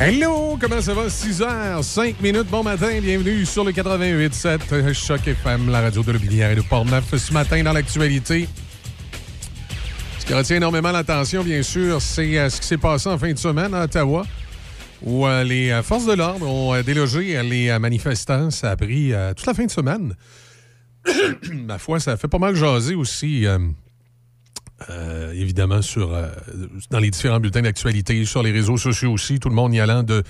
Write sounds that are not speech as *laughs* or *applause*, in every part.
Hello, comment ça va? 6 h 5 minutes, bon matin, bienvenue sur le 88.7 Choc FM, la radio de Lobinière et de Portneuf. Ce matin, dans l'actualité, ce qui retient énormément l'attention, bien sûr, c'est euh, ce qui s'est passé en fin de semaine à Ottawa, où euh, les euh, forces de l'ordre ont délogé les manifestants. Ça a pris toute la fin de semaine. *coughs* Ma foi, ça fait pas mal jaser aussi. Euh, évidemment, sur, euh, dans les différents bulletins d'actualité, sur les réseaux sociaux aussi, tout le monde y allant de,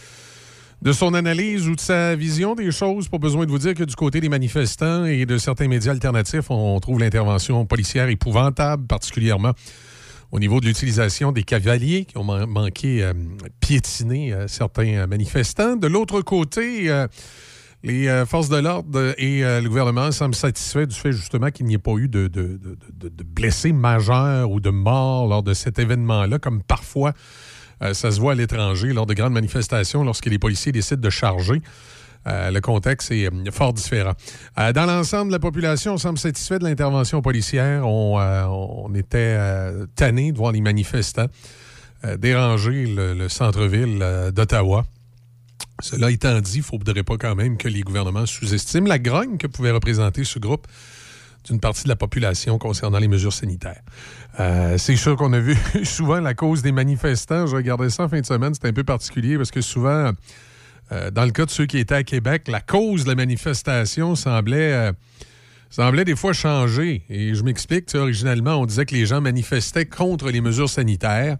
de son analyse ou de sa vision des choses. Pas besoin de vous dire que du côté des manifestants et de certains médias alternatifs, on trouve l'intervention policière épouvantable, particulièrement au niveau de l'utilisation des cavaliers qui ont manqué euh, piétiner certains manifestants. De l'autre côté, les euh, forces de l'ordre et euh, le gouvernement semblent satisfaits du fait justement qu'il n'y ait pas eu de, blessés majeurs ou de morts lors de cet événement-là, comme parfois euh, ça se voit à l'étranger lors de grandes manifestations lorsque les policiers décident de charger. Le contexte est fort différent. dans l'ensemble, la population semble satisfaite de l'intervention policière. On, on était tanné de voir les manifestants déranger le centre-ville d'Ottawa. Cela étant dit, il ne faudrait pas quand même que les gouvernements sous-estiment la grogne que pouvait représenter ce groupe d'une partie de la population concernant les mesures sanitaires. Euh, c'est sûr qu'on a vu *laughs* souvent la cause des manifestants. Je regardais ça en fin de semaine, c'était un peu particulier parce que souvent, euh, dans le cas de ceux qui étaient à Québec, la cause de la manifestation semblait, euh, semblait des fois changer. Et je m'explique, originalement, on disait que les gens manifestaient contre les mesures sanitaires.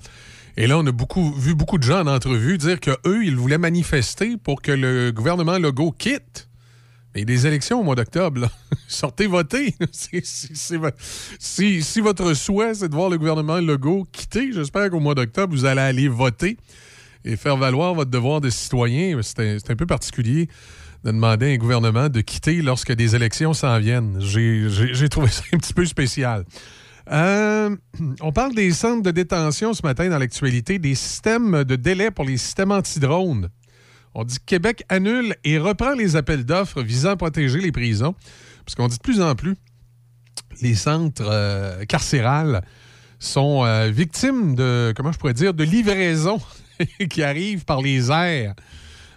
Et là, on a beaucoup, vu beaucoup de gens en entrevue dire qu'eux, ils voulaient manifester pour que le gouvernement Legault quitte. Mais des élections au mois d'octobre, *laughs* sortez voter. *laughs* si, si, votre souhait, c'est de voir le gouvernement Legault quitter, j'espère qu'au mois d'octobre, vous allez aller voter et faire valoir votre devoir de citoyen. C'est un peu particulier de demander à un gouvernement de quitter lorsque des élections s'en viennent. J'ai trouvé ça un petit peu spécial. Euh, on parle des centres de détention ce matin dans l'actualité, des systèmes de délai pour les systèmes anti-drones. On dit que Québec annule et reprend les appels d'offres visant à protéger les prisons, parce qu'on dit de plus en plus les centres euh, carcérales sont euh, victimes de, comment je pourrais dire, de livraisons *laughs* qui arrivent par les airs.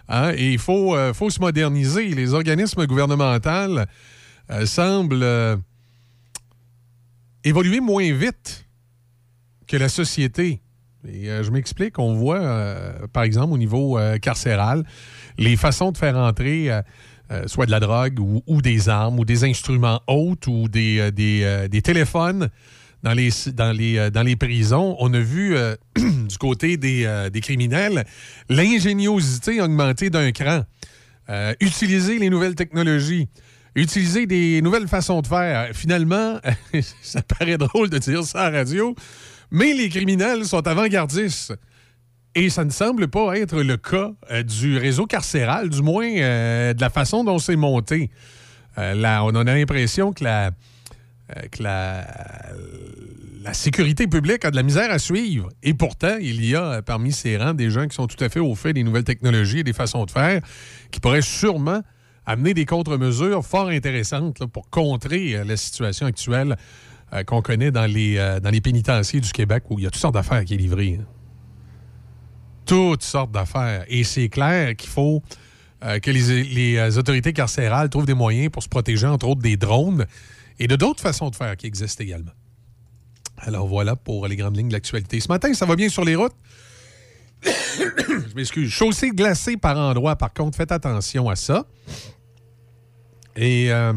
Hein? Et il faut, faut se moderniser. Les organismes gouvernementaux semblent évoluer moins vite que la société. Et euh, je m'explique, on voit, euh, par exemple, au niveau euh, carcéral, les façons de faire entrer soit de la drogue ou, des armes ou des instruments hautes ou des, des, téléphones dans les, dans, les, dans les prisons. On a vu *clears throat* du côté des, des criminels l'ingéniosité augmenter d'un cran. utiliser les nouvelles technologies utiliser des nouvelles façons de faire. Finalement, *laughs* ça paraît drôle de dire ça à la radio, mais les criminels sont avant-gardistes. Et ça ne semble pas être le cas euh, du réseau carcéral, du moins euh, de la façon dont c'est monté. Euh, là, on a l'impression que la, que la, sécurité publique a de la misère à suivre. Et pourtant, il y a parmi ces rangs des gens qui sont tout à fait au fait des nouvelles technologies et des façons de faire qui pourraient sûrement amener des contre-mesures fort intéressantes pour contrer euh, la situation actuelle euh, qu'on connaît dans les, euh, dans les pénitenciers du Québec où il y a toutes sortes d'affaires qui sont livrées. Hein. Toutes sortes d'affaires. Et c'est clair qu'il faut que les, autorités carcérales trouvent des moyens pour se protéger, entre autres, des drones et de d'autres façons de faire qui existent également. Alors voilà pour les grandes lignes de l'actualité. Ce matin, ça va bien sur les routes? *coughs* Je m'excuse. Chaussée glacée par endroits, par contre, faites attention à ça. Et euh,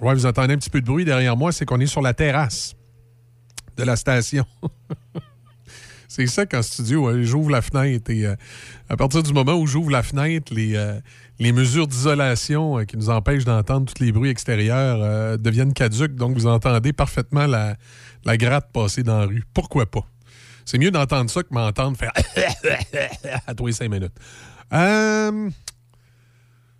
ouais, vous entendez un petit peu de bruit derrière moi, c'est qu'on est sur la terrasse de la station. *laughs* c'est ça qu'en studio, j'ouvre la fenêtre et euh, à partir du moment où j'ouvre la fenêtre, les, euh, les mesures d'isolation qui nous empêchent d'entendre tous les bruits extérieurs deviennent caduques. Donc, vous entendez parfaitement la, gratte passer dans la rue. Pourquoi pas? C'est mieux d'entendre ça que m'entendre faire *laughs* à tous les cinq minutes. Euh,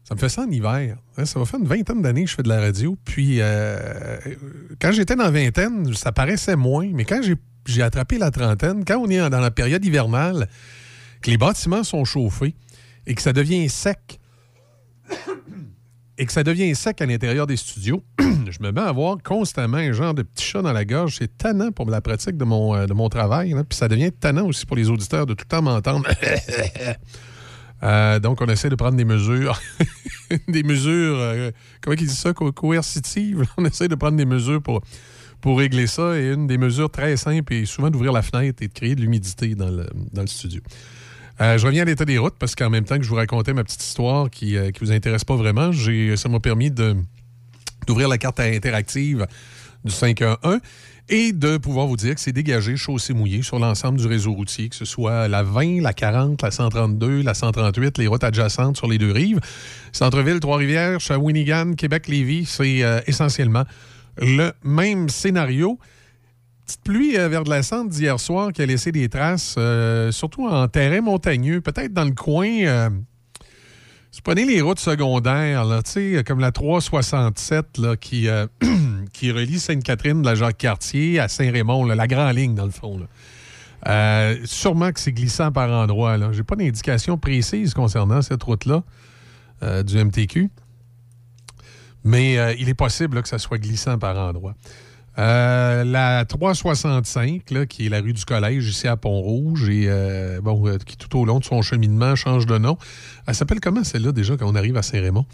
ça me fait ça en hiver. Hein, ça va faire une vingtaine d'années que je fais de la radio. Puis, euh, quand j'étais dans la vingtaine, ça paraissait moins. Mais quand j'ai attrapé la trentaine, quand on est dans la période hivernale, que les bâtiments sont chauffés et que ça devient sec, *coughs* et que ça devient sec à l'intérieur des studios, *coughs* je me mets à avoir constamment un genre de petit chat dans la gorge. C'est tannant pour la pratique de mon, euh, de mon travail. Puis ça devient tannant aussi pour les auditeurs de tout le temps m'entendre. *coughs* Euh, donc, on essaie de prendre des mesures. *laughs* des mesures, euh, comment ils disent ça, coercitives? *laughs* On essaie de prendre des mesures pour, pour régler ça. Et une des mesures très simples est souvent d'ouvrir la fenêtre et de créer de l'humidité dans le, dans le studio. Euh, je reviens à l'état des routes parce qu'en même temps que je vous racontais ma petite histoire qui ne vous intéresse pas vraiment, ça m'a permis d'ouvrir la carte interactive du 511 et de pouvoir vous dire que c'est dégagé, chaussée mouillée sur l'ensemble du réseau routier, que ce soit la 20, la 40, la 132, la 138, les routes adjacentes sur les deux rives. Centre-ville, Trois-Rivières, Shawinigan, Québec, Lévis, c'est euh, essentiellement le même scénario. Petite pluie euh, vers de la centre d'hier soir qui a laissé des traces, euh, surtout en terrain montagneux, peut-être dans le coin prenez les routes secondaires, là, comme la 367 là, qui, euh, *clears throat* qui relie Sainte-Catherine de la Jacques-Cartier à Saint-Raymond, la grande ligne, dans le fond. Sûrement que c'est glissant par endroits. Je n'ai pas d'indication précise concernant cette route-là du MTQ. Mais il est possible que ça soit glissant par endroits. Euh, la 365, là, qui est la rue du Collège, ici à Pont-Rouge, et euh, bon, euh, qui tout au long de son cheminement change de nom. Elle s'appelle comment celle-là déjà quand on arrive à Saint-Raymond?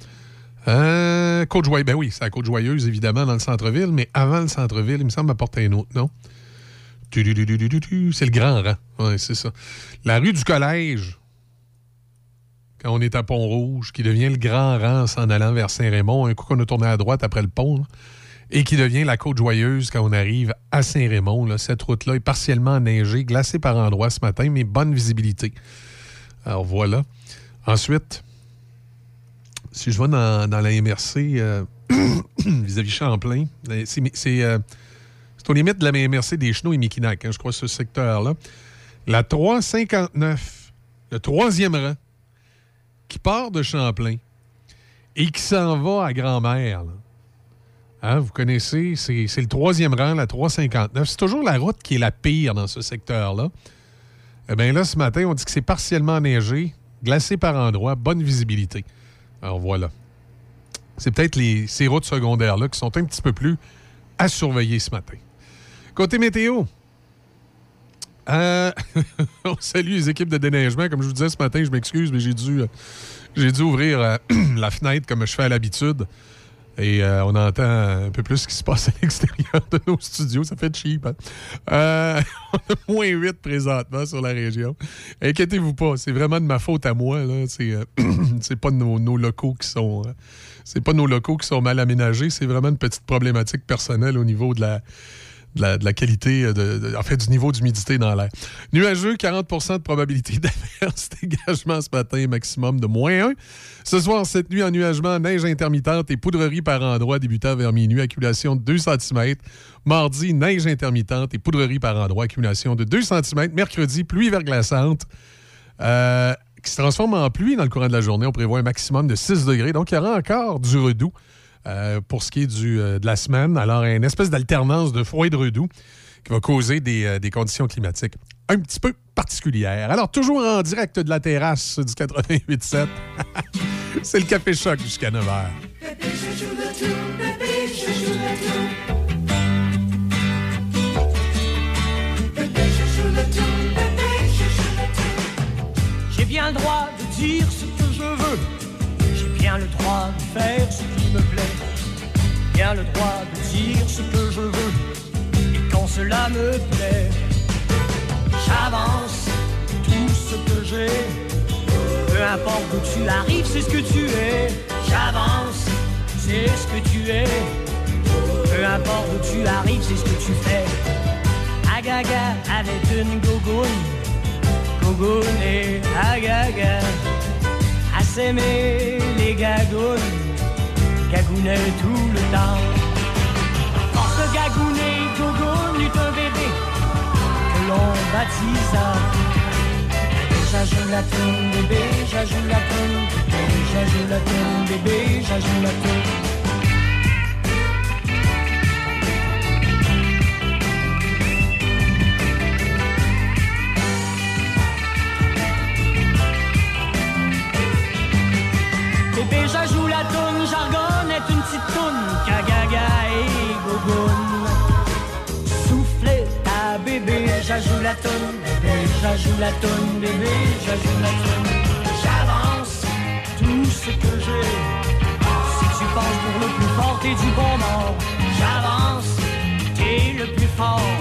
Côte-Joyeuse. Ben oui, c'est la Côte-Joyeuse, évidemment, dans le centre-ville, mais avant le centre-ville, il me semble m'apporter un autre nom. C'est le Grand Rang. Oui, c'est ça. La rue du Collège, quand on est à Pont-Rouge, qui devient le Grand Rang en allant vers Saint-Raymond, un coup qu'on a tourné à droite après le pont, et qui devient la côte joyeuse quand on arrive à Saint-Raymond. Cette route-là est partiellement enneigée, glacée par endroits ce matin, mais bonne visibilité. Alors voilà. Ensuite, si je vais dans, la MRC euh, *clears throat* vis-à-vis Champlain, euh, c'est euh, au limite de la MRC des Chenaux et Mikinac, hein, je crois, ce secteur-là. La 359, le troisième rang, qui part de Champlain et qui s'en va à Grand-Mère. Hein, vous connaissez, c'est le troisième rang, la 359. C'est toujours la route qui est la pire dans ce secteur-là. Eh bien là, ce matin, on dit que c'est partiellement neigé, glacé par endroits, bonne visibilité. Alors voilà. C'est peut-être ces routes secondaires-là qui sont un petit peu plus à surveiller ce matin. Côté météo, euh, *laughs* on salue les équipes de déneigement. Comme je vous disais ce matin, je m'excuse, mais j'ai dû, euh, ouvrir euh, *clears throat* la fenêtre comme je fais à l'habitude. Et euh, on entend un peu plus ce qui se passe à l'extérieur de nos studios. Ça fait cheap. Hein? Euh, *laughs* on a moins 8 présentement sur la région. Inquiétez-vous pas, c'est vraiment de ma faute à moi. C'est euh, *clears throat* pas nos, nos, locaux qui sont. c'est pas nos locaux qui sont mal aménagés. C'est vraiment une petite problématique personnelle au niveau de la de la, qualité, euh, en fait, du niveau d'humidité dans l'air. Nuageux, 40% de probabilité *laughs* d'averse. Dégagement ce matin, maximum de moins 1. Ce soir, cette nuit, ennuagement, neige intermittente et poudrerie par endroit débutant vers minuit, accumulation de 2 cm. Mardi, neige intermittente et poudrerie par endroit, accumulation de 2 cm. Mercredi, pluie verglaçante. Euh, qui se transforme en pluie dans le courant de la journée. On prévoit un maximum de 6 degrés. Donc, il y aura encore du redoux. Euh, pour ce qui est du, euh, de la semaine. Alors, une espèce d'alternance de froid et de redoux qui va causer des, euh, des, conditions climatiques un petit peu particulières. Alors, toujours en direct de la terrasse du 88.7, *laughs* c'est le Café Choc jusqu'à 9 h. J'ai bien le droit de dire ce que je veux. J'ai bien le droit de faire ce me plaît. Bien le droit de dire ce que je veux. Et quand cela me plaît, j'avance tout ce que j'ai. Peu importe où tu arrives, c'est ce que tu es. J'avance, c'est ce que tu es. Peu importe où tu arrives, c'est ce que tu fais. Agaga avec une gogoune, gogoune et agaga. À s'aimer les gagounes gagounait tout le temps. Force de gagouner, Gogo eut un bébé que l'on baptisa. J'ajoute la toune, bébé, j'ajoute la toune, j'ajoute la toune, bébé, j'ajoute la toune. Bébé, j'ajoute la toune, jargon bébé, j'ajoute la tonne, bébé, j'ajoute la tonne. J'avance tout ce que j'ai. Si tu penses pour le plus fort, t'es du bon mort. J'avance, t'es le plus fort.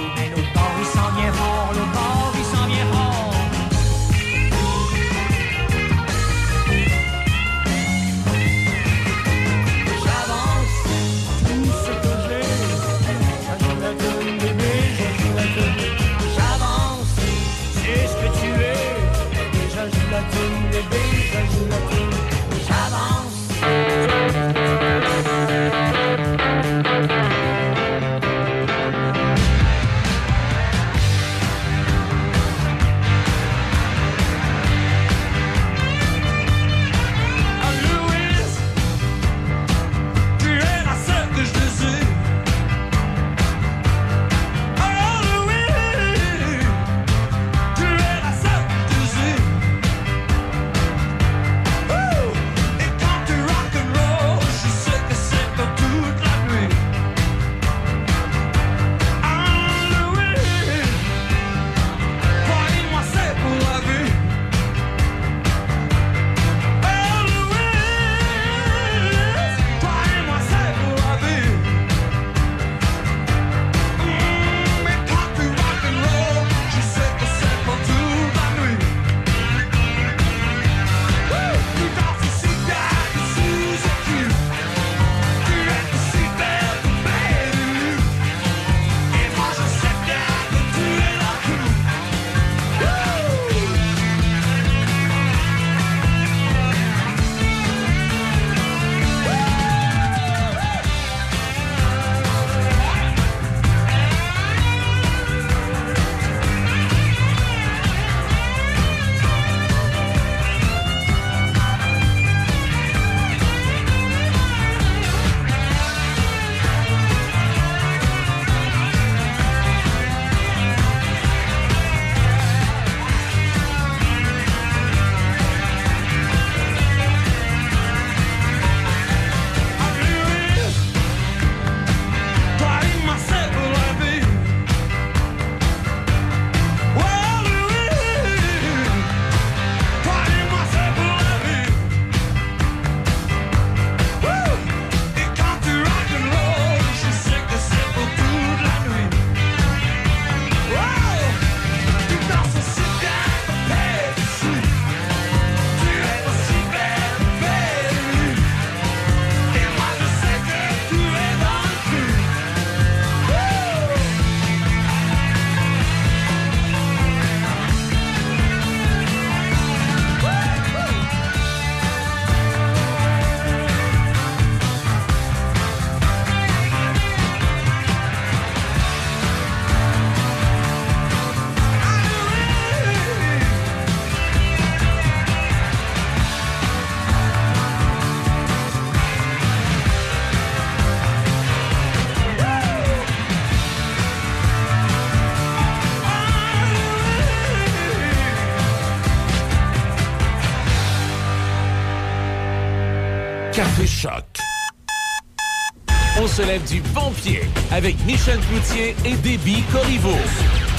Avec Michel Cloutier et Déby Corriveau.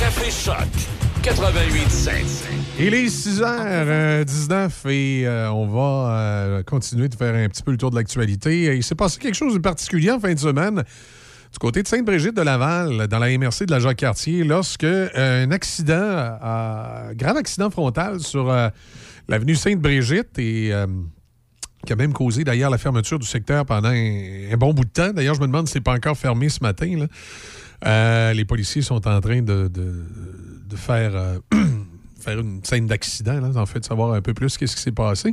Café Choc 88.7. Il est 6h19 et euh, on va euh, continuer de faire un petit peu le tour de l'actualité. Il s'est passé quelque chose de particulier en fin de semaine du côté de Sainte-Brigitte de Laval, dans la MRC de la Jacques-Cartier, lorsque euh, un accident, euh, grave accident frontal sur euh, l'avenue Sainte-Brigitte et euh, qui a même causé d'ailleurs la fermeture du secteur pendant un, bon bout de temps. D'ailleurs, je me demande si c'est pas encore fermé ce matin. là. Euh, les policiers sont en train de, faire, euh, *clears throat* faire une scène d'accident, en fait, de savoir un peu plus qu'est-ce qui s'est passé.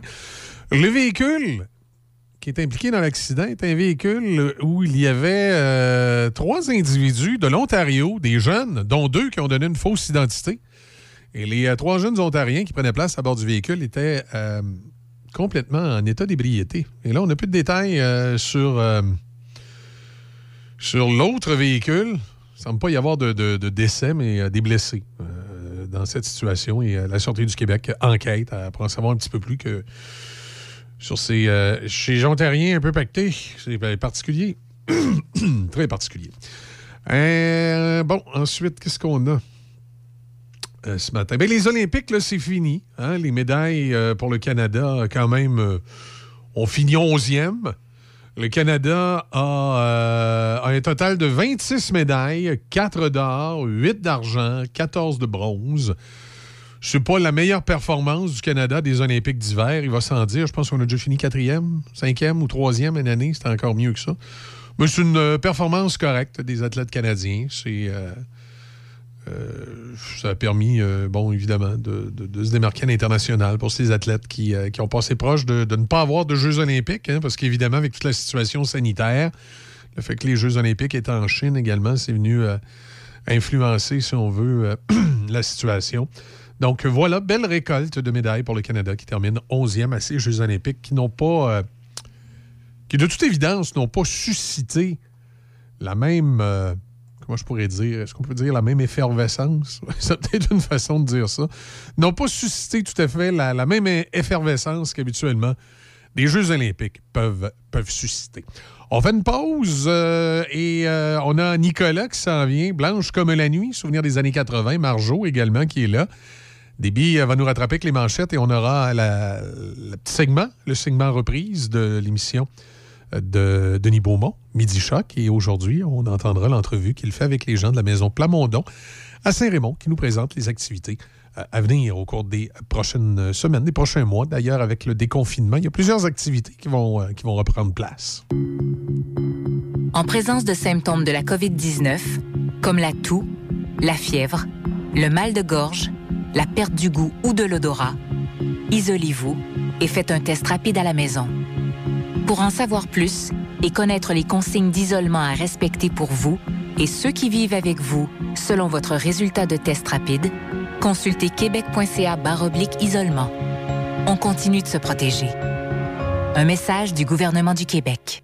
Le véhicule qui est impliqué dans l'accident est un véhicule où il y avait euh, trois individus de l'Ontario, des jeunes, dont deux qui ont donné une fausse identité. Et les trois jeunes Ontariens qui prenaient place à bord du véhicule étaient complètement en état d'ébriété. Et là, on n'a plus de détails euh, sur, euh, sur l'autre véhicule. Il ne semble pas y avoir de, de- décès, mais euh, des blessés dans cette situation. Et la Sûreté du Québec enquête pour en savoir un petit peu plus que sur ces, chez Ontariens un peu pactés. C'est euh, particulier. *coughs* Très particulier. Bon, ensuite, qu'est-ce qu'on a? Euh, ce matin. Ben, les Olympiques, c'est fini. hein. Les médailles euh, pour le Canada, quand même, euh, ont fini 11e. Le Canada a, euh, a un total de 26 médailles, 4 d'or, 8 d'argent, 14 de bronze. Sais pas la meilleure performance du Canada des Olympiques d'hiver, il va s'en dire. Je pense qu'on a déjà fini quatrième, cinquième ou troisième une année. C'était encore mieux que ça. Mais c'est une performance correcte des athlètes canadiens. C'est, euh, ça a permis, euh, bon, évidemment, de, se démarquer à l'international pour ces athlètes qui, euh, qui ont passé proche de, ne pas avoir de Jeux olympiques, hein, parce qu'évidemment, avec toute la situation sanitaire, le fait que les Jeux olympiques étaient en Chine également, c'est venu euh, influencer, si on veut, *clears throat* la situation. Donc voilà, belle récolte de médailles pour le Canada qui termine 11e à ces Jeux olympiques qui n'ont pas, qui de toute évidence n'ont pas suscité la même, comment je pourrais dire, est-ce qu'on peut dire la même effervescence? *laughs* C'est peut-être une façon de dire ça. N'ont pas suscité tout à fait la, même effervescence qu'habituellement les Jeux olympiques peuvent, peuvent susciter. On fait une pause euh, et euh, on a Nicolas qui s'en vient, blanche comme la nuit, souvenir des années 80, Marjo également qui est là. Déby euh, va nous rattraper avec les manchettes et on aura le petit segment, le segment reprise de l'émission de Denis Beaumont, Midi Choc. Et aujourd'hui, on entendra l'entrevue qu'il fait avec les gens de la maison Plamondon à Saint-Raymond qui nous présente les activités euh, à venir au cours des prochaines semaines, des prochains mois. D'ailleurs, avec le déconfinement, il y a plusieurs activités qui vont, euh, qui vont reprendre place. En présence de symptômes de la COVID-19, comme la toux, la fièvre, le mal de gorge, la perte du goût ou de l'odorat, isolez-vous et faites un test rapide à la maison. Pour en savoir plus et connaître les consignes d'isolement à respecter pour vous et ceux qui vivent avec vous selon votre résultat de test rapide, consultez québec.ca oblique isolement. On continue de se protéger. Un message du gouvernement du Québec.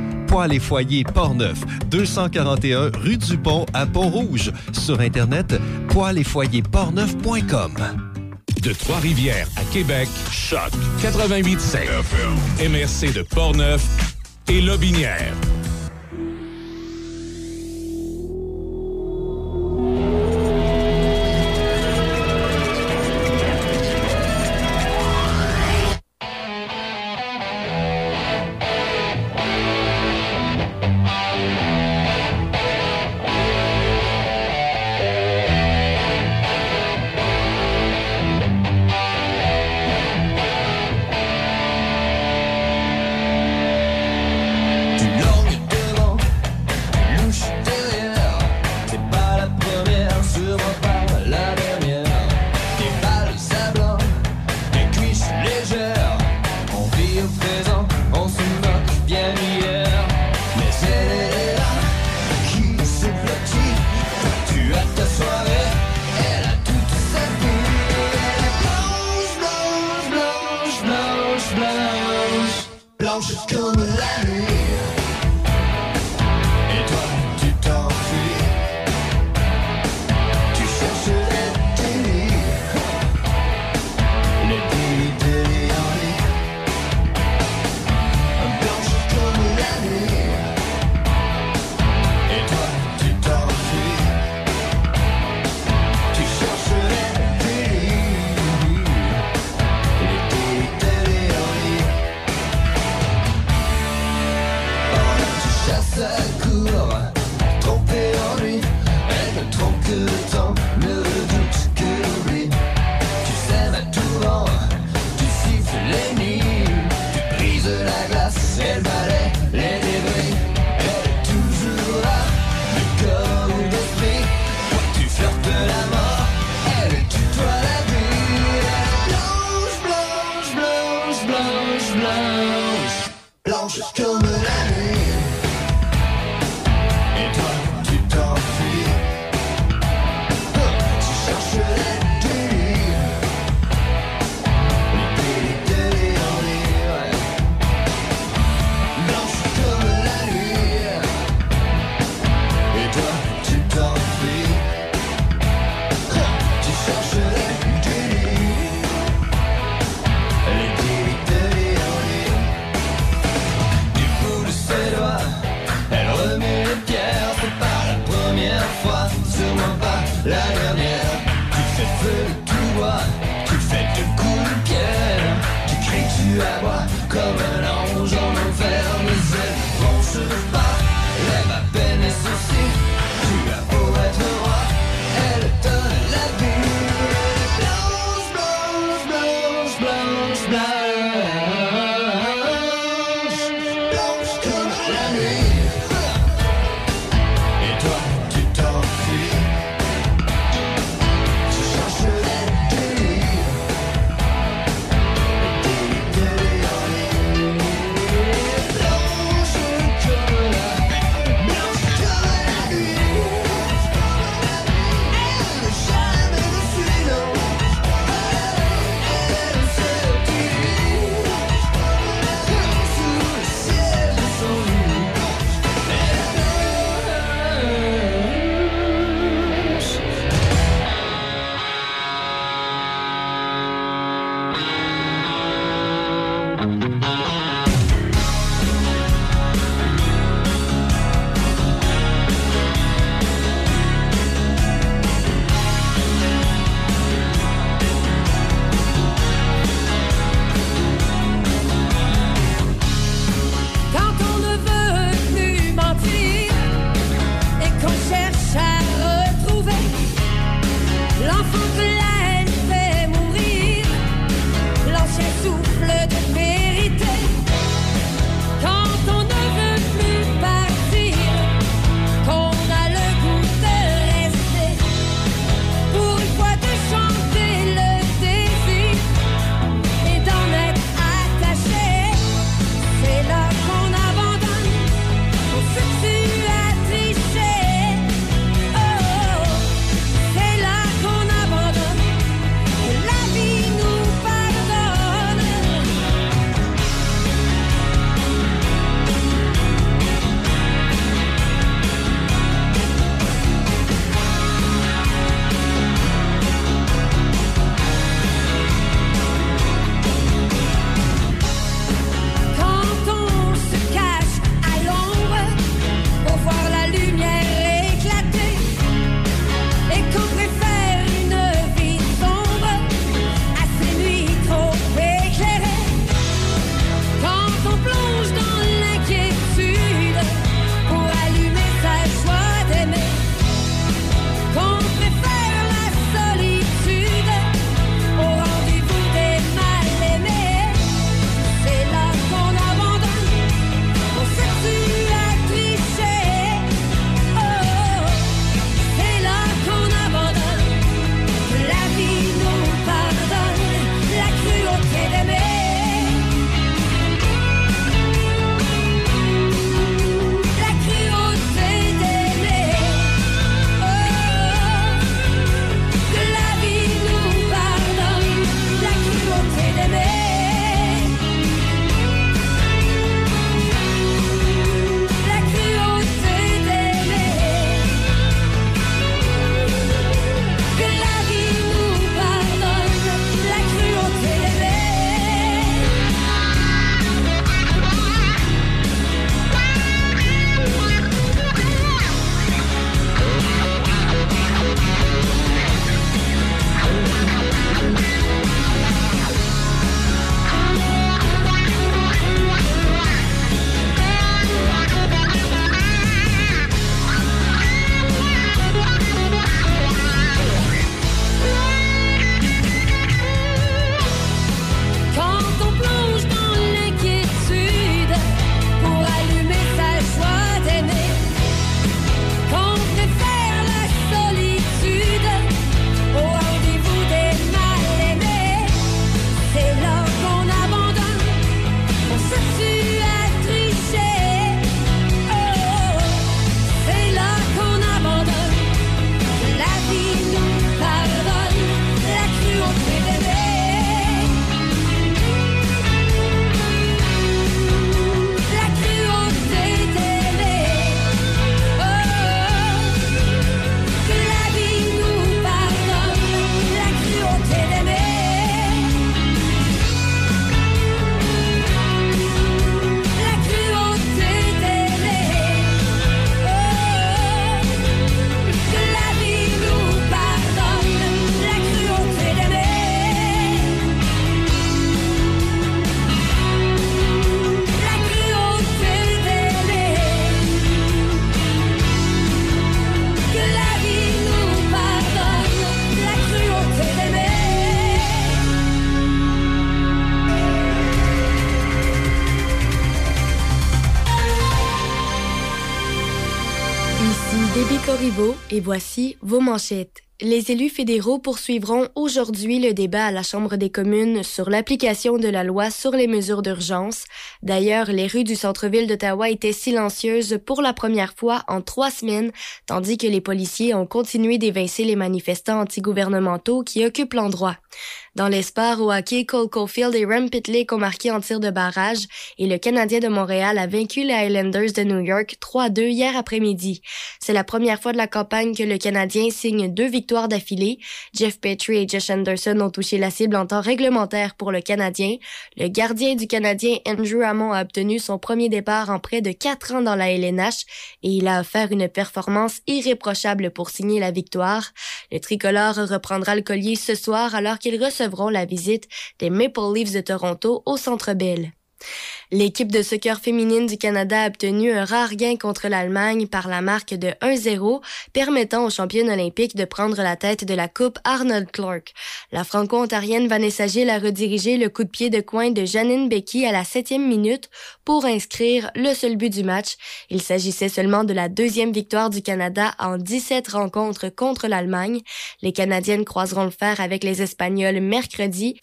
Poêles et foyers Portneuf, 241 rue du Pont à Pont-Rouge. Sur Internet, portneuf.com. De Trois-Rivières à Québec, Choc 88.7. MRC de Portneuf et Lobinière. Voici vos manchettes. Les élus fédéraux poursuivront aujourd'hui le débat à la Chambre des communes sur l'application de la loi sur les mesures d'urgence. D'ailleurs, les rues du centre-ville d'Ottawa étaient silencieuses pour la première fois en trois semaines, tandis que les policiers ont continué d'évincer les manifestants antigouvernementaux qui occupent l'endroit. Dans les sports au hockey, Cole Caulfield et Rem Pitlick ont marqué en tir de barrage et le Canadien de Montréal a vaincu les Highlanders de New York 3-2 hier après-midi. C'est la première fois de la campagne que le Canadien signe deux victoires d'affilée. Jeff Petrie et Josh Anderson ont touché la cible en temps réglementaire pour le Canadien. Le gardien du Canadien Andrew Hammond a obtenu son premier départ en près de quatre ans dans la LNH et il a offert une performance irréprochable pour signer la victoire. Le tricolore reprendra le collier ce soir alors qu'il recevront la visite des Maple Leafs de Toronto au Centre Bell. L'équipe de soccer féminine du Canada a obtenu un rare gain contre l'Allemagne par la marque de 1-0, permettant aux championnes olympiques de prendre la tête de la Coupe Arnold Clark. La franco-ontarienne Vanessa Gilles a redirigé le coup de pied de coin de Janine Becky à la septième minute pour inscrire le seul but du match. Il s'agissait seulement de la deuxième victoire du Canada en 17 rencontres contre l'Allemagne. Les Canadiennes croiseront le fer avec les Espagnols mercredi.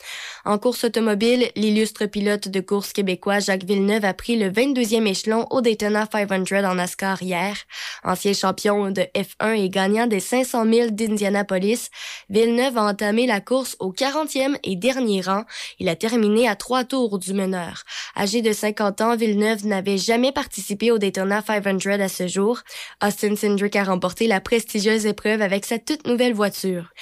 En course automobile, l'illustre pilote de course québécois Jacques Villeneuve a pris le 22e échelon au Daytona 500 en NASCAR hier. Ancien champion de F1 et gagnant des 500 000 d'Indianapolis, Villeneuve a entamé la course au 40e et dernier rang. Il a terminé à trois tours du meneur. Âgé de 50 ans, Villeneuve n'avait jamais participé au Daytona 500 à ce jour. Austin Cindric a remporté la prestigieuse épreuve avec sa toute nouvelle voiture.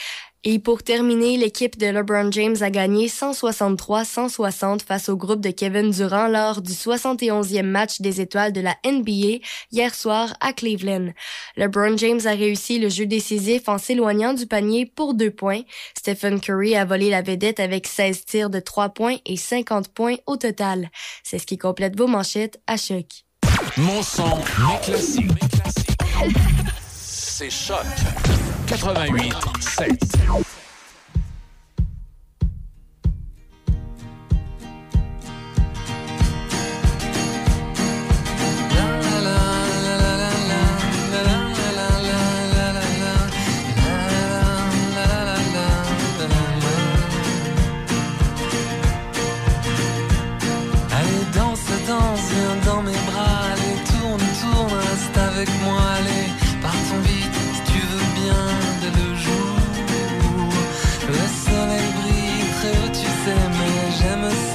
Et pour terminer, l'équipe de LeBron James a gagné 163-160 face au groupe de Kevin Durant lors du 71e match des étoiles de la NBA hier soir à Cleveland. LeBron James a réussi le jeu décisif en s'éloignant du panier pour deux points. Stephen Curry a volé la vedette avec 16 tirs de 3 points et 50 points au total. C'est ce qui complète vos manchettes à choc. Mon son, mes classiques. C'est choc. 88 7.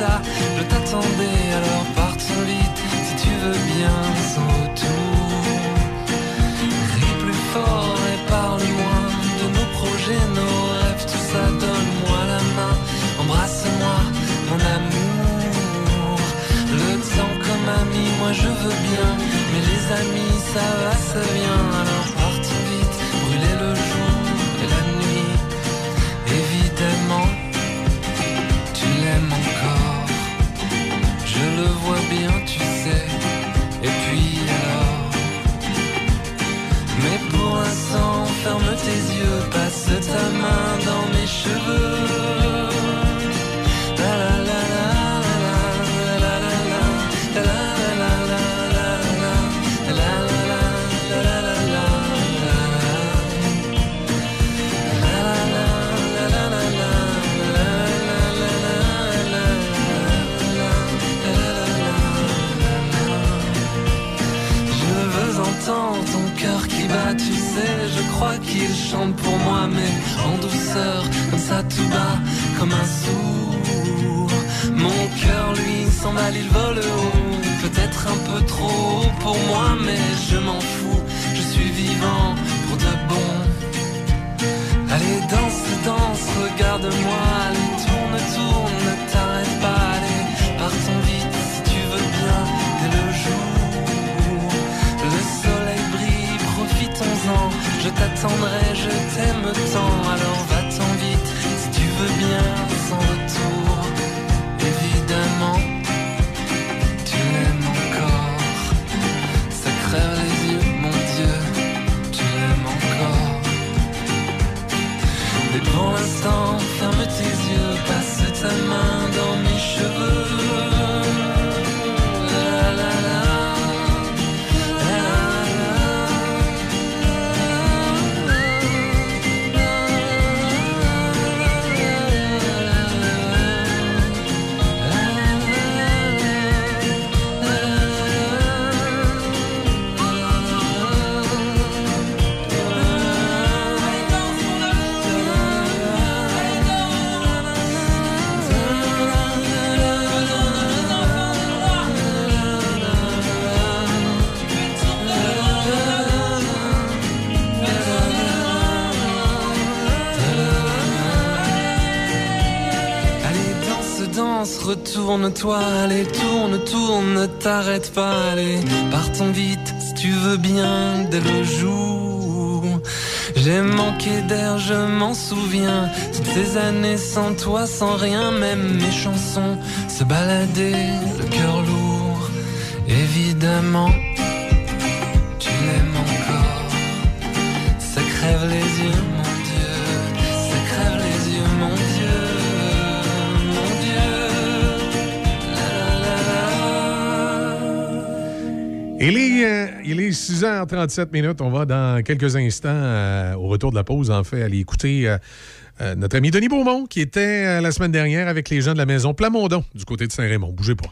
Je t'attendais, alors partons vite si tu veux bien sans retour. Ris plus fort et parle-moi de nos projets, nos rêves, tout ça. Donne-moi la main, embrasse-moi, mon amour. Le temps comme ami, moi je veux bien, mais les amis, ça va, ça vient. Ta main dans mes cheveux. Crois qu'il chante pour moi, mais en douceur, comme ça tout bas, comme un sourd. Mon cœur, lui, s'emballe, il vole haut, peut-être un peu trop pour moi, mais je m'en fous, je suis vivant pour de bon. Allez, danse, danse, regarde-moi, allez, tourne, tourne, ne t'arrête pas, allez, partons t'attendrai, je t'aime tant, alors va-t'en vite si tu veux bien, sans retour. Évidemment, tu l'aimes encore, ça les yeux, mon Dieu, tu l'aimes encore. Mais pour l'instant, ferme tes yeux, passe ta main dans mes retourne-toi, allez, tourne, tourne, ne t'arrête pas, allez, partons vite, si tu veux bien, dès le jour. J'ai manqué d'air, je m'en souviens, toutes ces années sans toi, sans rien, même mes chansons se baladaient, le cœur lourd, évidemment. Il est, euh, il est 6h37 minutes. On va dans quelques instants, euh, au retour de la pause, en fait, aller écouter euh, notre ami Denis Beaumont, qui était la semaine dernière avec les gens de la maison Plamondon, du côté de Saint-Raymond. Bougez pas.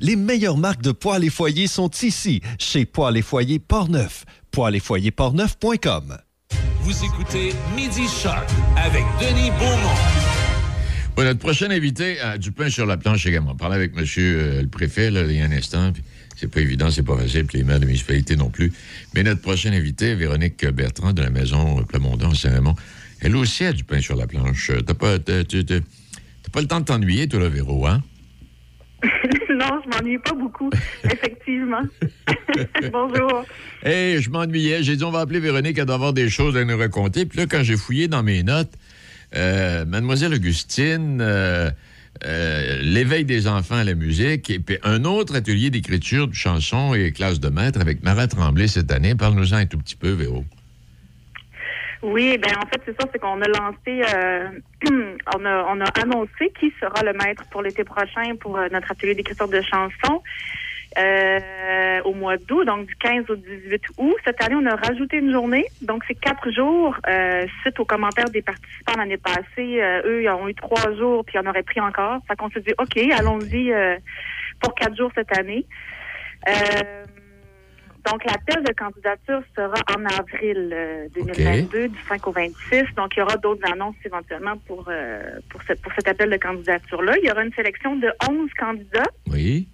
Les meilleures marques de poils et foyers sont ici, chez Poils et Foyers Portneuf. Poils et foyers portneuf.com. Vous écoutez Midi Shark avec Denis Beaumont. Ouais, notre prochain invité a du pain sur la planche également. On parlait avec monsieur euh, le préfet là, il y a un instant. puis C'est pas évident, c'est pas facile, puis les maires de municipalité non plus. Mais notre prochain invité, Véronique Bertrand de la maison Plamondon Saint-Raymond, elle aussi a du pain sur la planche. Euh, T'as pas, t'as- t'as- t'as- t'as pas le temps de t'ennuyer, toi, là, Véro, hein? *laughs* non, je m'ennuie pas beaucoup, effectivement. *laughs* Bonjour. Hey, je m'ennuyais. J'ai dit, on va appeler Véronique, elle doit avoir des choses à nous raconter. Puis là, quand j'ai fouillé dans mes notes, euh, Mademoiselle Augustine, euh, euh, l'éveil des enfants à la musique, et puis un autre atelier d'écriture de chansons et classe de maître avec Marat Tremblay cette année. Parle-nous-en un tout petit peu, Véro. Oui, ben en fait, c'est ça, c'est qu'on a lancé, euh, *clears throat* on, a, on a annoncé qui sera le maître pour l'été prochain pour euh, notre atelier d'écriture de chansons. euh, au mois d'août, donc du 15 au 18 août. Cette année, on a rajouté une journée, donc c'est quatre jours euh, suite aux commentaires des participants l'année passée. euh, eux, ils ont eu trois jours, puis ils en auraient pris encore. Fait qu'on s'est dit, OK, allons-y euh, pour quatre jours cette année. Euh, donc, l'appel de candidature sera en avril euh, 2022, du 5 au 26. Donc, il y aura d'autres annonces éventuellement pour, euh, pour, ce- pour cet appel de candidature-là. Il y aura une sélection de 11 candidats. Oui.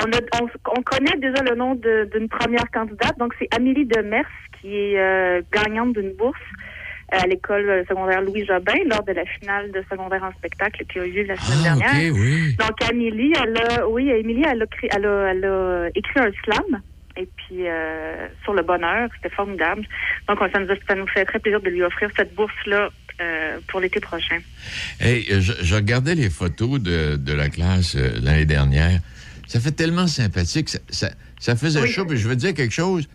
On, a- on, on connaît déjà le nom d'une première candidate. Donc, c'est Amélie Demers, qui est euh, gagnante d'une bourse à l'école secondaire Louis Jobin lors de la finale de secondaire en spectacle qui a eu lieu la semaine Ah, dernière. OK, oui. Donc, Amélie, elle a, oui, Amélie, elle a, créé- elle a, elle a écrit un slam. Et puis, euh, sur le bonheur, c'était formidable. Donc, ça nous, a- ça nous fait très plaisir de lui offrir cette bourse-là euh, pour l'été prochain. Hey, je, je regardais les photos de, de la classe euh, l'année dernière. Ça fait tellement sympathique. Ça, ça, ça faisait Oui. chaud. Puis je veux dire quelque chose.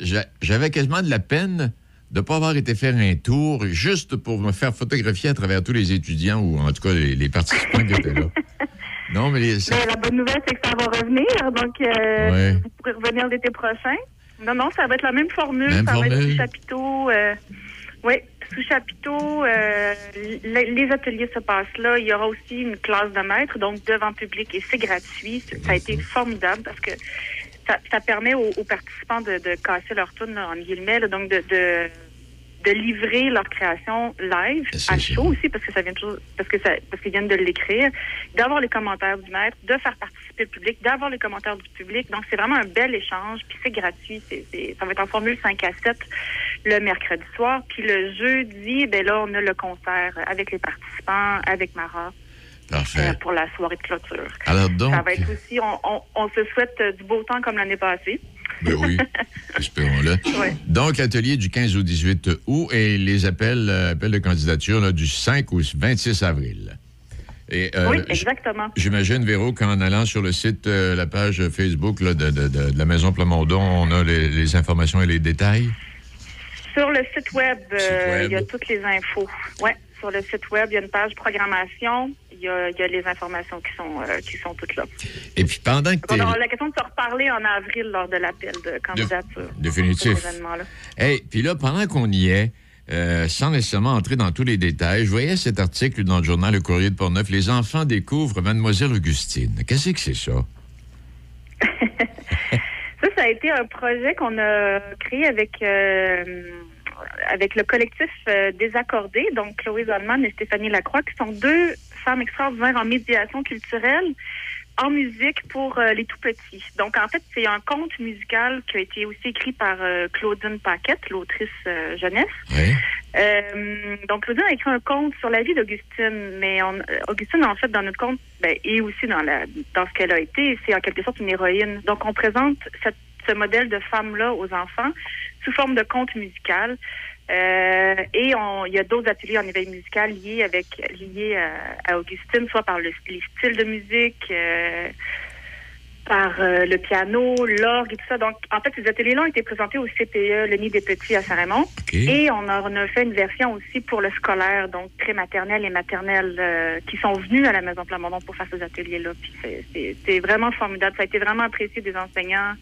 J'a- J'avais quasiment de la peine de ne pas avoir été faire un tour juste pour me faire photographier à travers tous les étudiants ou en tout cas les, les participants qui étaient là. *laughs* Non, mais les- Mais la bonne nouvelle, c'est que ça va revenir. Donc, euh, Ouais. vous pourrez revenir l'été prochain. Non, non, ça va être la même formule. Même ça va être sous chapiteau. euh, oui, sous chapiteau. euh, les, les ateliers se passent là. Il y aura aussi une classe de maître, donc devant public, et c'est gratuit. Ça a été formidable parce que ça, ça permet aux, aux participants de, de casser leur tourne, en guillemets, là, donc de, de, de livrer leur création live, à chaud aussi, parce que ça vient toujours, parce que ça, parce qu'ils viennent de l'écrire, d'avoir les commentaires du maître, de faire participer le public, d'avoir les commentaires du public. Donc, c'est vraiment un bel échange, puis c'est gratuit. C'est, c'est- ça va être en formule 5 à 7 le mercredi soir. Puis le jeudi, ben là, on a le concert avec les participants, avec Mara, euh, pour la soirée de clôture. Alors donc, Ça va être aussi, on, on, on se souhaite du beau temps comme l'année passée. Ben oui, *laughs* espérons-le. Ouais. Donc, l'atelier du 15 au 18 août et les appels, euh, appels de candidature là, du 5 au 26 avril. Et, euh, oui, exactement. J'imagine, Véro, qu'en allant sur le site, euh, la page Facebook là, de, de- de- de la Maison Plamondon, on a les, les informations et les détails? Sur le site web, euh, Site web. il y a toutes les infos. Ouais, sur le site web, il y a une page programmation. Il y a, il y a les informations qui sont euh, qui sont toutes là. Et puis, pendant que On aura la question de se reparler en avril lors de l'appel de candidature. Définitif. événement-là. Hey, puis là, pendant qu'on y est, euh, sans nécessairement entrer dans tous les détails, je voyais cet article dans le journal Le Courrier de Portneuf. Les enfants découvrent Mademoiselle Augustine. Qu'est-ce que c'est ça? *laughs* Ça, ça a été un projet qu'on a créé avec euh, avec le collectif euh, Désaccordé, donc Chloé Zolman et Stéphanie Lacroix, qui sont deux femmes extraordinaires en médiation culturelle, en musique pour euh, les tout petits. Donc, en fait, c'est un conte musical qui a été aussi écrit par euh, Claudine Paquette, l'autrice euh, jeunesse. Donc, Claudine a écrit un conte sur la vie d'Augustine, mais on, Augustine, en fait, dans notre conte, ben, et aussi dans, la, dans ce qu'elle a été, c'est en quelque sorte une héroïne. Donc, on présente cette, ce modèle de femme-là aux enfants sous forme de conte musical. Euh, et on- il y a d'autres ateliers en éveil musical liés avec liés à, à Augustine, soit par le, les styles de musique, euh, par euh, le piano, l'orgue et tout ça. Donc, en fait, ces ateliers-là ont été présentés au CPE, le Nid des Petits à Saint-Raymond. Et on a, on a fait une version aussi pour le scolaire, donc prématernelle et maternelle, euh, qui sont venus à la Maison Plamondon pour faire ces ateliers-là. Puis c'est vraiment formidable. Ça a été vraiment apprécié des enseignants,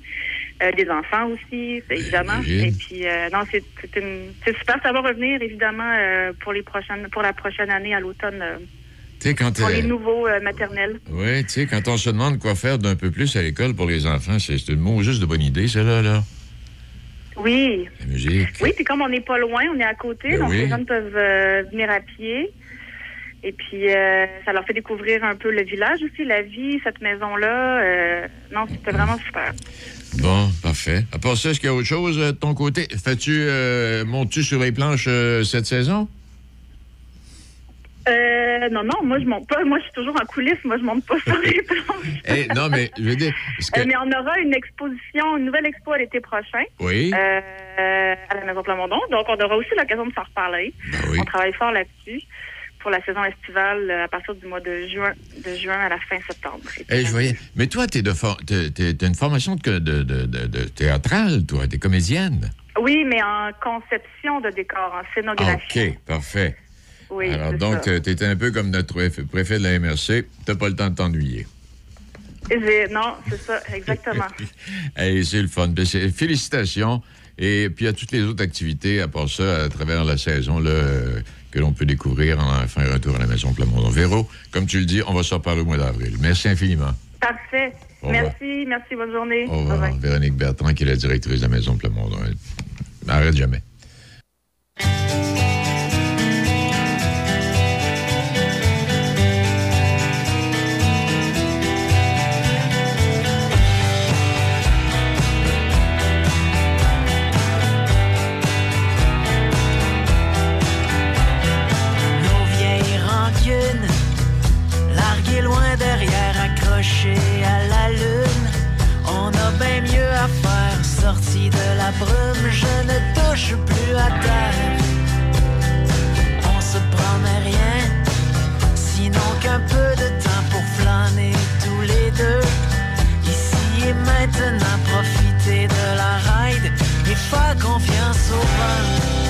euh, des enfants aussi, c'est évidemment. Et puis, euh, non, c'est une- super. Ça va revenir, évidemment, euh, pour les prochaines, pour la prochaine année à l'automne, Tu sais, quand, pour les nouveaux maternels. ouais, tu sais, quand on se demande quoi faire d'un peu plus à l'école pour les enfants, c'est une mot juste de bonne idée, celle-là, là. Oui. La musique. Oui, puis comme on n'est pas loin, on est à côté, Ben donc oui. les jeunes peuvent venir à pied. Et puis, euh, ça leur fait découvrir un peu le village aussi, la vie, cette maison-là. Euh, non, c'était vraiment super. Bon, parfait. À part ça, est-ce qu'il y a autre chose euh, de ton côté? Fais-tu, euh, montes-tu sur les planches euh, cette saison? Euh, non, non, moi, je monte pas. Moi, je suis toujours en coulisses. Moi, je monte pas sur les *laughs* planches. Eh, non, mais je veux dire, que- Euh, mais on aura une exposition, une nouvelle expo à l'été prochain. Oui. Euh, à la Maison Plamondon. Donc, on aura aussi l'occasion de s'en reparler. Ben On travaille fort là-dessus pour la saison estivale euh, à partir du mois de juin, de juin à la fin septembre. Eh, je voyais. Mais toi, t'es de for- t'as une formation de, de, de, théâtrale, toi. T'es comédienne. Oui, mais en conception de décor, en scénographie. OK, parfait. Oui, Alors, donc, euh, t'étais un peu comme notre préfet de la MRC. T'as pas le temps de t'ennuyer. Non, c'est ça, exactement. *laughs* Hey, c'est le fun. Ben, félicitations. Et puis, a toutes les autres activités, à part ça, à travers la saison, là, euh, que l'on peut découvrir en faire un tour à la Maison Plamondon. Véro, comme tu le dis, on va se reparler au mois d'avril. Merci infiniment. Parfait. Au revoir. Merci, merci, bonne journée. Au revoir. Véronique Bertrand, qui est la directrice de la Maison Plamondon. Arrête jamais. Vieilles rancunes, larguées loin derrière, accrochées à la lune. On a bien mieux à faire, sorti de la brume, je ne touche plus à terre. On se promet rien, sinon qu'un peu de temps pour flâner tous les deux. Ici et maintenant, profiter de la ride et faire confiance au vent.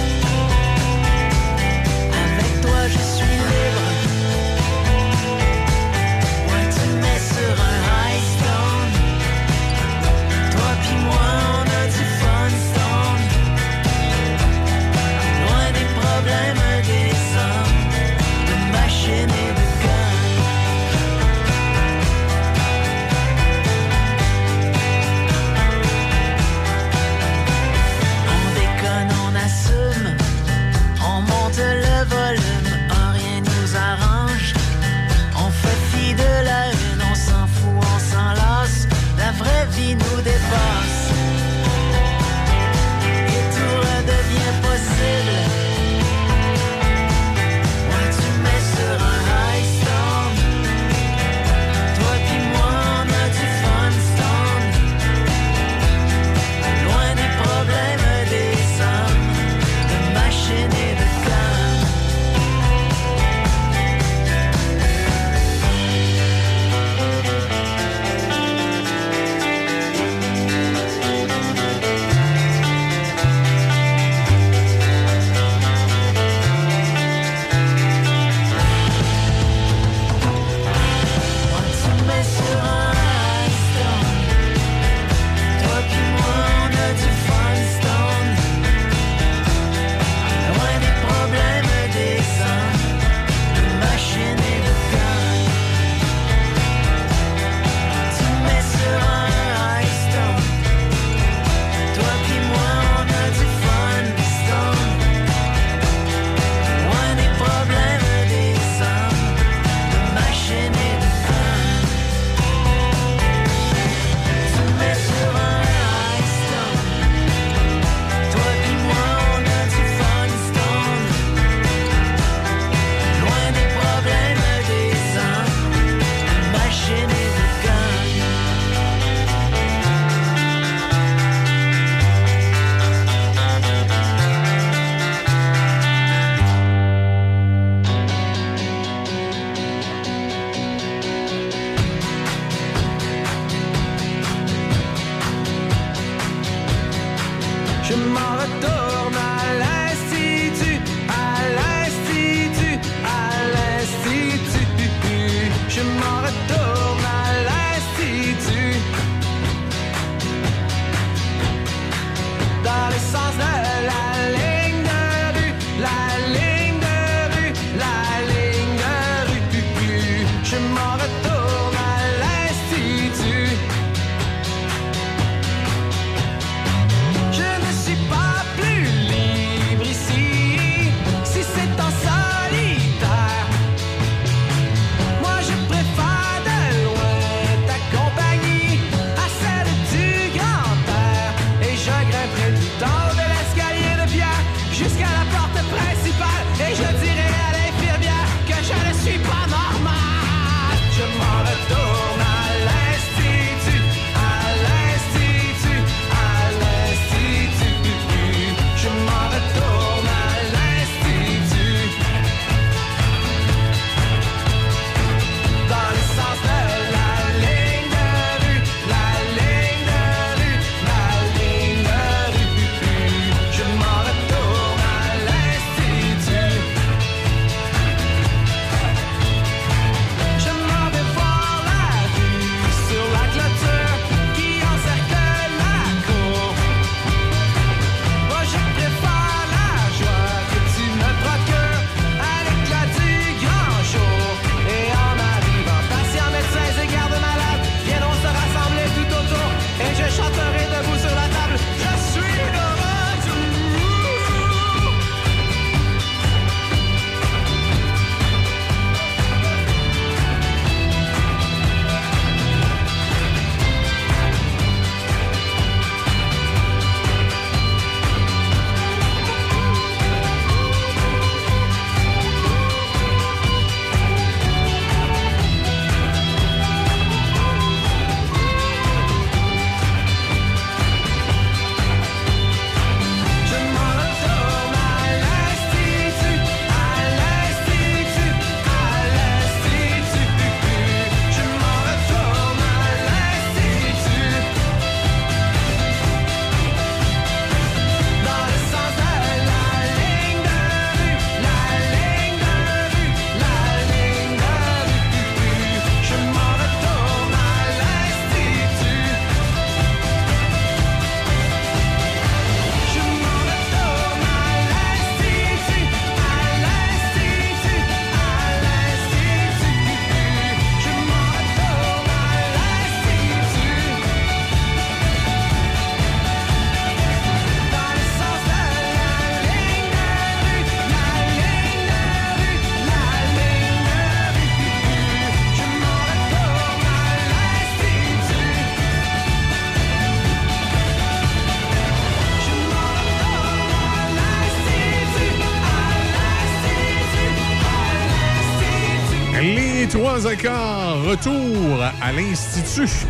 Et trois accords, retour à l'Institut. *laughs*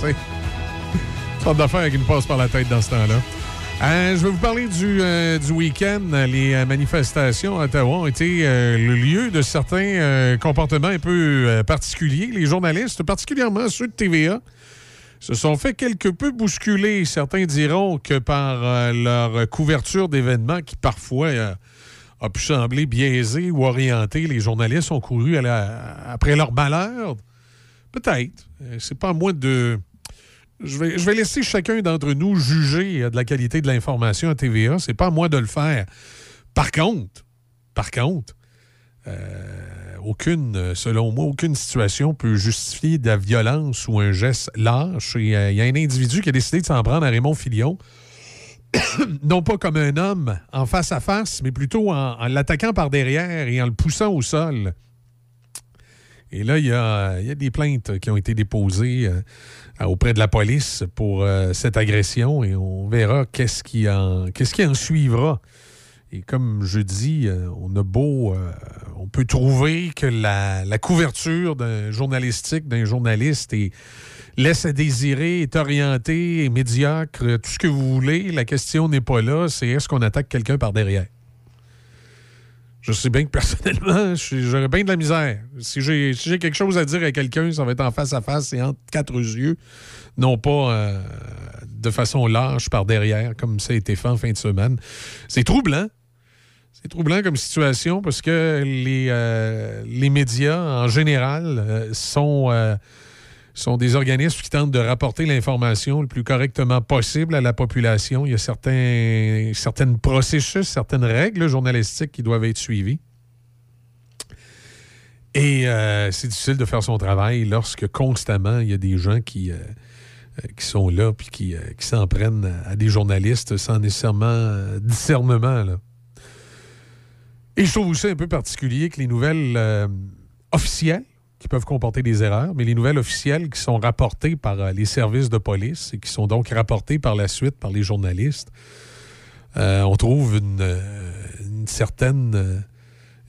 C'est une sorte d'affaire qui nous passe par la tête dans ce temps-là. Euh, je vais vous parler du, euh, du week-end. Les euh, manifestations à Ottawa ont été le lieu de certains comportements un peu particuliers. Les journalistes, particulièrement ceux de TVA, se sont fait quelque peu bousculer. Certains diront que par leur couverture d'événements qui parfois a pu sembler biaisé ou orienté, les journalistes ont couru après leur malheur. Peut-être. Euh, C'est pas à moi de. Je vais, je vais laisser chacun d'entre nous juger de la qualité de l'information à TVA. C'est pas à moi de le faire. Par contre, par contre, euh, aucune, selon moi, aucune situation peut justifier de la violence ou un geste lâche. Euh, Il y a un individu qui a décidé de s'en prendre à Raymond Filion *coughs* non pas comme un homme en face à face, mais plutôt en, l'attaquant par derrière et en le poussant au sol. Et là, il y a, des plaintes qui ont été déposées euh, auprès de la police pour euh, cette agression et on verra qu'est-ce qui qui en suivra. Et comme je dis, euh, on a beau, on peut trouver que la, la couverture d'un journalistique, d'un journaliste est, laisse à désirer, est orienté, est médiocre, tout ce que vous voulez. La question n'est pas là, c'est est-ce qu'on attaque quelqu'un par derrière? Je sais bien que personnellement, j'aurais bien de la misère. Si j'ai si quelque chose à dire à quelqu'un, ça va être en face à face et entre quatre yeux, non pas euh, de façon lâche par derrière, comme ça a été fait en fin de semaine. C'est troublant. C'est troublant comme situation parce que les, euh, les médias, en général, euh, sont, sont des organismes qui tentent de rapporter l'information le plus correctement possible à la population. Il y a certains, processus, certaines règles journalistiques qui doivent être suivies. Et euh, c'est difficile de faire son travail lorsque constamment il y a des gens qui, euh, euh, sont là puis qui, s'en prennent à des journalistes sans nécessairement discernement. Et je trouve aussi un peu particulier que les nouvelles officielles, qui peuvent comporter des erreurs, mais les nouvelles officielles qui sont rapportées par euh, les services de police et qui sont donc rapportées par la suite par les journalistes, euh, on trouve une, euh, certaine,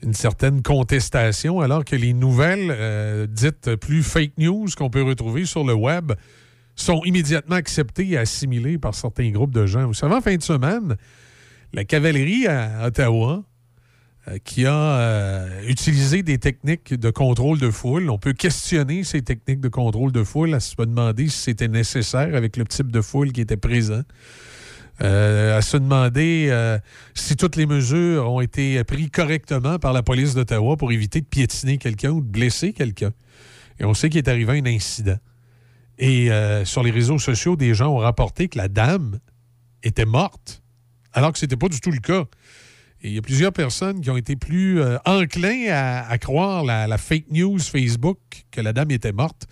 une certaine contestation, alors que les nouvelles dites plus fake news qu'on peut retrouver sur le web sont immédiatement acceptées et assimilées par certains groupes de gens. Vous savez, en fin de semaine, la cavalerie à Ottawa, qui a euh, utilisé des techniques de contrôle de foule. On peut questionner ces techniques de contrôle de foule, à se demander si c'était nécessaire avec le type de foule qui était présent. Euh, à se demander euh, si toutes les mesures ont été prises correctement par la police d'Ottawa pour éviter de piétiner quelqu'un ou de blesser quelqu'un. Et on sait qu'il est arrivé un incident. Et euh, sur les réseaux sociaux, des gens ont rapporté que la dame était morte, alors que ce n'était pas du tout le cas. Il y a plusieurs personnes qui ont été plus euh, enclins à, croire la, fake news Facebook que la dame était morte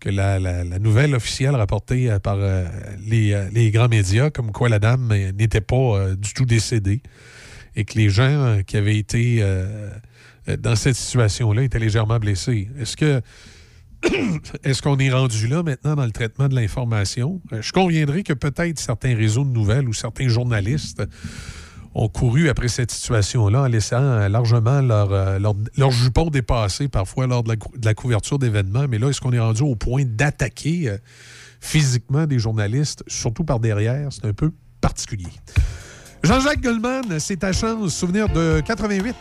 que la, nouvelle officielle rapportée euh, par euh, les, grands médias, comme quoi la dame n'était pas du tout décédée et que les gens qui avaient été dans cette situation-là étaient légèrement blessés. Est-ce que *coughs* est-ce qu'on est rendu là maintenant dans le traitement de l'information? Je conviendrai que peut-être certains réseaux de nouvelles ou certains journalistes ont couru après cette situation-là en laissant euh, largement leur, euh, leur, leur jupon dépasser parfois lors de la, de la couverture d'événements. Mais là, est-ce qu'on est rendu au point d'attaquer euh, physiquement des journalistes, surtout par derrière? C'est un peu particulier. Jean-Jacques Goldman, c'est ta chance. Souvenir de 88.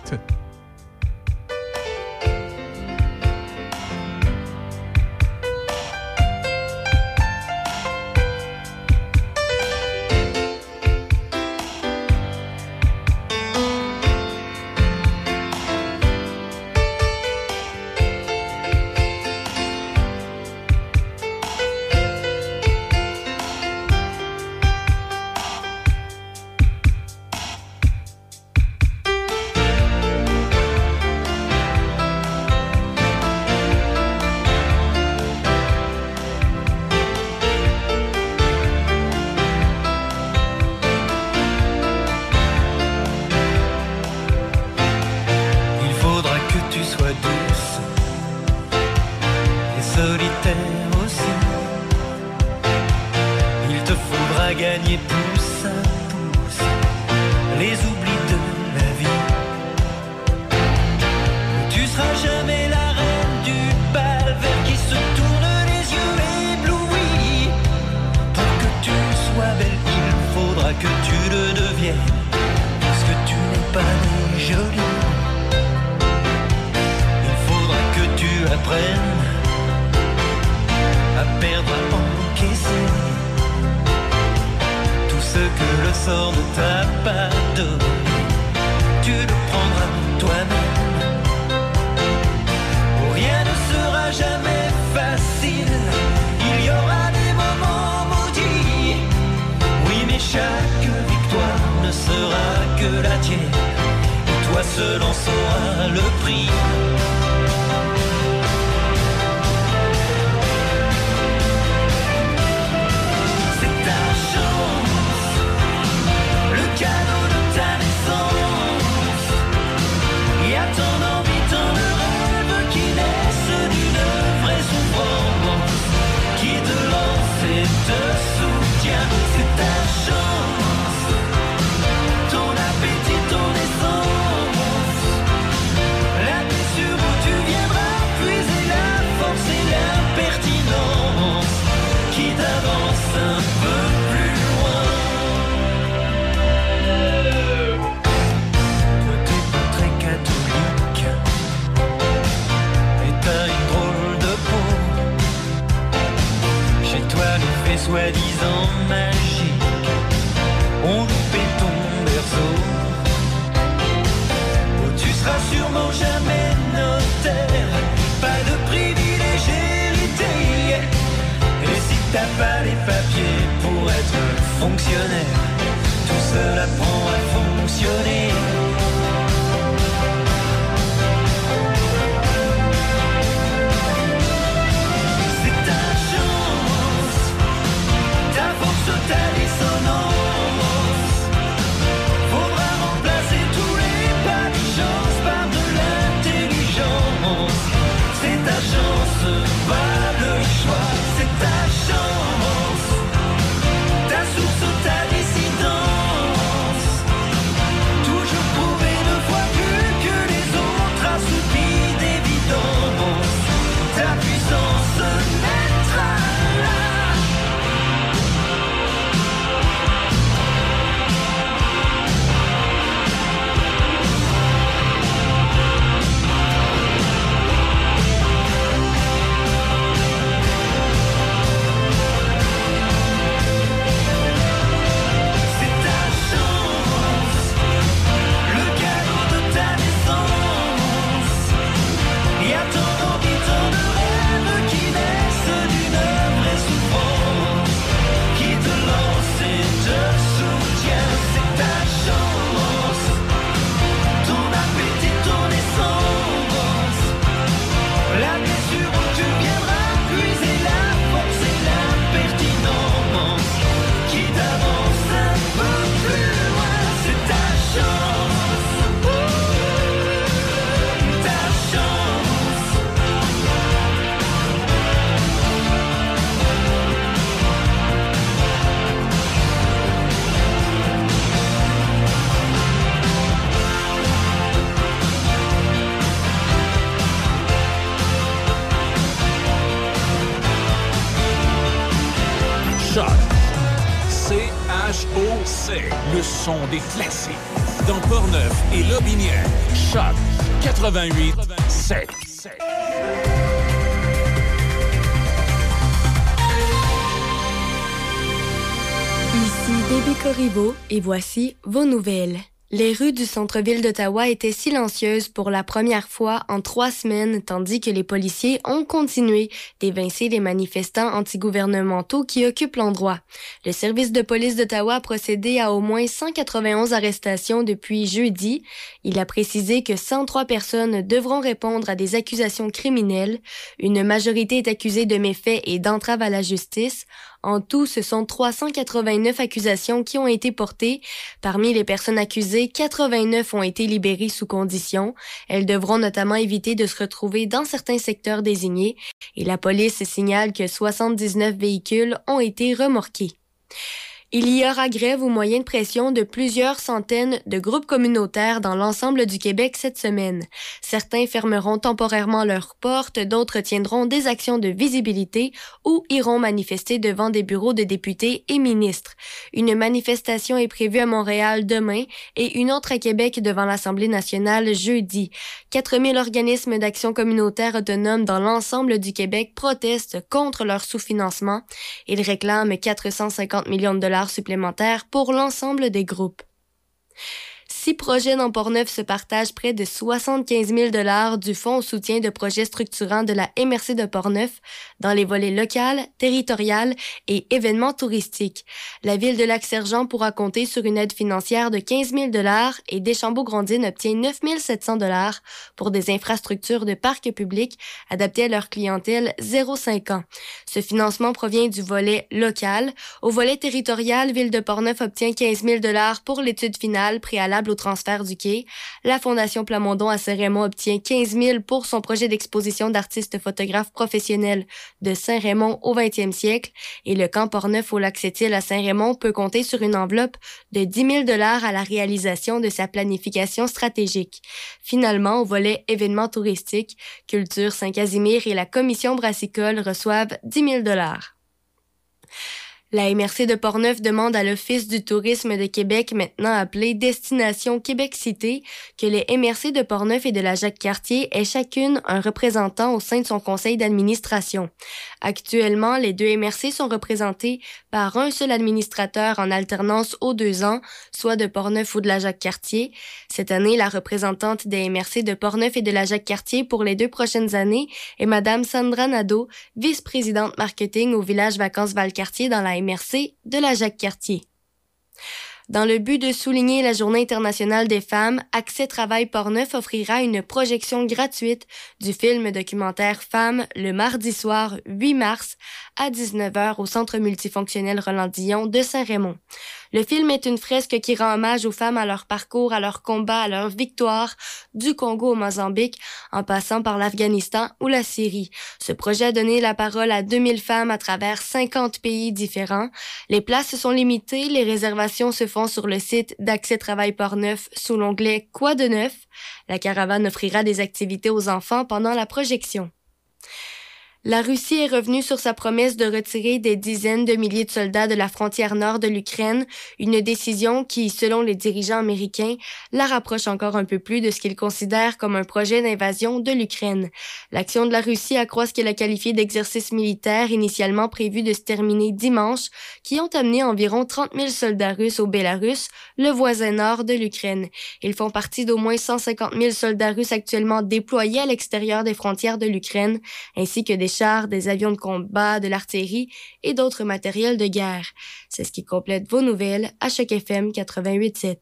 Fonctionnaire, tout prend à fonctionner. Le son des classiques. Dans Portneuf et Lobinière. Choc 88 7. Ici Déby Corriveau et voici vos nouvelles. Les rues du centre-ville d'Ottawa étaient silencieuses pour la première fois en trois semaines, tandis que les policiers ont continué d'évincer les manifestants antigouvernementaux qui occupent l'endroit. Le service de police d'Ottawa a procédé à au moins 191 arrestations depuis jeudi. Il a précisé que 103 personnes devront répondre à des accusations criminelles. Une majorité est accusée de méfaits et d'entrave à la justice. En tout, ce sont 389 accusations qui ont été portées. Parmi les personnes accusées, 89 ont été libérées sous condition. Elles devront notamment éviter de se retrouver dans certains secteurs désignés. Et la police signale que 79 véhicules ont été remorqués. Il y aura grève ou moyen de pression de plusieurs centaines de groupes communautaires dans l'ensemble du Québec cette semaine. Certains fermeront temporairement leurs portes, d'autres tiendront des actions de visibilité ou iront manifester devant des bureaux de députés et ministres. Une manifestation est prévue à Montréal demain et une autre à Québec devant l'Assemblée nationale jeudi. 4000 organismes d'action communautaire autonomes dans l'ensemble du Québec protestent contre leur sous-financement. Ils réclament 450 millions de dollars supplémentaires pour l'ensemble des groupes. Six projets dans Portneuf se partagent près de 75 000 dollars du Fonds au soutien de projets structurants de la MRC de Portneuf dans les volets local, territorial et événements touristiques. La ville de Lac-Sergent pourra compter sur une aide financière de 15 000 dollars et Deschambault-Grondines obtient 9 700 dollars pour des infrastructures de parcs publics adaptées à leur clientèle 0,5 ans. Ce financement provient du volet local. Au volet territorial, Ville de Portneuf obtient 15 000 dollars pour l'étude finale préalable au transfert du quai. La Fondation Plamondon à Saint-Raymond obtient 15 000 pour son projet d'exposition d'artistes photographes professionnels de Saint-Raymond au 20e siècle. Et le camp Portneuf au lac Sept-Îles à Saint-Raymond peut compter sur une enveloppe de 10 000 dollars à la réalisation de sa planification stratégique. Finalement, au volet événements touristiques, Culture Saint-Casimir et la Commission brassicole reçoivent 10 000 dollars. La MRC de Portneuf demande à l'Office du tourisme de Québec, maintenant appelé Destination Québec Cité, que les MRC de Portneuf et de la Jacques-Cartier aient chacune un représentant au sein de son conseil d'administration. Actuellement, les deux MRC sont représentés par un seul administrateur en alternance aux deux ans, soit de Portneuf ou de la Jacques-Cartier. Cette année, la représentante des MRC de Portneuf et de la Jacques-Cartier pour les deux prochaines années est Madame Sandra Nadeau, vice-présidente marketing au village Vacances Valcartier dans la MRC de la Jacques-Cartier. Dans le but de souligner la Journée internationale des femmes, Accès Travail Portneuf offrira une projection gratuite du film documentaire Femmes le mardi soir 8 mars à 19h au Centre multifonctionnel Roland Dillon de Saint-Raymond. Le film est une fresque qui rend hommage aux femmes à leur parcours, à leur combat, à leur victoire, du Congo au Mozambique, en passant par l'Afghanistan ou la Syrie. Ce projet a donné la parole à 2000 femmes à travers 50 pays différents. Les places sont limitées, les réservations se font sur le site d'Accès Travail Portneuf sous l'onglet Quoi de neuf? La caravane offrira des activités aux enfants pendant la projection. La Russie est revenue sur sa promesse de retirer des dizaines de milliers de soldats de la frontière nord de l'Ukraine, une décision qui, selon les dirigeants américains, la rapproche encore un peu plus de ce qu'ils considèrent comme un projet d'invasion de l'Ukraine. L'action de la Russie accroît ce qu'elle a qualifié d'exercice militaire initialement prévu de se terminer dimanche, qui ont amené environ 30 000 soldats russes au Bélarus, le voisin nord de l'Ukraine. Ils font partie d'au moins 150 000 soldats russes actuellement déployés à l'extérieur des frontières de l'Ukraine, ainsi que des chars, des avions de combat, de l'artillerie et d'autres matériels de guerre. C'est ce qui complète vos nouvelles à Choc FM 88.7.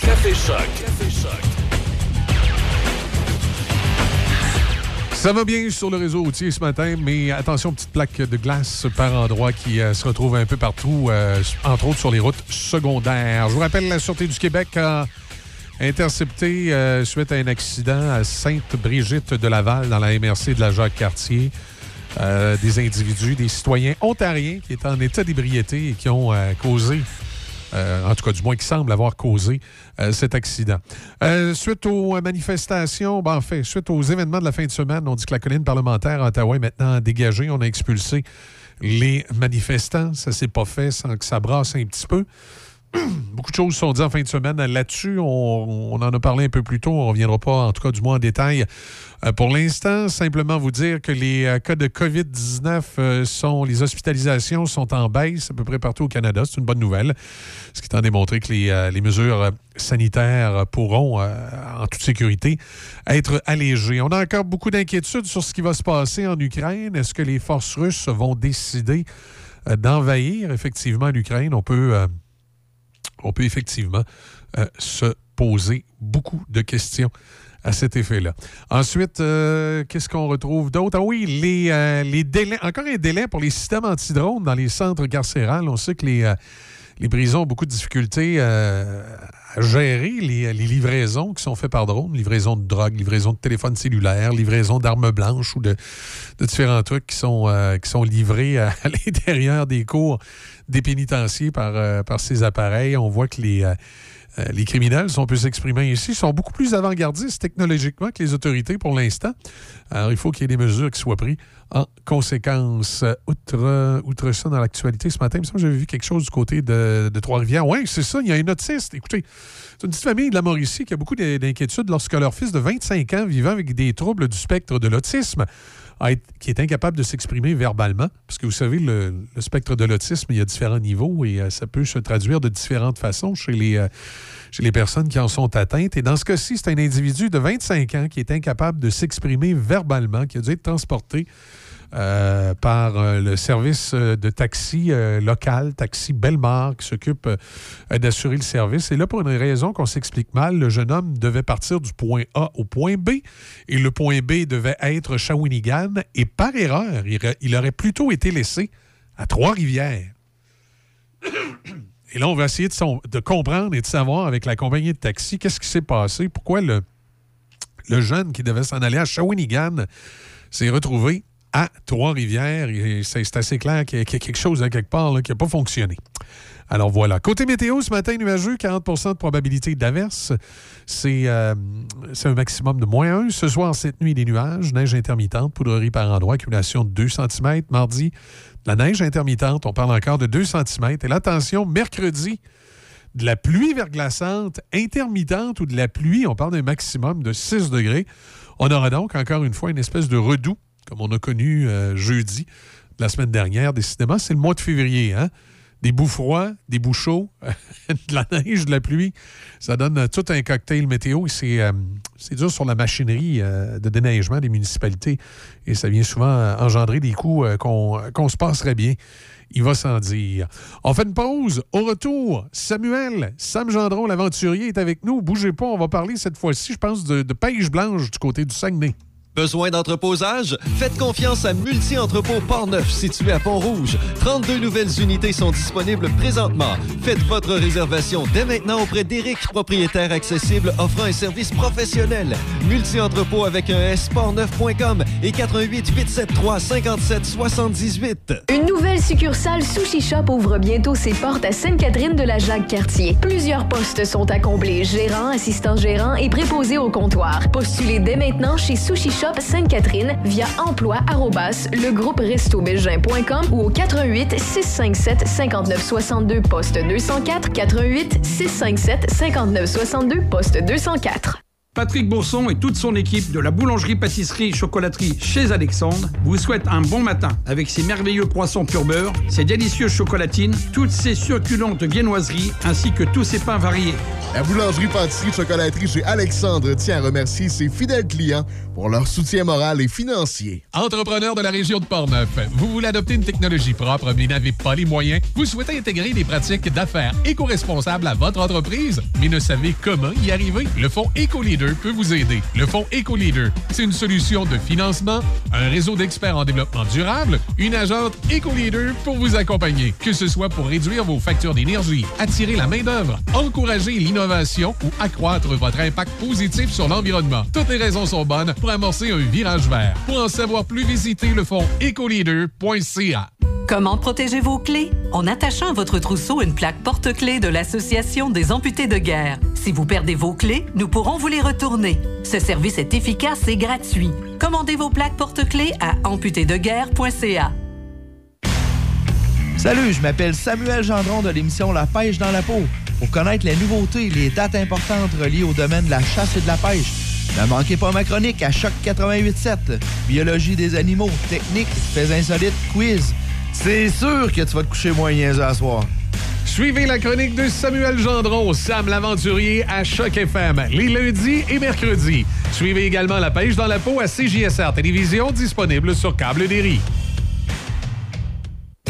Café Choc. Café Choc. Ça va bien sur le réseau routier ce matin, mais attention, petite plaque de glace par endroit qui euh, se retrouve un peu partout, euh, entre autres sur les routes secondaires. Je vous rappelle, la Sûreté du Québec a intercepté euh, suite à un accident à Sainte-Brigitte de Laval dans la MRC de la Jacques-Cartier. euh, des individus, des citoyens ontariens qui étaient en état d'ébriété et qui ont euh, causé en tout cas du moins qui semble avoir causé cet accident. Suite aux manifestations, ben, en fait, suite aux événements de la fin de semaine, on dit que la colline parlementaire à Ottawa est maintenant dégagée. On a expulsé les manifestants. Ça s'est pas fait sans que ça brasse un petit peu. *clears throat* Beaucoup de choses sont dites en fin de semaine là-dessus. On, en a parlé un peu plus tôt. On ne reviendra pas, en tout cas, du moins en détail. Euh, pour l'instant, simplement vous dire que les euh, cas de COVID-19 euh, sont, les hospitalisations sont en baisse à peu près partout au Canada. C'est une bonne nouvelle. Ce qui est en démontré que les, les mesures sanitaires pourront, en toute sécurité, être allégées. On a encore beaucoup d'inquiétudes sur ce qui va se passer en Ukraine. Est-ce que les forces russes vont décider d'envahir effectivement l'Ukraine? On peut on peut effectivement euh, se poser beaucoup de questions à cet effet-là. Ensuite, euh, qu'est-ce qu'on retrouve d'autre? Ah oui, les, euh, les délais, encore un délai pour les systèmes antidrones dans les centres carcérales. On sait que les, les prisons ont beaucoup de difficultés gérer les, livraisons qui sont faites par drone, livraison de drogue, livraison de téléphone cellulaire, livraison d'armes blanches ou de, différents trucs qui sont, euh, livrés *laughs* à, l'intérieur des cours des pénitenciers par, euh, par ces appareils. On voit que les, euh, les criminels, si on peut s'exprimer ici, sont beaucoup plus avant-gardistes technologiquement que les autorités pour l'instant. Alors, il faut qu'il y ait des mesures qui soient prises en conséquence. Outre, outre ça, dans l'actualité ce matin, il me semble que j'avais vu quelque chose du côté de, de Trois-Rivières. Oui, c'est ça, il y a un autiste. Écoutez, c'est une petite famille de la Mauricie qui a beaucoup d'in- d'inquiétudes lorsque leur fils de 25 ans, vivant avec des troubles du spectre de l'autisme, qui est incapable de s'exprimer verbalement. Parce que vous savez, le, le spectre de l'autisme, il y a différents niveaux et euh, ça peut se traduire de différentes façons chez les, euh, chez les personnes qui en sont atteintes. Et dans ce cas-ci, c'est un individu de 25 ans qui est incapable de s'exprimer verbalement, qui a dû être transporté euh, par euh, le service euh, de taxi local, Taxi Belmar, qui s'occupe d'assurer le service. Et là, pour une raison qu'on s'explique mal, le jeune homme devait partir du point A au point B, et le point B devait être Shawinigan, et par erreur, il, aurait- plutôt été laissé à Trois-Rivières. Et là, on va essayer de, comprendre et de savoir avec la compagnie de taxi qu'est-ce qui s'est passé, pourquoi le jeune qui devait s'en aller à Shawinigan s'est retrouvé à Trois-Rivières. Et C'est assez clair qu'il y a quelque chose à quelque part qui n'a pas fonctionné. Alors voilà. Côté météo, ce matin, nuageux, 40% de probabilité d'averse. C'est euh, c'est un maximum de moins 1. Ce soir, cette nuit, des nuages, neige intermittente, poudrerie par endroit, accumulation de 2 cm. Mardi, la neige intermittente, on parle encore de 2 cm. Et l'attention, mercredi, de la pluie verglaçante intermittente ou de la pluie, on parle d'un maximum de 6 degrés. On aura donc encore une fois une espèce de redout, comme on a connu euh, jeudi de la semaine dernière. Décidément, c'est le mois de février. Hein? Des bouts froids, des bouts chauds, *laughs* de la neige, de la pluie. Ça donne euh, tout un cocktail météo. euh, c'est dur sur la machinerie de déneigement des municipalités. Et ça vient souvent engendrer des coups euh, qu'on se passerait bien. Il va sans dire. On fait une pause. Au retour, Samuel, Sam Gendron, l'aventurier, est avec nous. Bougez pas, on va parler cette fois-ci, je pense, de, de pêche blanche du côté du Saguenay. Besoin d'entreposage? Faites confiance à Multi-Entrepôt Port-Neuf, situé à Pont-Rouge. 32 nouvelles unités sont disponibles présentement. Faites votre réservation dès maintenant auprès d'Éric, propriétaire accessible offrant un service professionnel. Multi-Entrepôt avec un S, portneuf.com et 88 873 57 78. Une nouvelle succursale Sushi Shop ouvre bientôt ses portes à Sainte-Catherine de la Jacques-Cartier. Plusieurs postes sont à combler, gérant, assistant gérant et préposé au comptoir. Postulez dès maintenant chez Sushi Shop Sainte-Catherine via emploi arrobas legrouperestobelgin.com ou au 88 657 5962 poste 204 88 657 5962 poste 204. Patrick Bourson et toute son équipe de la boulangerie-pâtisserie-chocolaterie chez Alexandre vous souhaitent un bon matin avec ses merveilleux croissants pur beurre, ses délicieuses chocolatines, toutes ses succulentes viennoiseries ainsi que tous ses pains variés. La boulangerie-pâtisserie-chocolaterie chez Alexandre tient à remercier ses fidèles clients pour leur soutien moral et financier. Entrepreneur de la région de Portneuf, vous voulez adopter une technologie propre mais n'avez pas les moyens? Vous souhaitez intégrer des pratiques d'affaires éco-responsables à votre entreprise? Mais ne savez comment y arriver? Le Fonds Peut vous aider. Le Fonds EcoLeader, c'est une solution de financement, un réseau d'experts en développement durable, une agente EcoLeader pour vous accompagner. Que ce soit pour réduire vos factures d'énergie, attirer la main-d'œuvre, encourager l'innovation ou accroître votre impact positif sur l'environnement. Toutes les raisons sont bonnes pour amorcer un virage vert. Pour en savoir plus, visitez le fonds ecoleader.ca. Comment protéger vos clés? En attachant à votre trousseau une plaque porte-clés de l'Association des amputés de guerre. Si vous perdez vos clés, nous pourrons vous les retourner. Ce service est efficace et gratuit. Commandez vos plaques porte-clés à amputédeguerre.ca. Salut, je m'appelle Samuel Gendron de l'émission La pêche dans la peau. Pour connaître les nouveautés et les dates importantes reliées au domaine de la chasse et de la pêche, ne manquez pas ma chronique à Choc 88.7. Biologie des animaux, techniques, faits insolites, quiz. C'est sûr que tu vas te coucher moins à soir. Suivez la chronique de Samuel Gendron, Sam l'aventurier à Choc FM, les lundis et mercredis. Suivez également La pêche dans la peau à CJSR Télévision, disponible sur Câble des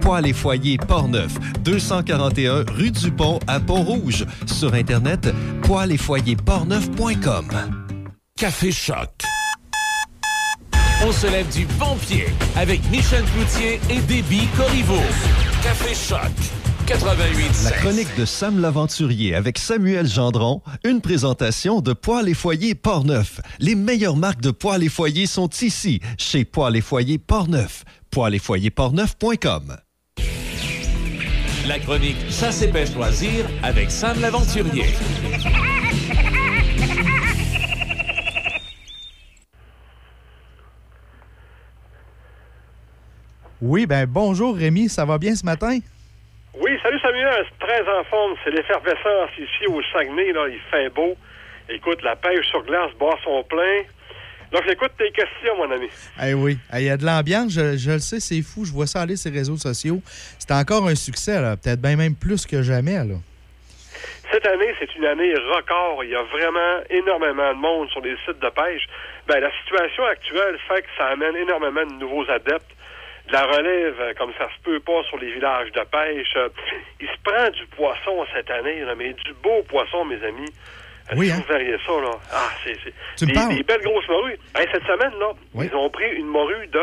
Poêle et foyer Portneuf, 241 rue du Pont à Pont-Rouge. Sur Internet, poêle et foyer portneuf.com. Café Choc. On se lève du bon pied avec Michel Cloutier et Déby Corriveau. Café Choc. 88 La chronique de Sam l'Aventurier avec Samuel Gendron, une présentation de Poêle et Foyer Portneuf. Les meilleures marques de poêle et foyer sont ici, chez Poêle et Foyer Portneuf. Poêle et foyer portneuf.com. La chronique Chasse et pêche loisirs avec Sam l'Aventurier. Oui, ben bonjour Rémi, ça va bien ce matin? Oui, salut Samuel, c'est très en forme. C'est l'effervescence ici au Saguenay, là, il fait beau. Écoute, la pêche sur glace bat son plein. Donc, j'écoute tes questions, mon ami. Eh oui, Eh, il y a de l'ambiance, je, je le sais, c'est fou, je vois ça aller sur les réseaux sociaux. C'est encore un succès, là, peut-être bien même plus que jamais. Là. Cette année, c'est une année record. Il y a vraiment énormément de monde sur les sites de pêche. Ben, la situation actuelle fait que ça amène énormément de nouveaux adeptes. De la relève, euh, comme ça se peut pas sur les villages de pêche. Euh, Il se prend du poisson cette année, là, mais du beau poisson, mes amis. Euh, Oui, hein? Vous verriez ça, là. Ah, c'est... Tu me des, parles? des belles grosses morues. Hey, cette semaine, là, Oui. ils ont pris une morue de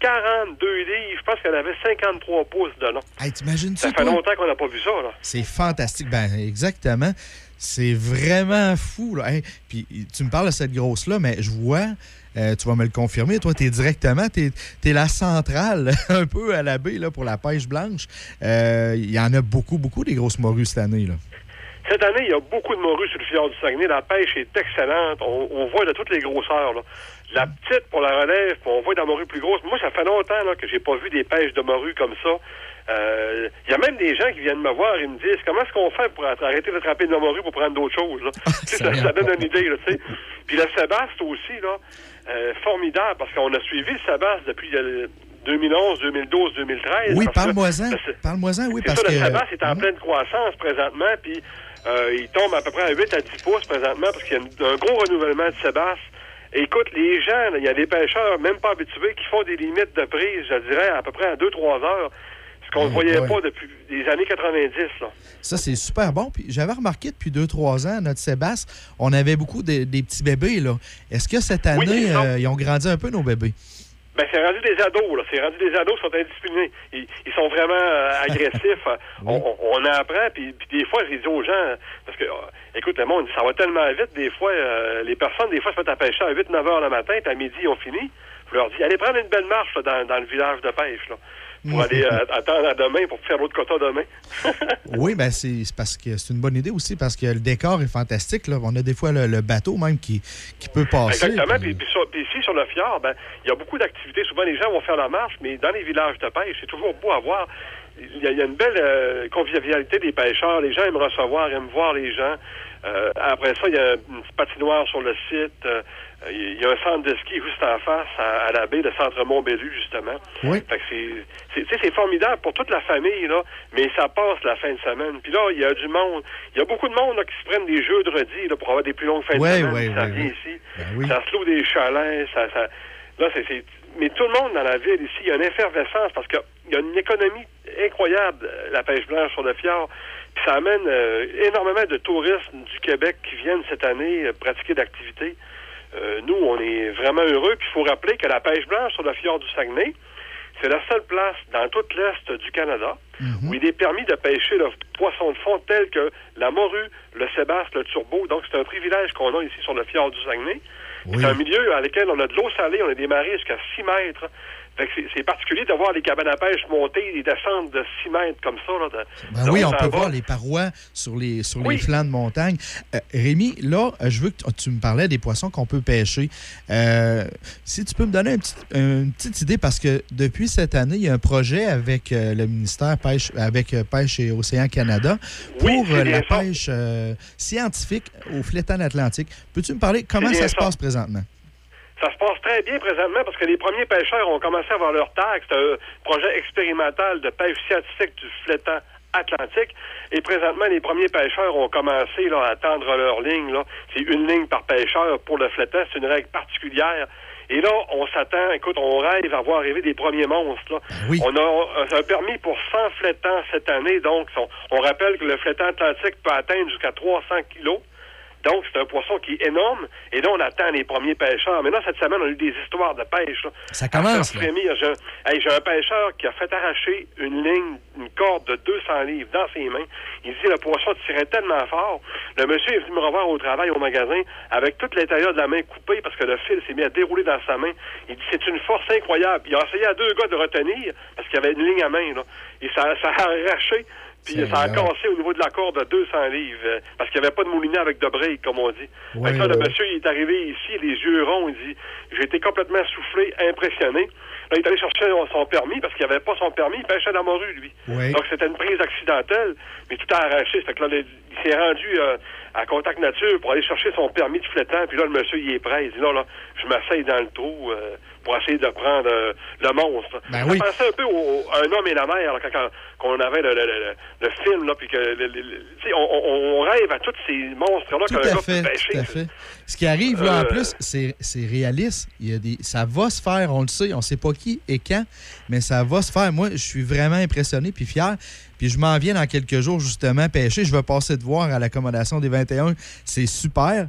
42 livres. Je pense qu'elle avait 53 pouces de long. Hey, t'imagines-tu, Ça fait toi? longtemps qu'on n'a pas vu ça, là. C'est fantastique. Ben, exactement. C'est vraiment fou. Là. Hey, puis tu me parles de cette grosse-là, mais je vois, euh, tu vas me le confirmer, toi, tu es directement, tu es, la centrale *laughs* un peu à la baie là, pour la pêche blanche. Euh, Il y en a beaucoup, beaucoup des grosses morues cette année. Là. Cette année, il y a beaucoup de morues sur le fjord du Saguenay. La pêche est excellente. On, on voit de toutes les grosseurs. Là. La petite pour la relève, puis on voit de la morue plus grosse. Moi, ça fait longtemps là, que j'ai pas vu des pêches de morue comme ça. Euh, Il y a même des gens qui viennent me voir et me disent comment est-ce qu'on fait pour arrêter d'attraper de la morue pour prendre d'autres choses. Là? *laughs* Sais, ça, ça donne une idée. Là. Puis le Sébaste aussi, là, euh, formidable, parce qu'on a suivi le Sébaste depuis euh, 2011, 2012, 2013. Oui, parle-moi-en. le- Parle-moi-en, oui, c'est parce ça, que. le sabas est en pleine croissance présentement, puis euh, il tombe à peu près à 8 à 10 pouces présentement parce qu'il y a un gros renouvellement de sabas. Écoute, les gens, il y a des pêcheurs, même pas habitués, qui font des limites de prise, je dirais, à peu près à 2-3 heures, ce qu'on ne Oh voyait pas depuis les années 90. Là. Ça, c'est super bon. Puis j'avais remarqué depuis 2-3 ans, notre Sébastien, on avait beaucoup de- des petits bébés. là. Est-ce que cette année, euh, ils ont grandi un peu, nos bébés? Ben, c'est rendu des ados, là. C'est rendu des ados qui sont indisciplinés. Ils, ils sont vraiment euh, agressifs. *laughs* on, on, on apprend, puis, puis des fois, je dis aux gens, parce que, euh, écoute, le monde, ça va tellement vite, des fois, euh, les personnes, des fois, se mettent à pêcher à 8-9 heures le matin, puis à midi, ils ont fini. Je leur dis, allez prendre une belle marche là, dans, dans le village de pêche, là, pour aller euh, attendre à demain, pour faire l'autre quota demain. *laughs* Oui, ben c'est parce que c'est une bonne idée aussi, parce que le décor est fantastique. Là. On a des fois le, le bateau même qui, qui peut passer. Exactement. puis- Puis, puis sur- puis ici, sur le fjord, ben, il y a beaucoup d'activités. Souvent, les gens vont faire la marche, mais dans les villages de pêche, c'est toujours beau à voir. Il y a, il y a une belle euh, convivialité des pêcheurs. Les gens aiment recevoir, aiment voir les gens. Euh, après ça, il y a une petite patinoire sur le site. Euh, il y a un centre de ski juste en face, à, à la baie, le centre Montbellu, justement. Oui. Fait que c'est, c'est, tu sais, c'est formidable pour toute la famille, là, mais ça passe la fin de semaine. Puis là, il y a du monde. Il y a beaucoup de monde là, qui se prennent des jeux de redis là, pour avoir des plus longues fins Ouais, de semaine. ouais, ça ouais, vient ici. Ben oui. Ça se loue des chalets. Ça, ça... Là, c'est, c'est- Mais tout le monde dans la ville ici, il y a une effervescence parce qu'il y a une économie incroyable, euh, la pêche blanche sur le fjord. Puis ça amène euh, énormément de touristes du Québec qui viennent cette année euh, pratiquer d'activités. Euh, nous, on est vraiment heureux. Puis il faut rappeler que la pêche blanche sur le fjord du Saguenay, c'est la seule place dans toute l'Est du Canada où il est permis de pêcher le poisson de fond tel que la morue, le sébaste, le turbo. Donc, c'est un privilège qu'on a ici sur le fjord du Saguenay. C'est un milieu à lequel on a de l'eau salée, on a des marées jusqu'à 6 mètres. C'est- particulier de voir les cabanes à pêche monter et descendre de 6 mètres comme ça. Là, de- Ben de oui, on peut voir les parois sur les, sur Oui. les flancs de montagne. Euh, Rémi, là, euh, je veux que tu- me parlais des poissons qu'on peut pêcher. Euh, si tu peux me donner un petit- une petite idée, parce que depuis cette année, il y a un projet avec euh, le ministère Pêche, avec Pêche et Océan Canada pour Oui, la pêche scientifique au flétan atlantique. Peux-tu me parler comment ça se passe présentement? Ça se passe très bien présentement parce que les premiers pêcheurs ont commencé à avoir leur tag. C'est un projet expérimental de pêche scientifique du flétan atlantique. Et présentement, les premiers pêcheurs ont commencé là, à tendre leur ligne. C'est une ligne par pêcheur pour le flétan. C'est une règle particulière. Et là, on s'attend, écoute, on rêve à voir arriver des premiers monstres. Là. oui. On a un permis pour 100 flétans cette année, donc on, on rappelle que le flétan atlantique peut atteindre jusqu'à 300 kilos. Donc, c'est un poisson qui est énorme. Et là, on attend les premiers pêcheurs. Maintenant, cette semaine, on a eu des histoires de pêche. là. Ça commence. J'ai un, hey, un pêcheur qui a fait arracher une ligne, une corde de 200 livres dans ses mains. Il dit le poisson tirait tellement fort. Le monsieur est venu me revoir au travail, au magasin, avec toute l'intérieur de la main coupée parce que le fil s'est mis à dérouler dans sa main. Il dit c'est une force incroyable. Il a essayé à deux gars de retenir parce qu'il y avait une ligne à main. Là. Et ça, ça a arraché. Puis ça a cassé au niveau de la corde de 200 livres, euh, parce qu'il n'y avait pas de moulinet avec de break, comme on dit. Ouais, Fait que là, le monsieur, il est arrivé ici, les yeux ronds, il dit, j'ai été complètement soufflé, impressionné. Là, il est allé chercher son permis, parce qu'il n'avait pas son permis, il pêchait dans la morue, lui. Donc, c'était une prise accidentelle, mais tout a arraché. Fait que là, il s'est rendu euh, à Contact Nature pour aller chercher son permis de flétan, puis là, le monsieur, il est prêt. Il dit, là, là, je m'asseye dans le trou euh, pour essayer de prendre euh, le monstre. Ben Ça oui. pensait un peu au, à un homme et la mer, là, quand, quand- quand on avait le, le, le, le film, là, puis que, on, rêve à tous ces monstres-là Tout qu'un gars peut fait, pêcher. tout à fait. Ce qui arrive, là, en Euh, plus, c'est c'est réaliste. Il y a des, ça va se faire, on le sait, on sait pas qui et quand, mais ça va se faire. Moi, je suis vraiment impressionné puis fier. Puis je m'en viens dans quelques jours, justement, pêcher. Je vais passer te voir à l'accommodation des 21. C'est super.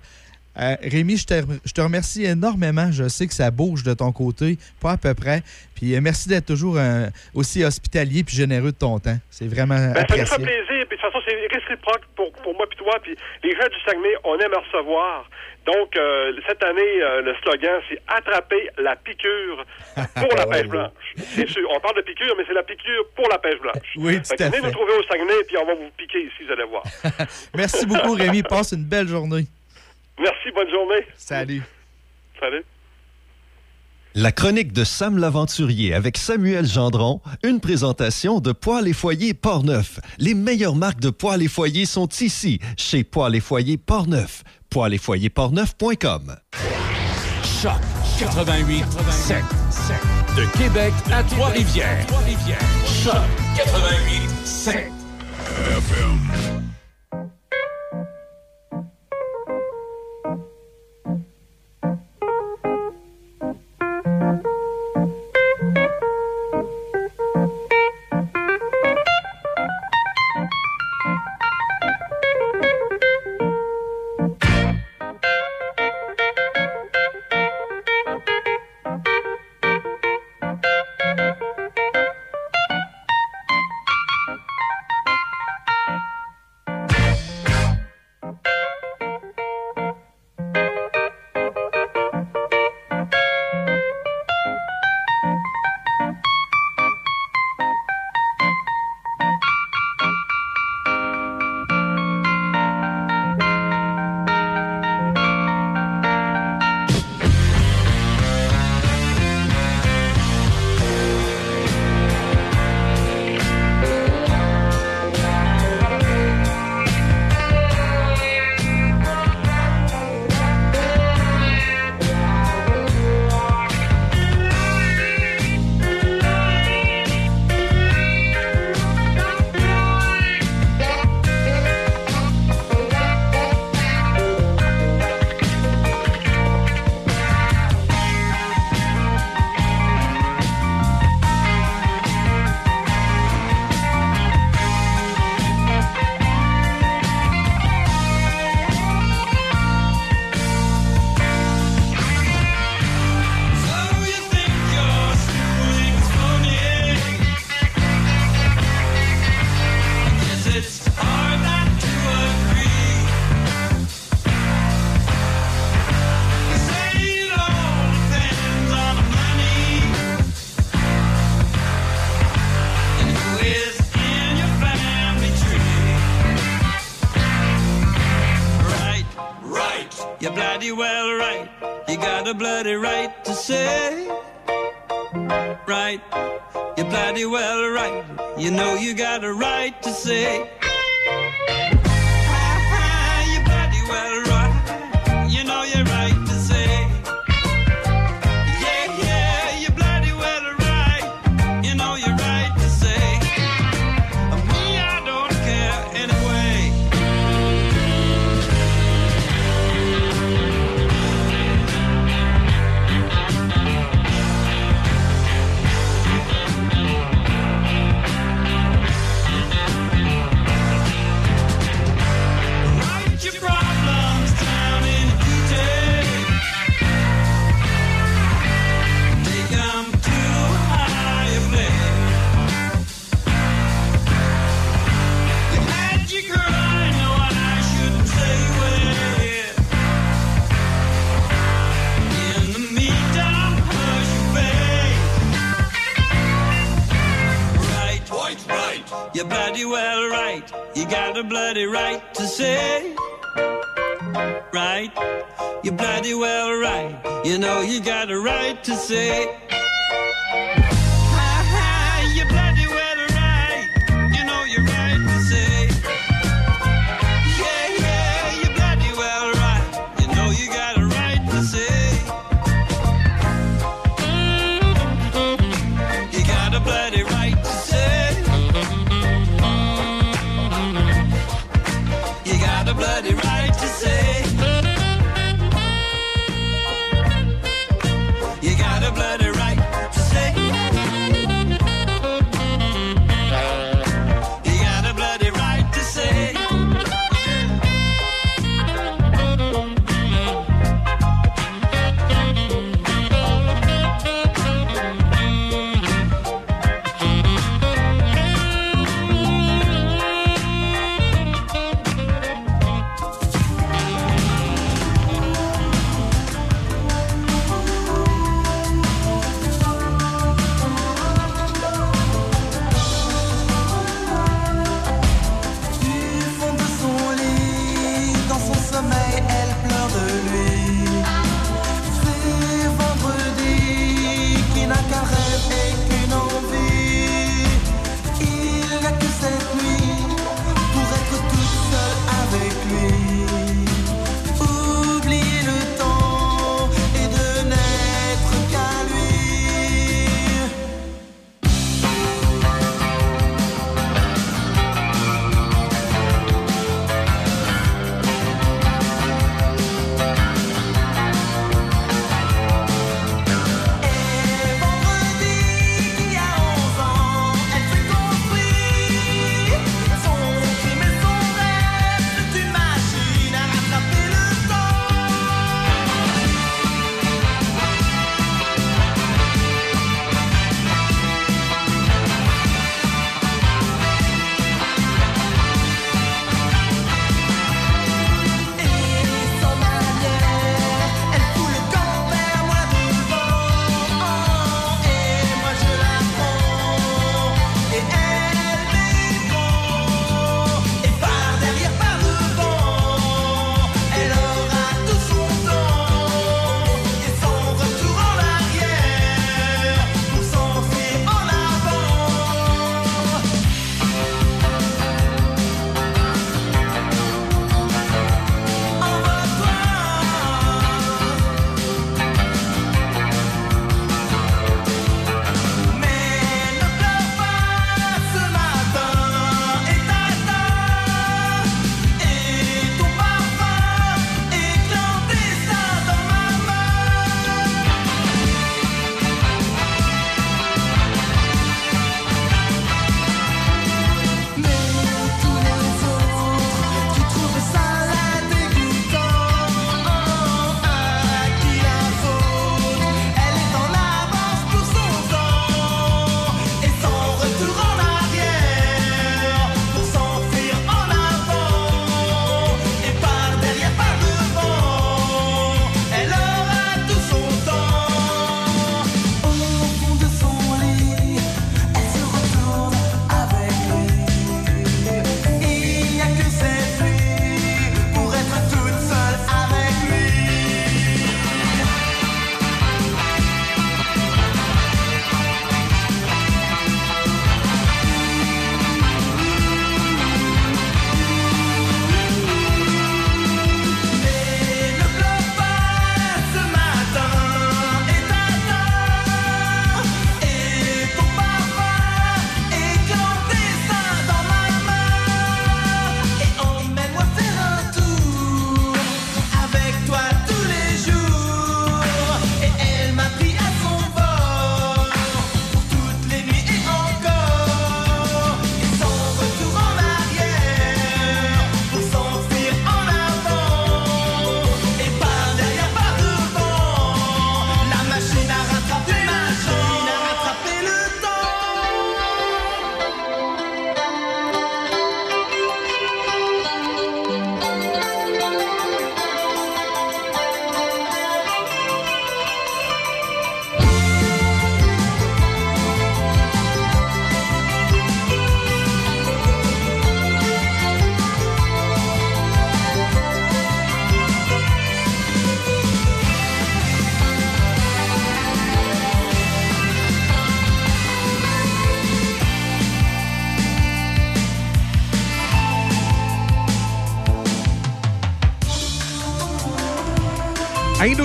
Euh, Rémi, je te, je te remercie énormément. Je sais que ça bouge de ton côté, pas à peu près. Puis euh, merci d'être toujours euh, aussi hospitalier puis généreux de ton temps. C'est vraiment Ben, ça nous fait apprécié. plaisir, puis de toute façon, c'est réciproque pour, pour moi puis toi, puis les gens du Saguenay, on aime recevoir. Donc, euh, cette année, le slogan, c'est « Attraper la piqûre pour la *laughs* pêche blanche ». C'est sûr, on parle de piqûre, mais c'est la piqûre pour la pêche blanche. Oui, Fait tout à venez fait. nous trouver au Saguenay, puis on va vous piquer ici, vous allez voir. *laughs* Merci beaucoup, Rémi. Passe une belle journée. Merci, bonne journée. Salut. Salut. La chronique de Sam l'Aventurier avec Samuel Gendron, une présentation de Poils et Foyers Portneuf. Les meilleures marques de poils et foyers sont ici, chez Poils et Foyers Portneuf. Poils et foyers portneuf.com. Choc 88 7. De Québec à Trois-Rivières. Choc 88 7. It's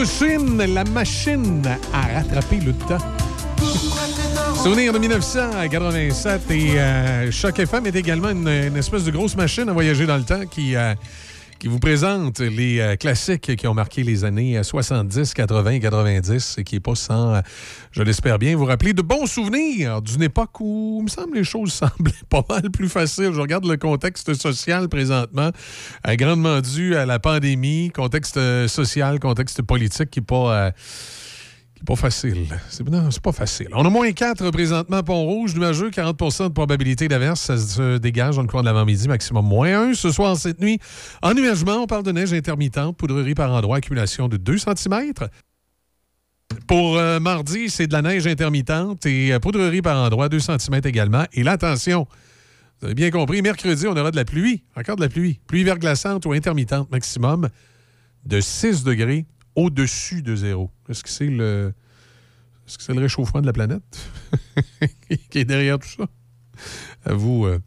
La machine à rattraper le temps. Souvenir de 1987 et euh, Choc FM est également une, une espèce de grosse machine à voyager dans le temps qui, euh, qui vous présente les euh, classiques qui ont marqué les années 70, 80, 90 et qui n'est pas sans, euh, je l'espère bien, vous rappeler de bons souvenirs d'une époque où, il me semble, les choses *laughs* semblaient pas mal plus faciles. Je regarde le contexte social présentement, grandement dû à la pandémie, contexte euh, social, contexte politique qui n'est pas... euh, pas facile. C'est, c'est pas facile. On a moins 4 présentement Pont-Rouge, nuageux, 40% de probabilité d'averse. Ça se dégage dans le coin de l'avant-midi, maximum moins 1. Ce soir, cette nuit, ennuagement, on parle de neige intermittente, poudrerie par endroit, accumulation de 2 cm. Pour euh, mardi, c'est de la neige intermittente et euh, poudrerie par endroit, 2 cm également. Et là, attention, vous avez bien compris, mercredi, on aura de la pluie. Encore de la pluie. Pluie verglaçante ou intermittente, maximum de 6 degrés au-dessus de zéro. Est-ce que c'est le. Est-ce que c'est le réchauffement de la planète *laughs* qui est derrière tout ça? À vous, euh,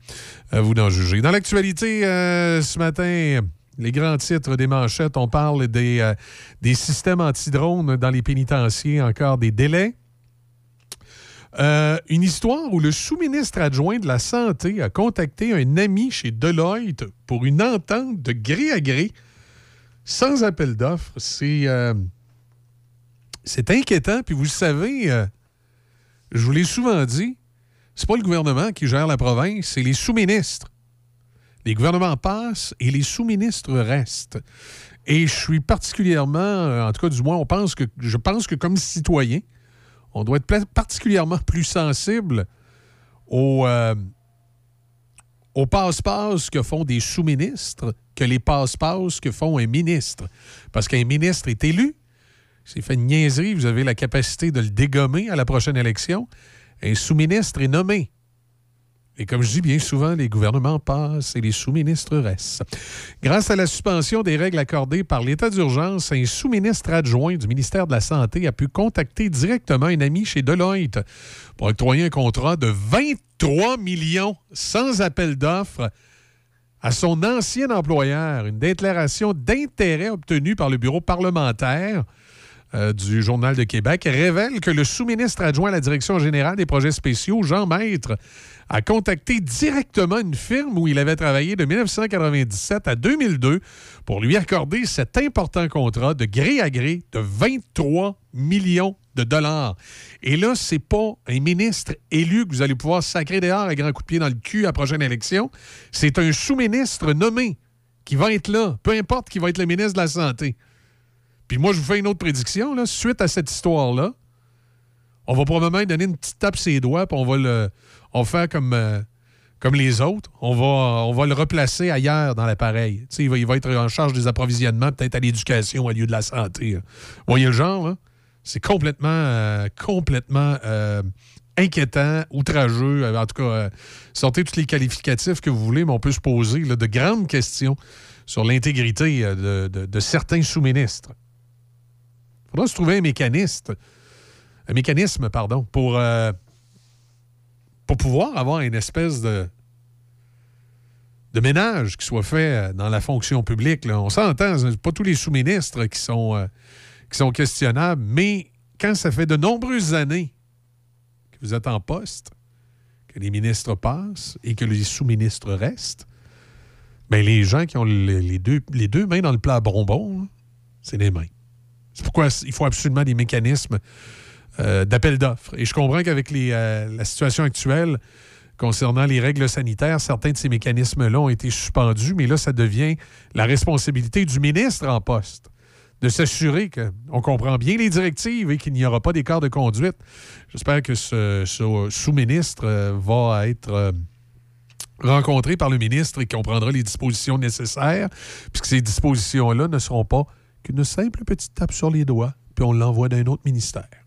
à vous d'en juger. Dans l'actualité, euh, ce matin, les grands titres des manchettes, on parle des, euh, systèmes anti-drones dans les pénitenciers, encore des délais. Une histoire où le sous-ministre adjoint de la Santé a contacté un ami chez Deloitte pour une entente de gré à gré sans appel d'offres. C'est euh, c'est inquiétant. Puis vous le savez, euh, je vous l'ai souvent dit, c'est pas le gouvernement qui gère la province, c'est les sous-ministres. Les gouvernements passent et les sous-ministres restent. Et je suis particulièrement, euh, en tout cas du moins, on pense que, je pense que comme citoyen, on doit être particulièrement plus sensible aux passe-passe que font des sous-ministres que les passe-passe que font un ministre. Parce qu'un ministre est élu, c'est fait une niaiserie, vous avez la capacité de le dégommer à la prochaine élection. Un sous-ministre est nommé. Et comme je dis bien souvent, les gouvernements passent et les sous-ministres restent. Grâce à la suspension des règles accordées par l'état d'urgence, un sous-ministre adjoint du ministère de la Santé a pu contacter directement un ami chez Deloitte pour octroyer un contrat de 23 millions sans appel d'offres à son ancien employeur. Une déclaration d'intérêt obtenue par le bureau parlementaire euh, du Journal de Québec révèle que le sous-ministre adjoint à la Direction générale des projets spéciaux, Jean Maître, a contacté directement une firme où il avait travaillé de 1997 à 2002 pour lui accorder cet important contrat de gré à gré de 23 millions de dollars. Et là, c'est pas un ministre élu que vous allez pouvoir sacrer dehors à grand coup de pied dans le cul à la prochaine élection. C'est un sous-ministre nommé qui va être là, peu importe qui va être le ministre de la Santé. Puis moi, je vous fais une autre prédiction. Suite à cette histoire-là, on va probablement donner une petite tape ses doigts, puis on va le faire comme, euh, comme les autres. On va, le replacer ailleurs dans l'appareil. Il va, il va être en charge des approvisionnements, peut-être à l'éducation au lieu de la santé. là. Voyez le genre, là? C'est complètement, euh, complètement euh, inquiétant, outrageux. Euh, En tout cas, sortez tous les qualificatifs que vous voulez, mais on peut se poser de grandes questions sur l'intégrité de, certains sous-ministres. Il faudra se trouver un mécanisme, un mécanisme, pardon, pour, pour pouvoir avoir une espèce de, de ménage qui soit fait dans la fonction publique. On s'entend, pas tous les sous-ministres qui sont, qui sont questionnables, mais quand ça fait de nombreuses années que vous êtes en poste, que les ministres passent et que les sous-ministres restent, ben les gens qui ont les, deux, mains dans le plat à bonbons, c'est les mains. C'est pourquoi il faut absolument des mécanismes euh, d'appel d'offres. Et je comprends qu'avec euh, la situation actuelle concernant les règles sanitaires, certains de ces mécanismes-là ont été suspendus, mais là, ça devient la responsabilité du ministre en poste de s'assurer qu'on comprend bien les directives et qu'il n'y aura pas d'écart de conduite. J'espère que ce, sous-ministre euh, va être euh, rencontré par le ministre et qu'on prendra les dispositions nécessaires, puisque ces dispositions-là ne seront pas qu'une simple petite tape sur les doigts, puis on l'envoie d'un autre ministère.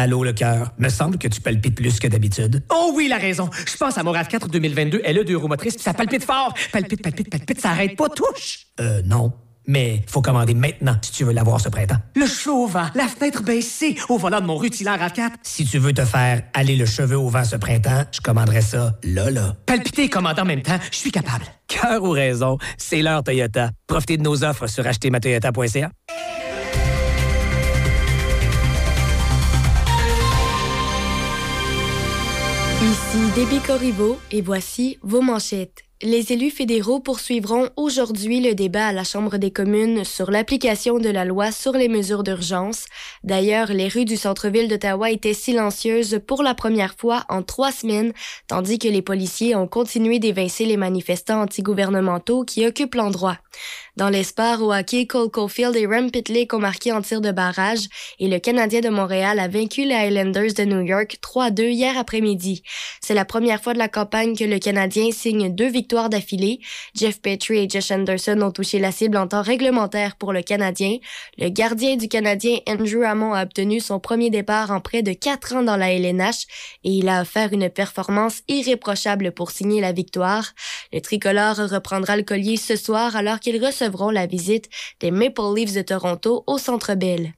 Allô, le cœur. Me semble que tu palpites plus que d'habitude. Oh oui, il a raison. Je pense à mon RAV4 2022 LE2 roues motrices, puis ça palpite fort. Palpite, palpite, palpite, ça arrête pas, touche. Euh, non. Mais faut commander maintenant si tu veux l'avoir ce printemps. Le chaud au vent, la fenêtre baissée, au volant de mon rutilant RAV4. Si tu veux te faire aller le cheveu au vent ce printemps, je commanderais ça là, là. Palpiter et commander en même temps, je suis capable. Cœur ou raison, c'est l'heure Toyota. Profitez de nos offres sur achetermatoyota.ca. Ici Déby Corriveau et voici vos manchettes. Les élus fédéraux poursuivront aujourd'hui le débat à la Chambre des communes sur l'application de la loi sur les mesures d'urgence. D'ailleurs, les rues du centre-ville d'Ottawa étaient silencieuses pour la première fois en trois semaines, tandis que les policiers ont continué d'évincer les manifestants antigouvernementaux qui occupent l'endroit. Dans les sports au hockey, Cole Caulfield et Rem Pitlick ont marqué en tir de barrage et le Canadien de Montréal a vaincu les Highlanders de New York 3-2 hier après-midi. C'est la première fois de la campagne que le Canadien signe deux victoires d'affilée. Jeff Petrie et Josh Anderson ont touché la cible en temps réglementaire pour le Canadien. Le gardien du Canadien Andrew Hammond a obtenu son premier départ en près de quatre ans dans la LNH et il a offert une performance irréprochable pour signer la victoire. Le tricolore reprendra le collier ce soir alors qu'ils recevront la visite des Maple Leafs de Toronto au Centre Bell.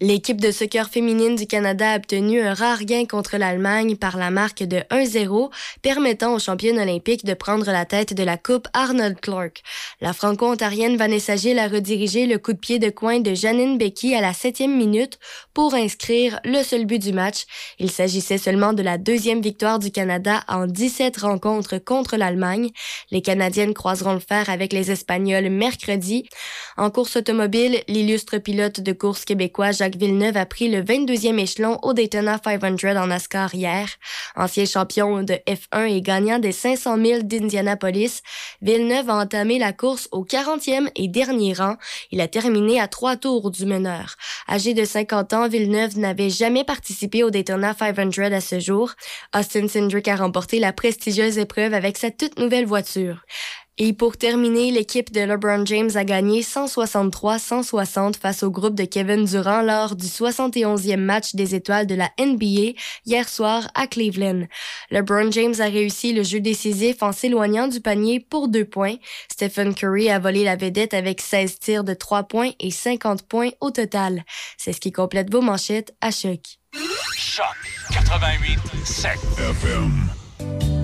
L'équipe de soccer féminine du Canada a obtenu un rare gain contre l'Allemagne par la marque de 1-0, permettant aux championnes olympiques de prendre la tête de la Coupe Arnold Clark. La franco-ontarienne Vanessa Gilles a redirigé le coup de pied de coin de Janine Becky à la septième minute pour inscrire le seul but du match. Il s'agissait seulement de la deuxième victoire du Canada en 17 rencontres contre l'Allemagne. Les Canadiennes croiseront le fer avec les Espagnols mercredi. En course automobile, l'illustre pilote de course québécois Villeneuve a pris le 22e échelon au Daytona 500 en NASCAR hier. Ancien champion de F1 et gagnant des 500 000 d'Indianapolis, Villeneuve a entamé la course au 40e et dernier rang. Il a terminé à trois tours du meneur. Âgé de 50 ans, Villeneuve n'avait jamais participé au Daytona 500 à ce jour. Austin Cindric a remporté la prestigieuse épreuve avec sa toute nouvelle voiture. Et pour terminer, l'équipe de LeBron James a gagné 163-160 face au groupe de Kevin Durant lors du 71e match des étoiles de la NBA hier soir à Cleveland. LeBron James a réussi le jeu décisif en s'éloignant du panier pour deux points. Stephen Curry a volé la vedette avec 16 tirs de 3 points et 50 points au total. C'est ce qui complète vos manchettes à choc. Choc 88 7 FM.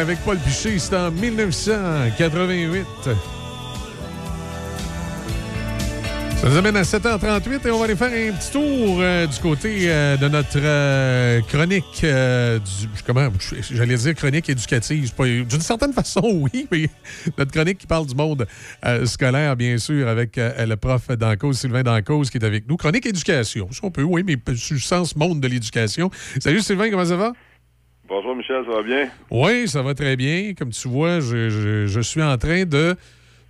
Avec Paul Piché, c'est en 1988. Ça nous amène à 7h38 et on va aller faire un petit tour euh, du côté euh, de notre euh, chronique du, comment j'allais dire chronique éducative. D'une certaine façon, *laughs* oui, mais notre chronique qui parle du monde scolaire, bien sûr, avec le prof Dancause, Sylvain Dancause, qui est avec nous. Chronique éducation, si on peut, oui, mais sur le sens monde de l'éducation. Salut Sylvain, comment ça va? Ça va bien? Oui, ça va très bien. Comme tu vois, je suis en train de,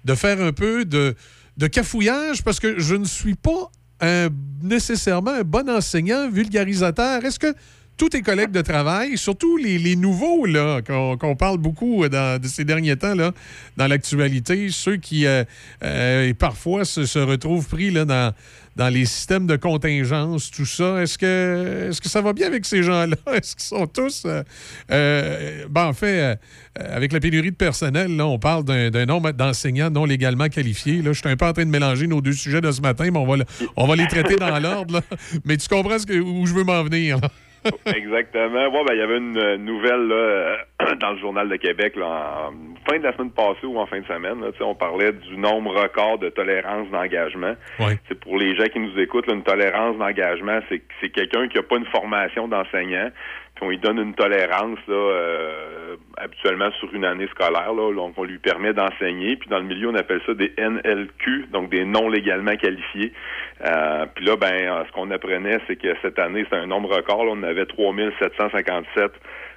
de faire un peu de, de cafouillage parce que je ne suis pas un- nécessairement un bon enseignant vulgarisateur. Est-ce que tous tes collègues de travail, surtout les, nouveaux, là, qu'on parle beaucoup dans, de ces derniers temps, là, dans l'actualité, ceux qui euh, euh, parfois se, retrouvent pris là, dans, dans les systèmes de contingence, tout ça, est-ce que, est que ça va bien avec ces gens-là? *laughs* Est-ce qu'ils sont tous... euh, euh, ben, en fait, euh, euh, avec la pénurie de personnel, là, on parle d'un nombre d'enseignants non légalement qualifiés. Je suis un peu en train de mélanger nos deux sujets de ce matin, mais on va, on va les traiter dans l'ordre. Mais tu comprends ce où je veux m'en venir. *laughs* Exactement. Bon, ben, il y avait une euh, nouvelle là, euh, *clears throat* dans le Journal de Québec là, en fin de la semaine passée ou en fin de semaine. Là, Tu sais, on parlait du nombre record de tolérance d'engagement. C'est pour les gens qui nous écoutent, là, une tolérance d'engagement, c'est c'est quelqu'un qui n'a pas une formation d'enseignant, on lui donne une tolérance là, euh, habituellement sur une année scolaire. Là, donc on lui permet d'enseigner. Puis dans le milieu, on appelle ça des NLQ, donc des non légalement qualifiés. Euh, puis là, ben, euh, ce qu'on apprenait, c'est que cette année, c'est un nombre record. On avait 3757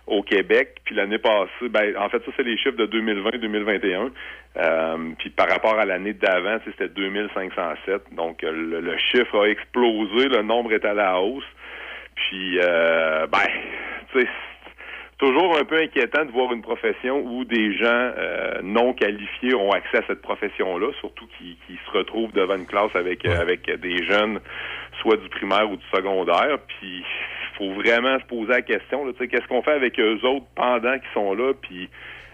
au Québec. Puis l'année passée, ben, en fait, ça, c'est les chiffres de 2020-2021. Euh, puis par rapport à l'année d'avant, c'était 2507. Donc, euh, le chiffre a explosé, le nombre est à la hausse. Puis, euh, ben, tu sais, c'est toujours un peu inquiétant de voir une profession où des gens euh, non qualifiés ont accès à cette profession-là, surtout qui, qui se retrouvent devant une classe avec euh, avec des jeunes, soit du primaire ou du secondaire. Puis il faut vraiment se poser la question, là, tu sais, qu'est-ce qu'on fait avec eux autres pendant qu'ils sont là, puis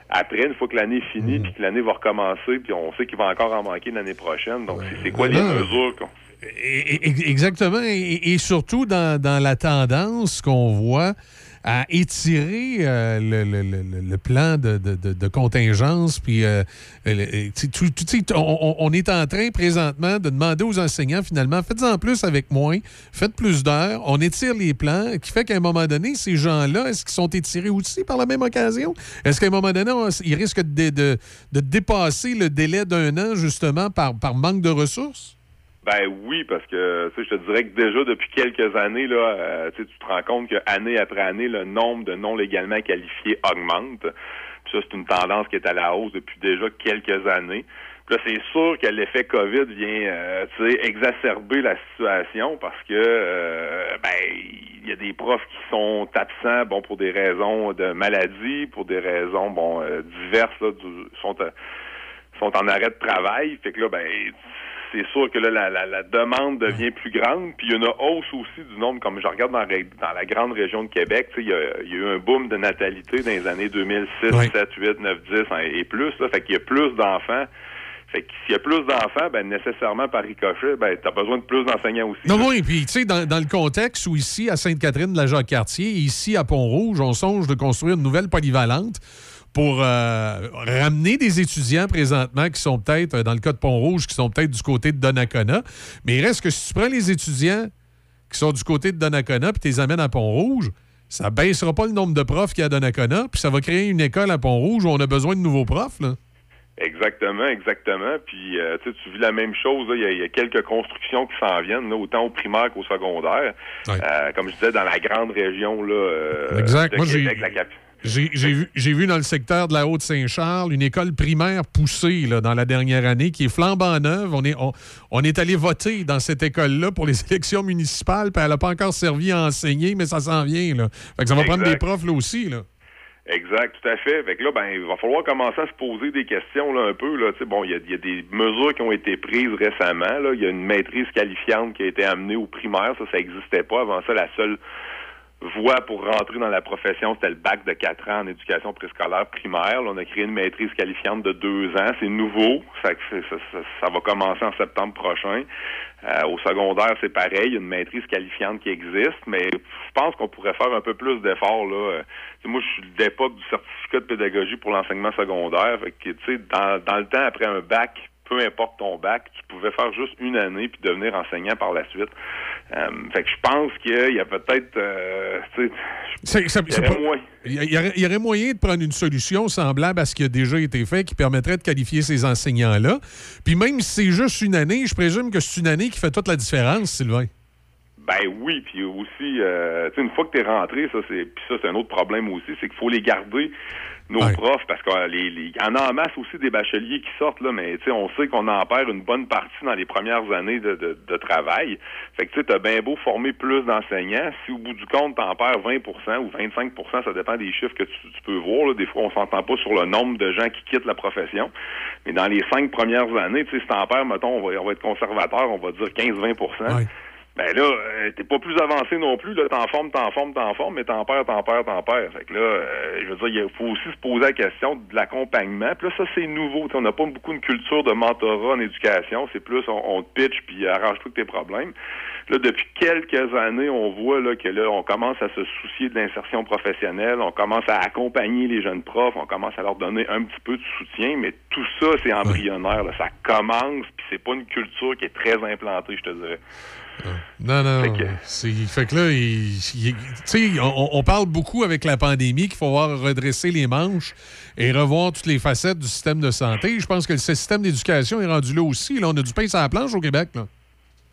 après, une fois que l'année est finie, puis que l'année va recommencer, puis on sait qu'il va encore en manquer l'année prochaine. Donc, c'est- quoi les mesures qu'on... Exactement. Et, surtout dans, dans la tendance qu'on voit à étirer euh, le, le- le- le plan de, de- de- contingence. Puis, euh, tu sais, on, est en train présentement de demander aux enseignants, finalement, faites-en plus avec moins, faites plus d'heures, on étire les plans, qui fait qu'à un moment donné, ces gens-là, est-ce qu'ils sont étirés aussi par la même occasion? Est-ce qu'à un moment donné, on- ils risquent de, de- de dépasser le délai d'un an, justement, par, par manque de ressources? Ben oui, parce que tu sais, je te dirais que déjà depuis quelques années, là, euh, tu te rends compte que année après année, le nombre de non légalement qualifiés augmente. Puis ça, c'est une tendance qui est à la hausse depuis déjà quelques années. Puis là, c'est sûr que l'effet COVID vient euh, exacerber la situation parce que euh, ben il y a des profs qui sont absents bon pour des raisons de maladie, pour des raisons bon euh, diverses là, du- sont sont en arrêt de travail. Fait que là, ben, c'est sûr que là, la, la, la demande devient plus grande. Puis il y a une hausse aussi du nombre, comme je regarde dans, la grande région de Québec, il y a, il y a eu un boom de natalité dans les années 2006, 7, 8, 9, 10 hein, et plus. Là, fait qu'il y a plus d'enfants. Fait que s'il y a plus d'enfants, ben nécessairement par ricochet, ben t'as besoin de plus d'enseignants aussi. Non, oui, puis tu sais, dans, dans le contexte où ici, à Sainte-Catherine de la Jacques-Cartier, ici à Pont-Rouge, on songe de construire une nouvelle polyvalente pour euh, ramener des étudiants présentement qui sont peut-être, euh, dans le cas de Pont-Rouge, qui sont peut-être du côté de Donnacona. Mais il reste que si tu prends les étudiants qui sont du côté de Donnacona puis tu les amènes à Pont-Rouge, ça baissera pas le nombre de profs qu'il y a à Donnacona, puis ça va créer une école à Pont-Rouge où on a besoin de nouveaux profs. Là. Exactement, exactement. Puis euh, tu vis la même chose. Il y, a- il y a quelques constructions qui s'en viennent, là, autant au primaire qu'au secondaire. Euh, comme je disais, dans la grande région là, Exact. de Moi, Québec, la cap- J'ai vu, dans le secteur de la Haute-Saint-Charles une école primaire poussée là, dans la dernière année qui est flambant neuve. On est, on, on est allé voter dans cette école-là pour les *laughs* élections municipales, puis elle n'a pas encore servi à enseigner, mais ça s'en vient. Là. Fait que ça va prendre des profs là aussi. Là. Exact, tout à fait. Fait que là, ben, il va falloir commencer à se poser des questions là, un peu. Là. Bon, il y a, il y a des mesures qui ont été prises récemment. Il y a une maîtrise qualifiante qui a été amenée au primaire. Ça, ça n'existait pas. Avant ça, la seule voie pour rentrer dans la profession, c'était le bac de 4 ans en éducation préscolaire primaire. Là, on a créé une maîtrise qualifiante de 2 ans. C'est nouveau. Ça, va commencer en septembre prochain. Euh, au secondaire, c'est pareil. Il y a une maîtrise qualifiante qui existe, mais je pense qu'on pourrait faire un peu plus d'efforts. Là. Euh, moi, je suis de l'époque du certificat de pédagogie pour l'enseignement secondaire. Fait que, dans, dans le temps, après un bac, peu importe ton bac, tu pouvais faire juste une année puis devenir enseignant par la suite. Euh, fait que je pense qu'il y a peut-être, euh, il il y aurait moyen de prendre une solution semblable à ce qui a déjà été fait qui permettrait de qualifier ces enseignants-là. Puis même si c'est juste une année, je présume que c'est une année qui fait toute la différence, Sylvain. Ben oui, puis aussi, euh, tu sais, une fois que tu es rentré, ça c'est, puis ça c'est un autre problème aussi, c'est qu'il faut les garder nos profs parce qu'il les, les, en a en masse aussi des bacheliers qui sortent là, mais tu sais, on sait qu'on en perd une bonne partie dans les premières années de, de, de travail. Fait que tu sais, t'as bien beau former plus d'enseignants, si au bout du compte t'en perds 20% ou 25% ça dépend des chiffres que tu, tu peux voir. Là. Des fois, on s'entend pas sur le nombre de gens qui quittent la profession, mais dans les cinq premières années, tu sais, si t'en perds, mettons, on va, on va être conservateur, on va dire 15-20 ben là, euh, t'es pas plus avancé non plus, là, t'en formes, t'en formes, t'en formes, mais t'en perds, t'en perds, t'en perds. Fait que là, euh, je veux dire, il faut aussi se poser la question de l'accompagnement. Puis là, ça, c'est nouveau. T'sais, on n'a pas beaucoup une culture de mentorat en éducation. C'est plus, on, on te pitch, puis arrange-toi tes problèmes. Là, depuis quelques années, on voit là, que là, on commence à se soucier de l'insertion professionnelle, on commence à accompagner les jeunes profs, on commence à leur donner un petit peu de soutien, mais tout ça, c'est embryonnaire. Là. Ça commence, puis c'est pas une culture qui est très implantée, je te dirais. Non, non. c'est- Fait que là, il- il- tu sais, on, on parle beaucoup avec la pandémie qu'il faut voir redresser les manches et revoir toutes les facettes du système de santé. Je pense que le système d'éducation est rendu là aussi. Là, on a du pain sur la planche au Québec. Là.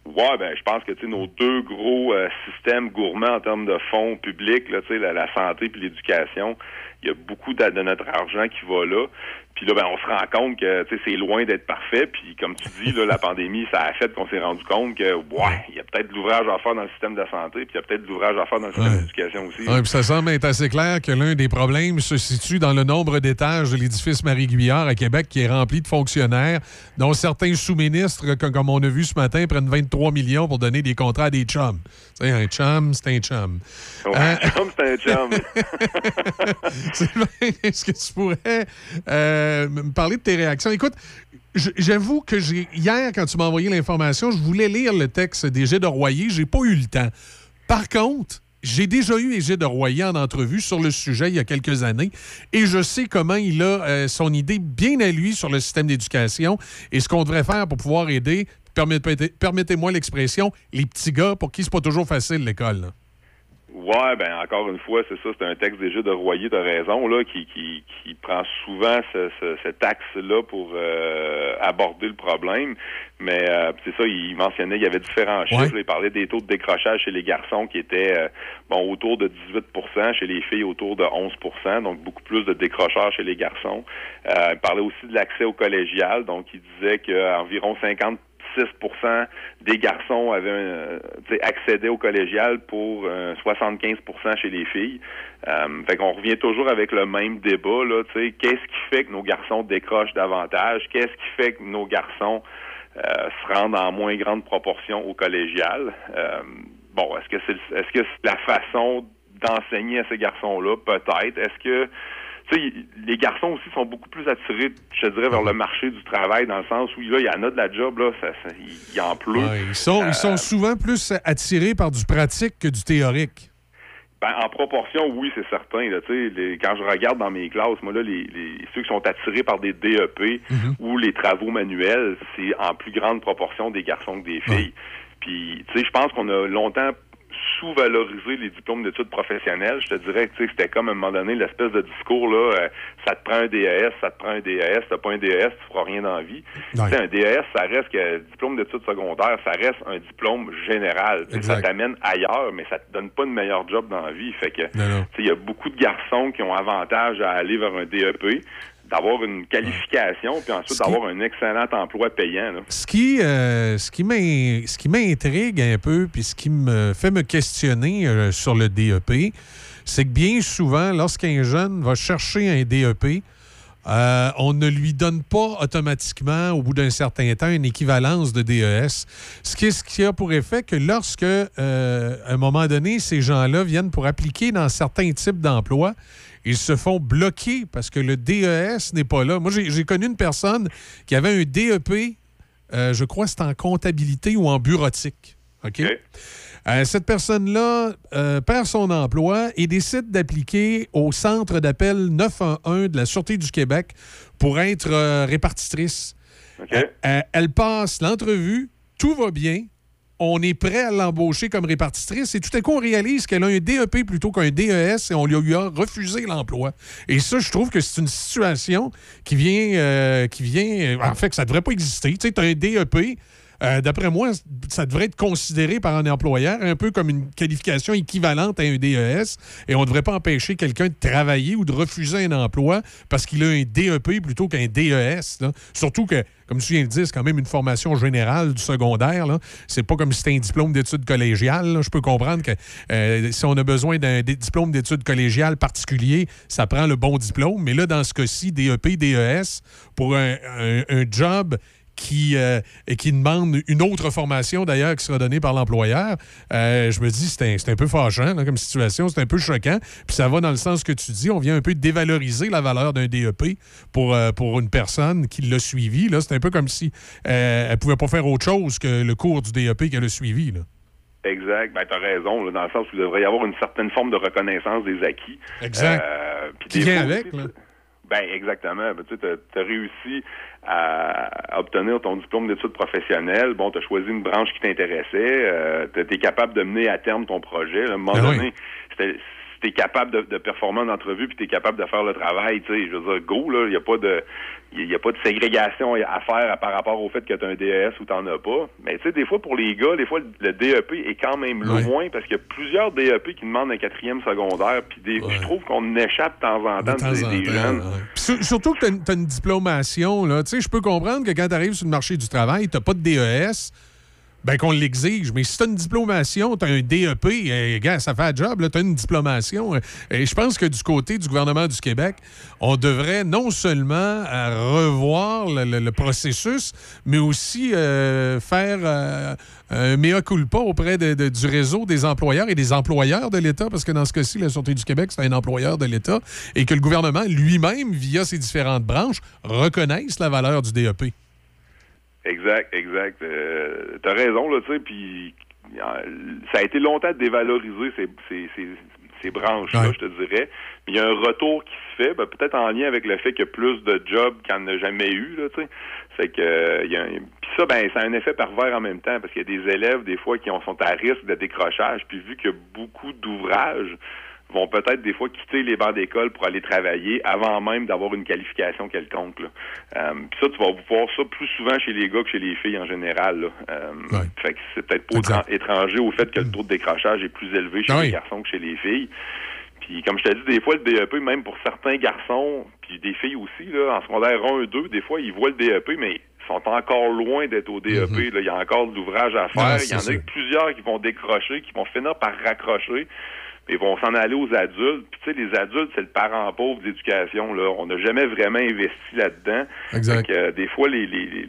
Ouais, ben je pense que nos deux gros euh, systèmes gourmands en termes de fonds publics, là, la, la santé puis l'éducation, il y a beaucoup de, de notre argent qui va là. Puis là, ben, on se rend compte que c'est loin d'être parfait. Puis comme tu dis, là, la pandémie, ça a fait qu'on s'est rendu compte que ouais, il y a peut-être de l'ouvrage à faire dans le système de santé, puis il y a peut-être de l'ouvrage à faire dans le système d'éducation aussi. Ouais, puis ça semble être assez clair que l'un des problèmes se situe dans le nombre d'étages de l'édifice Marie-Guillard à Québec qui est rempli de fonctionnaires, dont certains sous-ministres, comme on a vu ce matin, prennent 23 millions pour donner des contrats à des chums. Sais, un chum, c'est un chum. Ouais, Hein? chum, c'est un chum. *laughs* Est-ce que tu pourrais euh, me parler de tes réactions? Écoute, j'avoue que hier, quand tu m'as envoyé l'information, je voulais lire le texte d'Égide de Royer. J'ai pas eu le temps. Par contre, j'ai déjà eu Égide de Royer en entrevue sur le sujet il y a quelques années et je sais comment il a euh, son idée bien à lui sur le système d'éducation et ce qu'on devrait faire pour pouvoir aider, permettez- permettez-moi l'expression, les petits gars pour qui c'est pas toujours facile l'école. Ouais, ben encore une fois, c'est ça, c'est un texte déjà de Royer, de raison, là, qui, qui, qui prend souvent ce, ce- cet axe-là pour euh, aborder le problème. Mais euh, c'est ça, il mentionnait, il y avait différents chiffres. là, il parlait des taux de décrochage chez les garçons qui étaient euh, bon autour de 18% chez les filles autour de 11% donc beaucoup plus de décrochage chez les garçons. Euh, il parlait aussi de l'accès au collégial, donc il disait qu'environ 50 6 des garçons avaient un, sais, accédaient au collégial pour euh, 75% chez les filles. Euh, fait qu'on revient toujours avec le même débat là, tu sais, qu'est-ce qui fait que nos garçons décrochent davantage? Qu'est-ce qui fait que nos garçons euh, se rendent en moins grande proportion au collégial? Euh, Bon, est-ce que c'est est-ce que c'est la façon d'enseigner à ces garçons-là? Peut-être. Est-ce que tu sais, les garçons aussi sont beaucoup plus attirés, je te dirais, vers le marché du travail, dans le sens où là, il y en a de la job, là, ça, ça- il, il en pleut. Ouais, ils, sont, Euh, ils sont souvent plus attirés par du pratique que du théorique. Ben, en proportion, oui, c'est certain. Là, les- quand je regarde dans mes classes, moi, là, les, les- ceux qui sont attirés par des DEP ou les travaux manuels, c'est en plus grande proportion des garçons que des filles. Puis, tu sais, je pense qu'on a longtemps sous-valorisé les diplômes d'études professionnelles. Je te dirais que tu sais, c'était comme à un moment donné l'espèce de discours là, euh, ça te prend un DES, ça te prend un DES, t'as pas un DES, tu feras rien dans la vie. Tu sais, un DES, ça reste que diplôme d'études secondaires, ça reste un diplôme général. Ça t'amène ailleurs, mais ça te donne pas de meilleur job dans la vie. Fait que tu sais, il y a beaucoup de garçons qui ont avantage à aller vers un DEP d'avoir une qualification, puis ensuite d'avoir un excellent emploi payant. là. Ce qui, euh, ce qui m'in- ce qui m'intrigue un peu, puis ce qui me fait me questionner euh, sur le DEP, c'est que bien souvent, lorsqu'un jeune va chercher un DEP, euh, on ne lui donne pas automatiquement, au bout d'un certain temps, une équivalence de DES. Ce qui, ce qui a pour effet que lorsque, euh, à un moment donné, ces gens-là viennent pour appliquer dans certains types d'emplois, ils se font bloquer parce que le DES n'est pas là. Moi, j'ai connu une personne qui avait un DEP, euh, je crois c'est en comptabilité ou en bureautique. OK? Euh, cette personne-là euh, perd son emploi et décide d'appliquer au centre d'appel 911 de la Sûreté du Québec pour être euh, répartitrice. Elle passe l'entrevue, tout va bien. On est prêt à l'embaucher comme répartitrice et tout à coup, on réalise qu'elle a un DEP plutôt qu'un DES et on lui a refusé l'emploi. Et ça, je trouve que c'est une situation qui vient, euh, qui vient, en fait, que ça ne devrait pas exister. Tu sais, tu as un DEP, euh, D'après moi, ça devrait être considéré par un employeur un peu comme une qualification équivalente à un DES et on ne devrait pas empêcher quelqu'un de travailler ou de refuser un emploi parce qu'il a un DEP plutôt qu'un DES. Surtout que, comme tu viens de dire, c'est quand même une formation générale du secondaire. C'est pas comme si c'était un diplôme d'études collégiales. Je peux comprendre que euh, si on a besoin d'un diplôme d'études collégiales particulier, ça prend le bon diplôme. Mais là, dans ce cas-ci, DEP, DES, pour un job qui, euh, qui demande une autre formation d'ailleurs qui sera donnée par l'employeur, euh, je me dis c'est un, un peu fâchant là, comme situation, c'est un peu choquant. Puis ça va dans le sens que tu dis, on vient un peu dévaloriser la valeur d'un DEP pour, euh, pour une personne qui l'a suivi. C'est un peu comme si elle pouvait pas faire autre chose que le cours du DEP qu'elle a suivi. Là. Exact. Ben, t'as raison, là, dans le sens où il devrait y avoir une certaine forme de reconnaissance des acquis. Exact. Qui vient avec, là. Ben, exactement. Ben, tu as, réussi à, obtenir ton diplôme d'études professionnelles. Bon, tu as choisi une branche qui t'intéressait. Euh, tu es capable de mener à terme ton projet. À un moment Ah oui. donné, c'était- si tu es capable de, de performer en entrevue puis tu es capable de faire le travail, tu sais, je veux dire, go, là, il n'y a pas de il a pas de ségrégation à faire par rapport au fait que tu as un DES ou tu n'en as pas. Mais tu sais, des fois, pour les gars, des fois, le- DEP est quand même loin parce qu'il y a plusieurs DEP qui demandent un quatrième secondaire. Puis je trouve qu'on échappe de temps en temps De temps des, en des temps, jeunes. ouais. Puis sur- surtout que tu as, une diplomation. là. Tu sais, Je peux comprendre que quand tu arrives sur le marché du travail, tu n'as pas de DES. Ben qu'on l'exige. Mais si tu as une diplomation, tu as un DEP, eh, gars, ça fait un job, tu as une diplomation. Et je pense que du côté du gouvernement du Québec, on devrait non seulement euh, revoir le, processus, mais aussi euh, faire euh, un mea culpa auprès du réseau des employeurs et des employeurs de l'État, parce que dans ce cas-ci, la Sûreté du Québec, c'est un employeur de l'État, et que le gouvernement lui-même, via ses différentes branches, reconnaisse la valeur du DEP. Exact, exact. Euh, T'as raison, là, tu sais, puis euh, ça a été longtemps dévalorisé, ces, ces, ces, ces branches-là, je te dirais. Mais il y a un retour qui se fait, ben, peut-être en lien avec le fait qu'il y a plus de jobs qu'il n'y en a jamais eu, là, tu sais. Fait que, euh, il y a un- puis ça, ben, ça a un effet pervers en même temps, parce qu'il y a des élèves, des fois, qui ont- sont à risque de décrochage, puis vu qu'il y a beaucoup d'ouvrages, vont peut-être des fois quitter les bancs d'école pour aller travailler avant même d'avoir une qualification quelconque. Là. Euh, puis ça, tu vas voir ça plus souvent chez les gars que chez les filles en général. Là. Euh, Fait que c'est peut-être pas étranger au fait que le taux de décrochage est plus élevé chez Ah oui. les garçons que chez les filles. Puis comme je t'ai dit, des fois, le DEP, même pour certains garçons, puis des filles aussi, là, en secondaire 1, 2, des fois, ils voient le DEP, mais ils sont encore loin d'être au DEP. là. Il y a encore de l'ouvrage à faire. Il y en a plusieurs qui vont décrocher, qui vont finir par raccrocher. Ils vont s'en aller aux adultes. Puis tu sais, les adultes, c'est le parent pauvre d'éducation. Là, on n'a jamais vraiment investi là-dedans. Exact. Fait que, euh, des fois, les, les, les-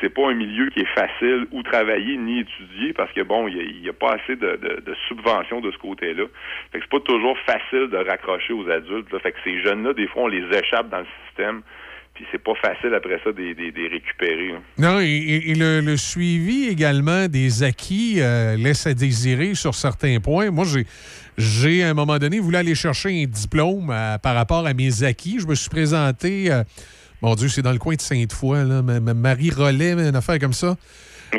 c'est- pas un milieu qui est facile où travailler ni étudier parce que bon, il y a- a, pas assez de, de, de subventions de ce côté-là. Fait que c'est pas toujours facile de raccrocher aux adultes. Là. Fait que ces jeunes-là, des fois, on les échappe dans le système. Puis c'est pas facile après ça de de- de les récupérer. là. Non, et, le, le suivi également des acquis euh, laisse à désirer sur certains points. Moi, j'ai, j'ai à un moment donné voulu aller chercher un diplôme euh, par rapport à mes acquis. Je me suis présenté, euh, mon Dieu, c'est dans le coin de Sainte-Foy, là, ma- ma- Marie Rollet, une affaire comme ça.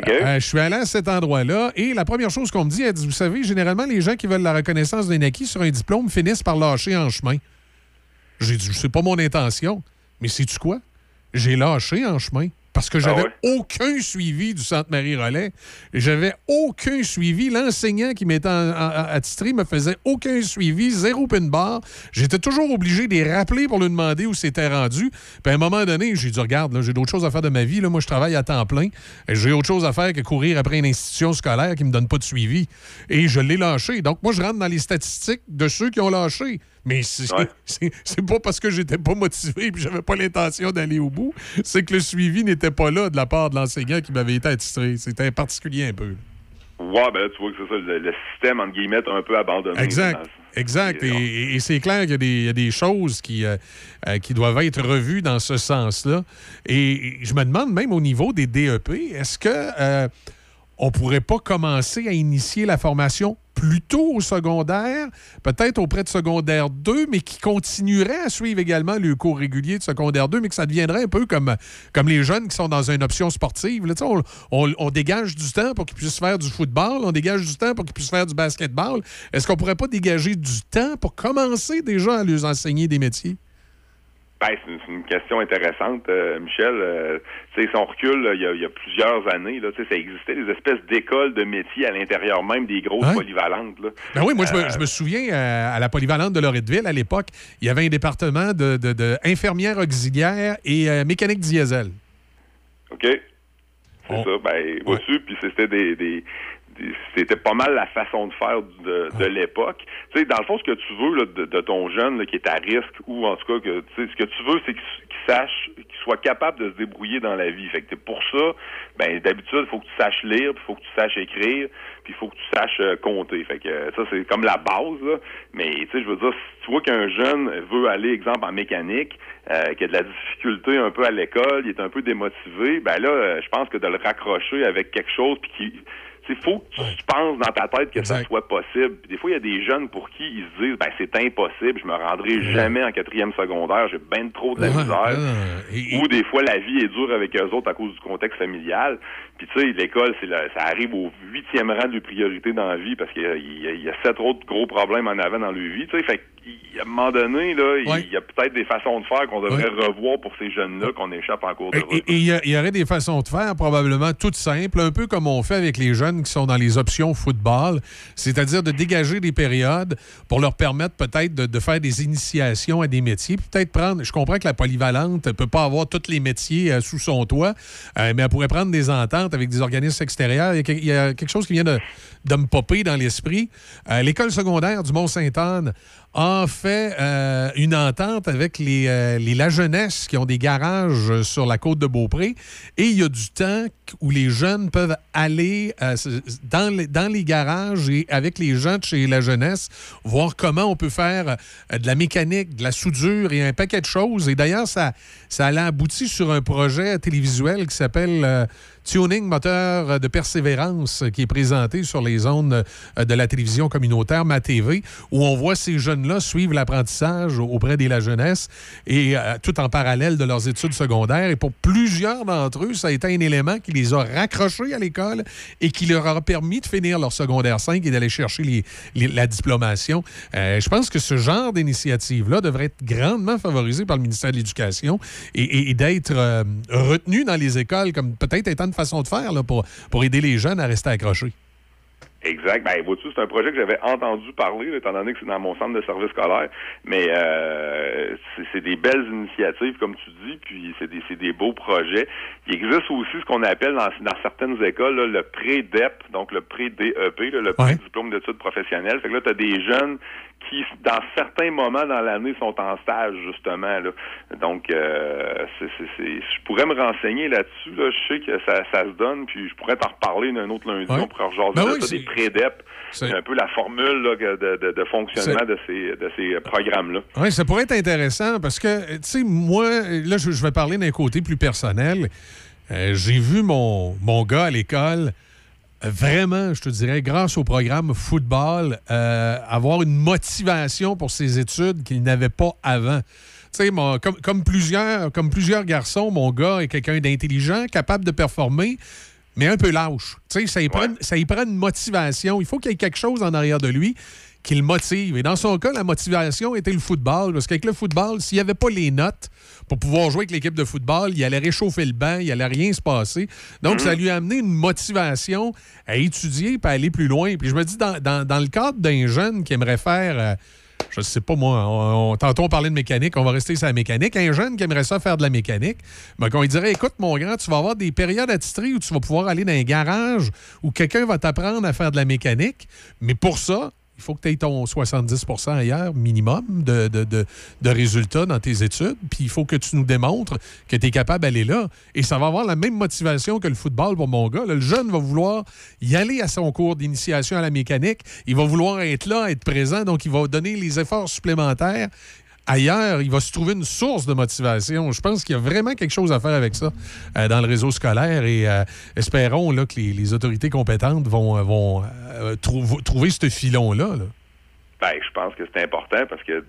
Euh, je suis allé à cet endroit-là et la première chose qu'on me dit, elle dit, vous savez, généralement, les gens qui veulent la reconnaissance d'un acquis sur un diplôme finissent par lâcher en chemin. J'ai dit, c'est pas mon intention. Mais sais-tu quoi? J'ai lâché en chemin parce que j'avais aucun suivi du Centre Marie-Relais. J'avais aucun suivi. L'enseignant qui m'était attitré me faisait aucun suivi, zéro pin bar. J'étais toujours obligé de les rappeler pour lui demander où c'était rendu. Puis à un moment donné, j'ai dit, regarde, j'ai d'autres choses à faire de ma vie. Là. Moi, je travaille à temps plein. J'ai autre chose à faire que courir après une institution scolaire qui me donne pas de suivi. Et je l'ai lâché. Donc, moi, je rentre dans les statistiques de ceux qui ont lâché. Mais *laughs* c'est c'est pas parce que j'étais pas motivé et j'avais pas l'intention d'aller au bout. C'est que le suivi n'était pas là de la part de l'enseignant qui m'avait été attitré. C'était particulier un peu. Ouais, ben là, tu vois que c'est ça, le, le système, entre guillemets, un peu abandonné. Exact. Exact. Et, et- et c'est clair qu'il y a des, il y a des choses qui, euh, euh, qui doivent être revues dans ce sens-là. Et je me demande même au niveau des DEP, est-ce que euh, on pourrait pas commencer à initier la formation plus tôt au secondaire, peut-être auprès de secondaire 2, mais qui continuerait à suivre également le cours régulier de secondaire 2, mais que ça deviendrait un peu comme, comme les jeunes qui sont dans une option sportive. On, dégage du temps pour qu'ils puissent faire du football, on dégage du temps pour qu'ils puissent faire du basketball. Est-ce qu'on pourrait pas dégager du temps pour commencer déjà à leur enseigner des métiers? Ben, c'est une, question intéressante, euh, Michel. Euh, tu sais, si on recule, il y, a, il y a plusieurs années, là, ça existait des espèces d'écoles de métiers à l'intérieur même des grosses Ouais. polyvalentes. Là. Ben oui, moi, je me, Euh, je me souviens, euh, à la polyvalente de Loretteville, à l'époque, il y avait un département de, de, de infirmière auxiliaire et mécanique diesel. OK. C'est ça. Ben, vois-tu, puis c'était des- c'était pas mal la façon de faire de, de l'époque. Tu sais, dans le fond, ce que tu veux là, de, de ton jeune là, qui est à risque, ou en tout cas que tu sais, ce que tu veux, c'est qu'il sache, qu'il soit capable de se débrouiller dans la vie. Fait que pour ça, ben d'habitude, il faut que tu saches lire, il faut que tu saches écrire, puis il faut que tu saches euh, compter. Fait que euh, ça, c'est comme la base. Là. Mais tu sais, je veux dire, si tu vois qu'un jeune veut aller, exemple, en mécanique, euh, qui a de la difficulté un peu à l'école, il est un peu démotivé, ben là, euh, je pense que de le raccrocher avec quelque chose, puis qui il faut que tu penses dans ta tête que ça soit possible. Puis des fois, il y a des jeunes pour qui ils se disent ben c'est impossible, je me rendrai jamais en quatrième secondaire, j'ai bien trop de la misère. Ou des fois, la vie est dure avec eux autres à cause du contexte familial. Puis tu sais, l'école, c'est ça arrive au huitième rang de priorité dans la vie parce qu'il y a, y sept autres gros problèmes en avant dans leur vie. Tu sais, fait qu'à un moment donné, là, il il y a peut-être des façons de faire qu'on devrait revoir pour ces jeunes-là qu'on échappe en cours de route. Et il y, aurait des façons de faire probablement toutes simples, un peu comme on fait avec les jeunes qui sont dans les options football, c'est-à-dire de dégager des périodes pour leur permettre peut-être de, de faire des initiations à des métiers, peut-être prendre, je comprends que la polyvalente ne peut pas avoir tous les métiers euh, sous son toit, euh, mais elle pourrait prendre des ententes avec des organismes extérieurs. Il y a, quelque chose qui vient de, de me popper dans l'esprit. Euh, L'école secondaire du Mont-Sainte-Anne a fait euh, une entente avec les, euh, les La Jeunesse qui ont des garages sur la côte de Beaupré et il y a du temps où les jeunes peuvent aller dans, les, dans les garages et avec les gens de chez La Jeunesse voir comment on peut faire de la mécanique, de la soudure et un paquet de choses. Et d'ailleurs, ça, ça allait aboutir sur un projet télévisuel qui s'appelle Tuning Moteur de Persévérance, qui est présenté sur les ondes euh, de la télévision communautaire, ma TV, où on voit ces jeunes-là suivre l'apprentissage auprès des la jeunesse et euh, tout en parallèle de leurs études secondaires. Et pour plusieurs d'entre eux, ça a été un élément qui les a raccrochés à l'école et qui leur a permis de finir leur secondaire 5 et d'aller chercher les- les- la diplomation. Euh, je pense que ce genre d'initiative-là devrait être grandement favorisé par le ministère de l'Éducation et, d'être retenu dans les écoles comme peut-être étant une façon de faire pour, pour aider les jeunes à rester accrochés. Exact. Ben, vois-tu, c'est un projet que j'avais entendu parler, là, étant donné que c'est dans mon centre de service scolaire. Mais euh, c'est- des belles initiatives, comme tu dis, puis c'est des, c'est des beaux projets. Il existe aussi ce qu'on appelle dans, dans certaines écoles là, le pré-DEP, donc le pré-DEP, le pré-diplôme d'études professionnelles. Fait que là, tu as des jeunes qui, dans certains moments dans l'année, sont en stage, justement. Là. Donc, euh, c'est, je pourrais me renseigner là-dessus. Là. Je sais que ça, ça se donne, puis je pourrais t'en reparler un autre lundi. Ouais. On pourrait rejaser Ben oui, des pré-DEP. C'est un peu la formule là, de, de- de fonctionnement de ces, de ces programmes-là. Oui, ça pourrait être intéressant parce que, euh, tu sais, moi, là, je, je vais parler d'un côté plus personnel. Euh, J'ai vu mon, mon gars à l'école, vraiment, je te dirais, grâce au programme football, euh, avoir une motivation pour ses études qu'il n'avait pas avant. Tu sais, comme, comme, plusieurs, comme plusieurs garçons, mon gars est quelqu'un d'intelligent, capable de performer, mais un peu lâche. Tu sais, ça y, prend, ça y prend une motivation. Il faut qu'il y ait quelque chose en arrière de lui qui le motive. Et dans son cas, la motivation était le football. Parce qu'avec le football, s'il n'y avait pas les notes pour pouvoir jouer avec l'équipe de football, il allait réchauffer le banc, il allait rien se passer. Donc, ça lui a amené une motivation à étudier et à aller plus loin. Puis je me dis, dans, dans- dans le cadre d'un jeune qui aimerait faire... euh, je sais pas moi, on, on- tantôt on parlait de mécanique, on va rester sur la mécanique. Un jeune qui aimerait ça faire de la mécanique, ben, qu'on lui dirait écoute mon grand, tu vas avoir des périodes attitrées où tu vas pouvoir aller dans un garage où quelqu'un va t'apprendre à faire de la mécanique, mais pour ça, il faut que tu aies ton 70% ailleurs, minimum, de, de, de- résultats dans tes études. Puis il faut que tu nous démontres que tu es capable d'aller là. Et ça va avoir la même motivation que le football pour mon gars. Le jeune va vouloir y aller à son cours d'initiation à la mécanique. Il va vouloir être là, être présent. Donc, il va donner les efforts supplémentaires. Ailleurs, il va se trouver une source de motivation. Je pense qu'il y a vraiment quelque chose à faire avec ça euh, dans le réseau scolaire et euh, espérons là, que les, les autorités compétentes vont, euh, vont euh, trou- trouver ce filon-là. là. Ben, je pense que c'est important parce que,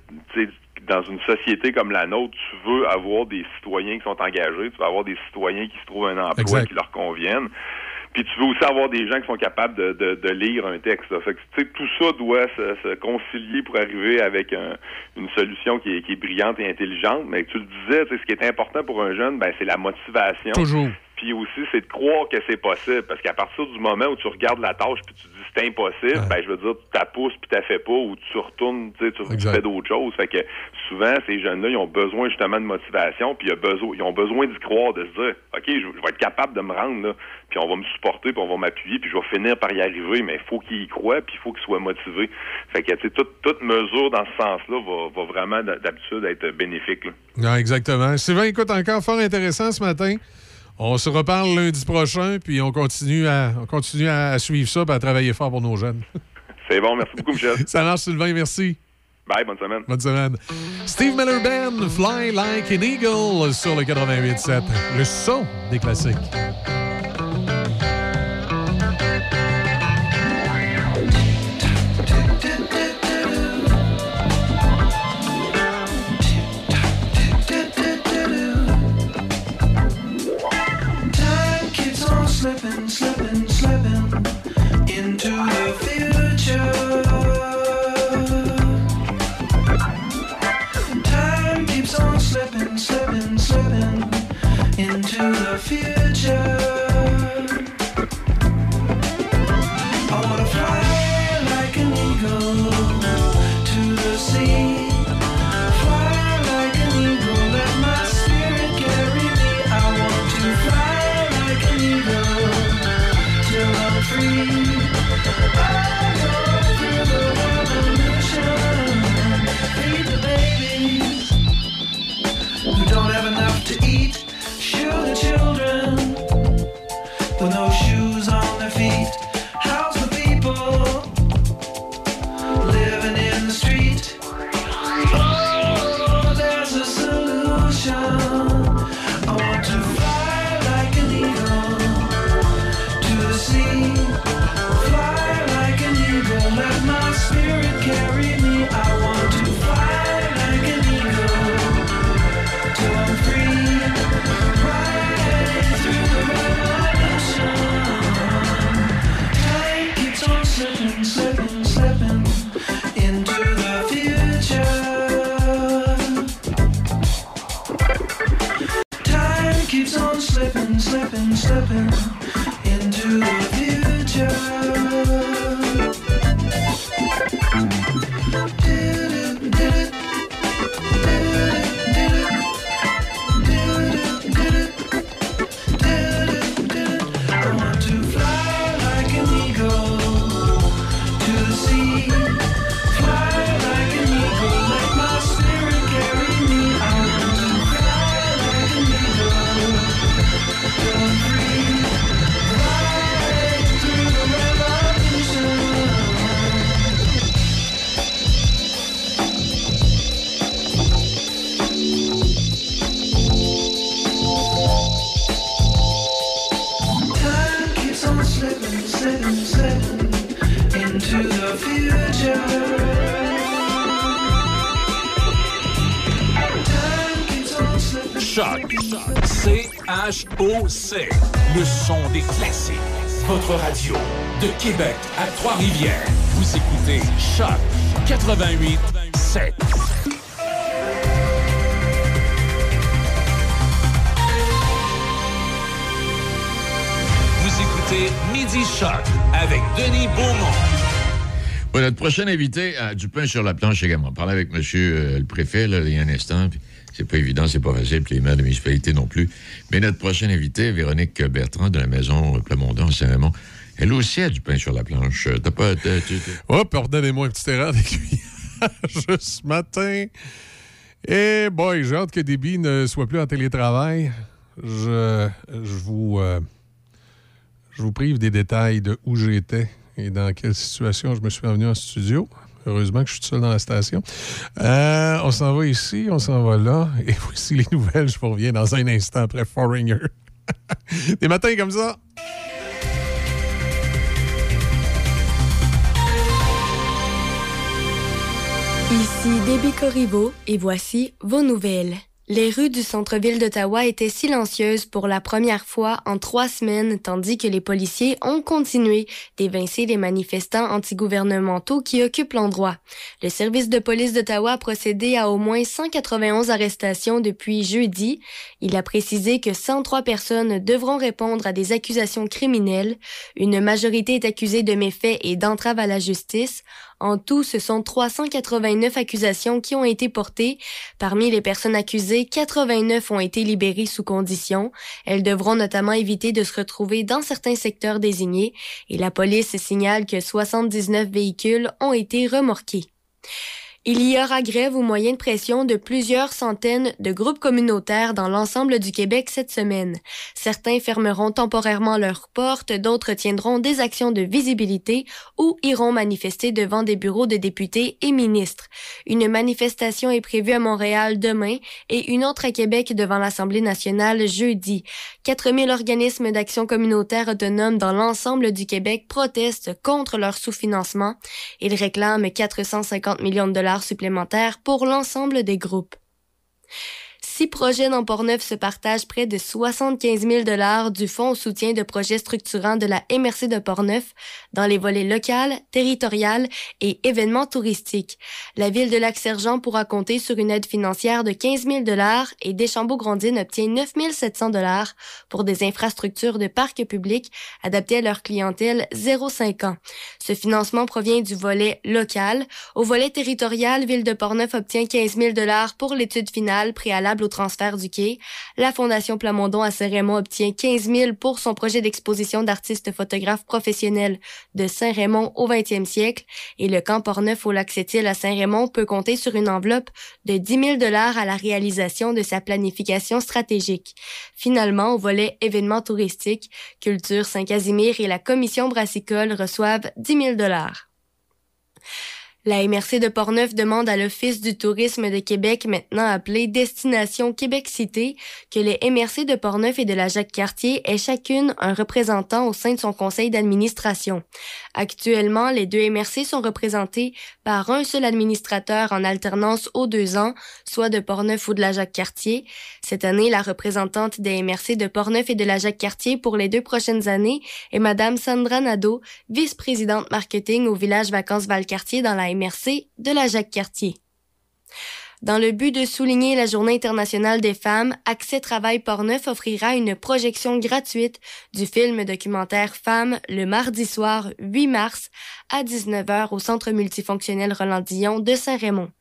dans une société comme la nôtre, tu veux avoir des citoyens qui sont engagés, tu veux avoir des citoyens qui se trouvent un emploi Exact. qui leur convienne. Puis tu veux aussi avoir des gens qui sont capables de, de, de lire un texte. là. Fait que, tu sais, tout ça doit se, se concilier pour arriver avec un- une solution qui est, qui est brillante et intelligente. Mais tu le disais, tu sais, ce qui est important pour un jeune, ben, c'est la motivation. Toujours. Puis aussi, c'est de croire que c'est possible. Parce qu'à partir du moment où tu regardes la tâche puis tu dis c'est impossible, ben je veux dire, tu la pousses puis tu la fais pas ou tu retournes, tu sais, tu fais d'autres choses. Fait que souvent, ces jeunes-là, ils ont besoin justement de motivation puis ils ont besoin, ils ont besoin d'y croire, de se dire, OK, je, je vais être capable de me rendre là, puis on va me supporter puis on va m'appuyer puis je vais finir par y arriver. Mais il faut qu'ils y croient puis il faut qu'ils soient motivés. Fait que, tu sais, toute, toute mesure dans ce sens-là va, va vraiment d'habitude être bénéfique. là. Non, exactement. Sylvain, écoute, encore fort intéressant ce matin. On se reparle lundi prochain, puis on continue à, on continue à suivre ça et à travailler fort pour nos jeunes. C'est bon, merci beaucoup, Michel. *laughs* ça marche, Sylvain, merci. Bye, bonne semaine. Bonne semaine. Steve Miller Band, Fly Like an Eagle sur le 88.7. Le son des classiques. Into the future. Trois-Rivières. Vous écoutez Choc 88 7. Vous écoutez Midi Choc avec Denis Beaumont. Ouais, notre prochain invité a du pain sur la planche également. On parlait avec monsieur euh, le préfet il y a un instant. C'est pas évident, c'est pas facile, puis les maires de municipalité non plus. Mais notre prochain invité, Véronique Bertrand de la maison Plamondon à Saint-Raymond, Elle aussi a du pain sur la planche. T'as pas. pardonnez-moi une petite erreur d'aiguillage *laughs* ce matin. Et boy, j'ai hâte que Déby ne soit plus en télétravail. Je, je vous, euh, je vous prive des détails de où j'étais et dans quelle situation je me suis revenu en studio. Heureusement que je suis tout seul dans la station. Euh, on s'en va ici, on s'en va là. Et *laughs* voici les nouvelles. Je vous reviens dans un instant après Foreigner. *laughs* Des matins comme ça. Ici Déby Corriveau et voici vos nouvelles. Les rues du centre-ville d'Ottawa étaient silencieuses pour la première fois en trois semaines, tandis que les policiers ont continué d'évincer les manifestants antigouvernementaux qui occupent l'endroit. Le service de police d'Ottawa a procédé à au moins 191 arrestations depuis jeudi. Il a précisé que 103 personnes devront répondre à des accusations criminelles. Une majorité est accusée de méfaits et d'entrave à la justice. En tout, ce sont 389 accusations qui ont été portées. Parmi les personnes accusées, 89 ont été libérées sous condition. Elles devront notamment éviter de se retrouver dans certains secteurs désignés et la police signale que 79 véhicules ont été remorqués. Il y aura grève ou moyen de pression de plusieurs centaines de groupes communautaires dans l'ensemble du Québec cette semaine. Certains fermeront temporairement leurs portes, d'autres tiendront des actions de visibilité ou iront manifester devant des bureaux de députés et ministres. Une manifestation est prévue à Montréal demain et une autre à Québec devant l'Assemblée nationale jeudi. 4000 organismes d'action communautaire autonomes dans l'ensemble du Québec protestent contre leur sous-financement. Ils réclament 450 millions de dollars supplémentaires pour l'ensemble des groupes. Six projets dans Portneuf se partagent près de 75 000 dollars du Fonds au soutien de projets structurants de la MRC de Portneuf dans les volets local, territorial et événements touristiques. La ville de Lac-Sergent pourra compter sur une aide financière de 15 000 dollars et Deschambault-Grondines obtient 9 700 dollars pour des infrastructures de parcs publics adaptées à leur clientèle 0,5 ans. Ce financement provient du volet local. Au volet territorial, Ville de Portneuf obtient 15 000 dollars pour l'étude finale préalable au transfert du quai. La Fondation Plamondon à Saint-Raymond obtient 15 000 pour son projet d'exposition d'artistes photographes professionnels de Saint-Raymond au 20e siècle et le camp Portneuf au lac Sept-Îles à Saint-Raymond peut compter sur une enveloppe de 10 000 dollars à la réalisation de sa planification stratégique. Finalement, au volet événements touristiques, Culture Saint-Casimir et la Commission brassicole reçoivent 10 000 dollars. La MRC de Portneuf demande à l'Office du tourisme de Québec, maintenant appelé Destination Québec Cité, que les MRC de Portneuf et de la Jacques-Cartier aient chacune un représentant au sein de son conseil d'administration. Actuellement, les deux MRC sont représentés par un seul administrateur en alternance aux deux ans, soit de Portneuf ou de la Jacques-Cartier. Cette année, la représentante des MRC de Portneuf et de la Jacques-Cartier pour les deux prochaines années est Madame Sandra Nadeau, vice-présidente marketing au village Vacances Valcartier dans la MRC de la Jacques-Cartier. Dans le but de souligner la Journée internationale des femmes, Accès Travail Portneuf offrira une projection gratuite du film documentaire Femmes le mardi soir 8 mars à 19h au Centre multifonctionnel Roland Dillon de Saint-Raymond.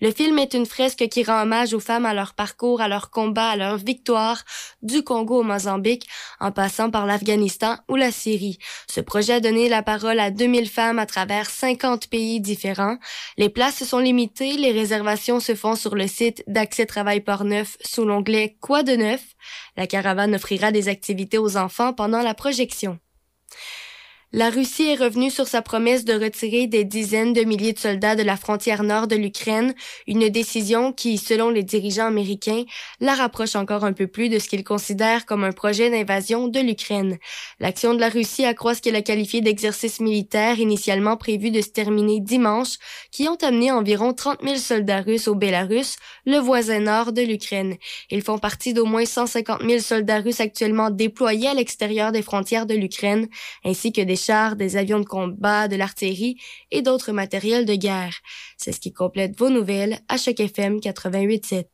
Le film est une fresque qui rend hommage aux femmes à leur parcours, à leur combat, à leur victoire, du Congo au Mozambique, en passant par l'Afghanistan ou la Syrie. Ce projet a donné la parole à 2000 femmes à travers 50 pays différents. Les places sont limitées, les réservations se font sur le site d'Accès Travail Portneuf sous l'onglet Quoi de neuf? La caravane offrira des activités aux enfants pendant la projection. La Russie est revenue sur sa promesse de retirer des dizaines de milliers de soldats de la frontière nord de l'Ukraine, une décision qui, selon les dirigeants américains, la rapproche encore un peu plus de ce qu'ils considèrent comme un projet d'invasion de l'Ukraine. L'action de la Russie accroît ce qu'elle a qualifié d'exercice militaire initialement prévu de se terminer dimanche, qui ont amené environ 30 000 soldats russes au Bélarus, le voisin nord de l'Ukraine. Ils font partie d'au moins 150 000 soldats russes actuellement déployés à l'extérieur des frontières de l'Ukraine, ainsi que des chars, des avions de combat, de l'artillerie et d'autres matériels de guerre. C'est ce qui complète vos nouvelles à Choc FM 88.7.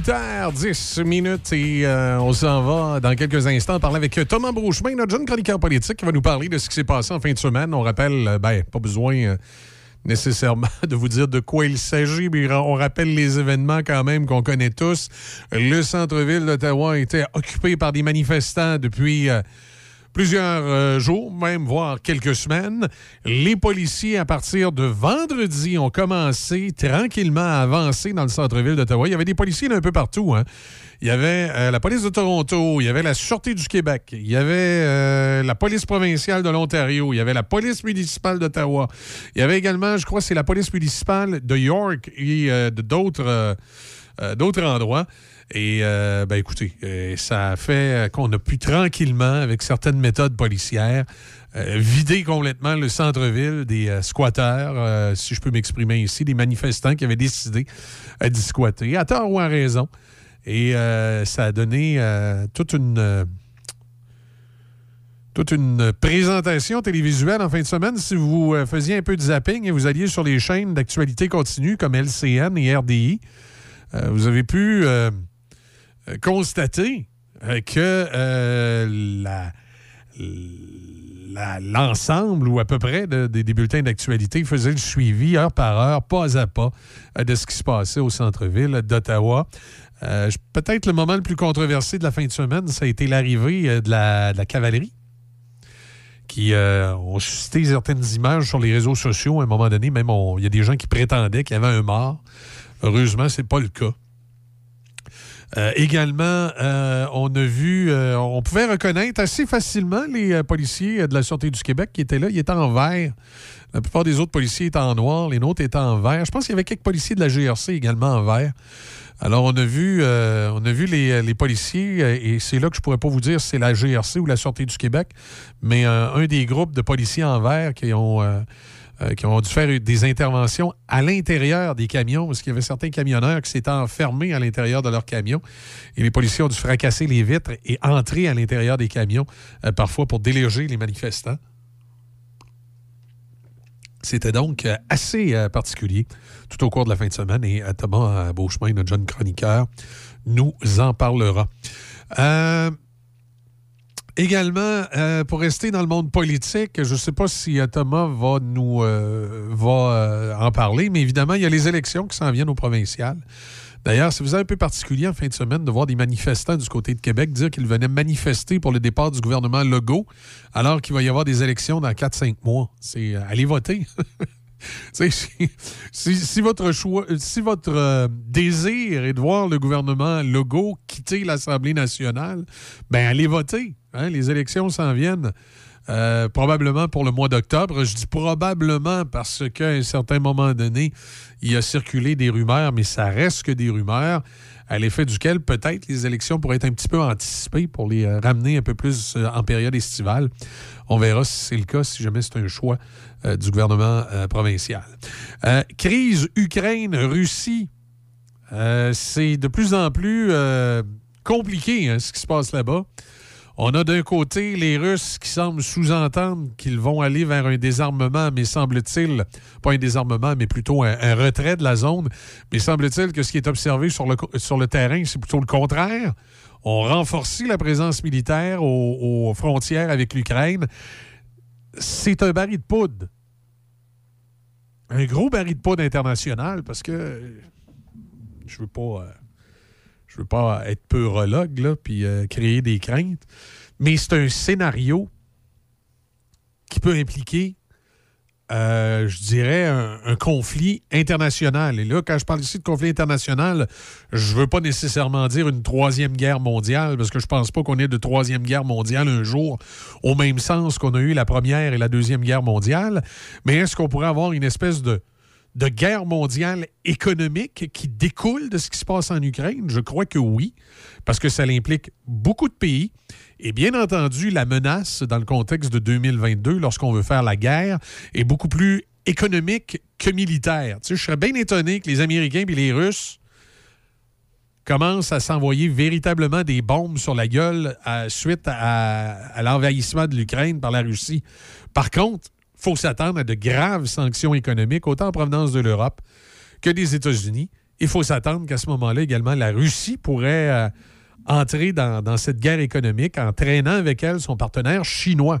8h10 minutes et euh, on s'en va dans quelques instants parler avec Thomas Beauchemin, notre jeune chroniqueur politique, qui va nous parler de ce qui s'est passé en fin de semaine. On rappelle, euh, ben, pas besoin euh, nécessairement *laughs* de vous dire de quoi il s'agit, mais on rappelle les événements quand même qu'on connaît tous. Le centre-ville d'Ottawa était occupé par des manifestants depuis... plusieurs euh, jours, même voire quelques semaines. Les policiers, à partir de vendredi, ont commencé tranquillement à avancer dans le centre-ville d'Ottawa. Il y avait des policiers d'un peu partout. hein. Il y avait euh, la police de Toronto, il y avait la Sûreté du Québec, il y avait euh, la police provinciale de l'Ontario, il y avait la police municipale d'Ottawa. Il y avait également, je crois, c'est la police municipale de York et d'autres endroits. Et, euh, ben écoutez, euh, ça a fait qu'on a pu tranquillement, avec certaines méthodes policières, euh, vider complètement le centre-ville des euh, squatteurs, euh, si je peux m'exprimer ici, des manifestants qui avaient décidé euh, d'y squatter, à tort ou à raison. Et euh, ça a donné euh, toute une... euh, toute une présentation télévisuelle en fin de semaine. Si vous euh, faisiez un peu de zapping et vous alliez sur les chaînes d'actualité continue comme LCN et RDI, euh, vous avez pu euh, euh, constater euh, que euh, l'ensemble ou à peu près de- des- bulletins d'actualité faisait le suivi heure par heure, pas à pas, de ce qui se passait au centre-ville d'Ottawa. Peut-être le moment le plus controversé de la fin de semaine, ça a été l'arrivée de la, cavalerie qui ont suscité certaines images sur les réseaux sociaux à un moment donné. Même il y a des gens qui prétendaient qu'il y avait un mort. Heureusement, c'est pas le cas. Euh, également, euh, on a vu, euh, on pouvait reconnaître assez facilement les policiers de la Sûreté du Québec qui étaient là. Ils étaient en vert. La plupart des autres policiers étaient en noir, les nôtres étaient en vert. Je pense qu'il y avait quelques policiers de la GRC également en vert. Alors, on a vu, on a vu les, les policiers, et c'est là que je pourrais pas vous dire si c'est la GRC ou la Sûreté du Québec, mais un des groupes de policiers en vert qui ont, euh, qui ont dû faire des interventions à l'intérieur des camions, parce qu'il y avait certains camionneurs qui s'étaient enfermés à l'intérieur de leurs camions, et les policiers ont dû fracasser les vitres et entrer à l'intérieur des camions, euh, parfois pour déloger les manifestants. C'était donc euh, assez particulier tout au cours de la fin de semaine et Thomas Beauchemin, notre jeune chroniqueur, nous en parlera. Également, euh, pour rester dans le monde politique, je ne sais pas si euh, Thomas va nous euh, va en parler, mais évidemment, il y a les élections qui s'en viennent au provincial. D'ailleurs, faisait un peu particulier en fin de semaine de voir des manifestants du côté de Québec dire qu'ils venaient manifester pour le départ du gouvernement Legault, alors qu'il va y avoir des élections dans 4-5 mois. C'est allez voter. *laughs* Si, si- votre choix, si votre désir est de voir le gouvernement Legault quitter l'Assemblée nationale, ben allez voter. Hein. Les élections s'en viennent. euh, probablement pour le mois d'octobre. Je dis probablement parce qu'à un certain moment donné, il a circulé des rumeurs, mais ça reste que des rumeurs, à l'effet duquel peut-être les élections pourraient être un petit peu anticipées pour les euh, ramener un peu plus euh, en période estivale. On verra si c'est le cas, si jamais c'est un choix du gouvernement provincial. Crise Ukraine-Russie. C'est de plus en plus compliqué hein, ce qui se passe là-bas. On a d'un côté les Russes qui semblent sous-entendre qu'ils vont aller vers un désarmement, mais semble-t-il, pas un désarmement, mais plutôt un, retrait de la zone. Mais semble-t-il que ce qui est observé sur le, terrain, c'est plutôt le contraire. On renforce la présence militaire aux, frontières avec l'Ukraine. C'est un baril de poudre. Un gros baril de poudre international parce que euh, je veux pas. euh, veux pas être peurologue, là, puis euh, créer des craintes, mais c'est un scénario qui peut impliquer, euh, je dirais, un, un conflit international. Et là, quand je parle ici de conflit international, je veux pas nécessairement dire une troisième guerre mondiale, parce que je pense pas qu'on ait de troisième guerre mondiale un jour, au même sens qu'on a eu la première et la deuxième guerre mondiale, mais est-ce qu'on pourrait avoir une espèce de de guerre mondiale économique qui découle de ce qui se passe en Ukraine? Je crois que oui, parce que ça implique beaucoup de pays. Et bien entendu, la menace dans le contexte de 2022, lorsqu'on veut faire la guerre, est beaucoup plus économique que militaire. Je serais bien étonné que les Américains et les Russes commencent à s'envoyer véritablement des bombes sur la gueule suite à, l'envahissement de l'Ukraine par la Russie. Par contre, faut s'attendre à de graves sanctions économiques, autant en provenance de l'Europe que des États-Unis il faut s'attendre qu'à ce moment-là également, la Russie pourrait euh, entrer dans, cette guerre économique en traînant avec elle son partenaire chinois.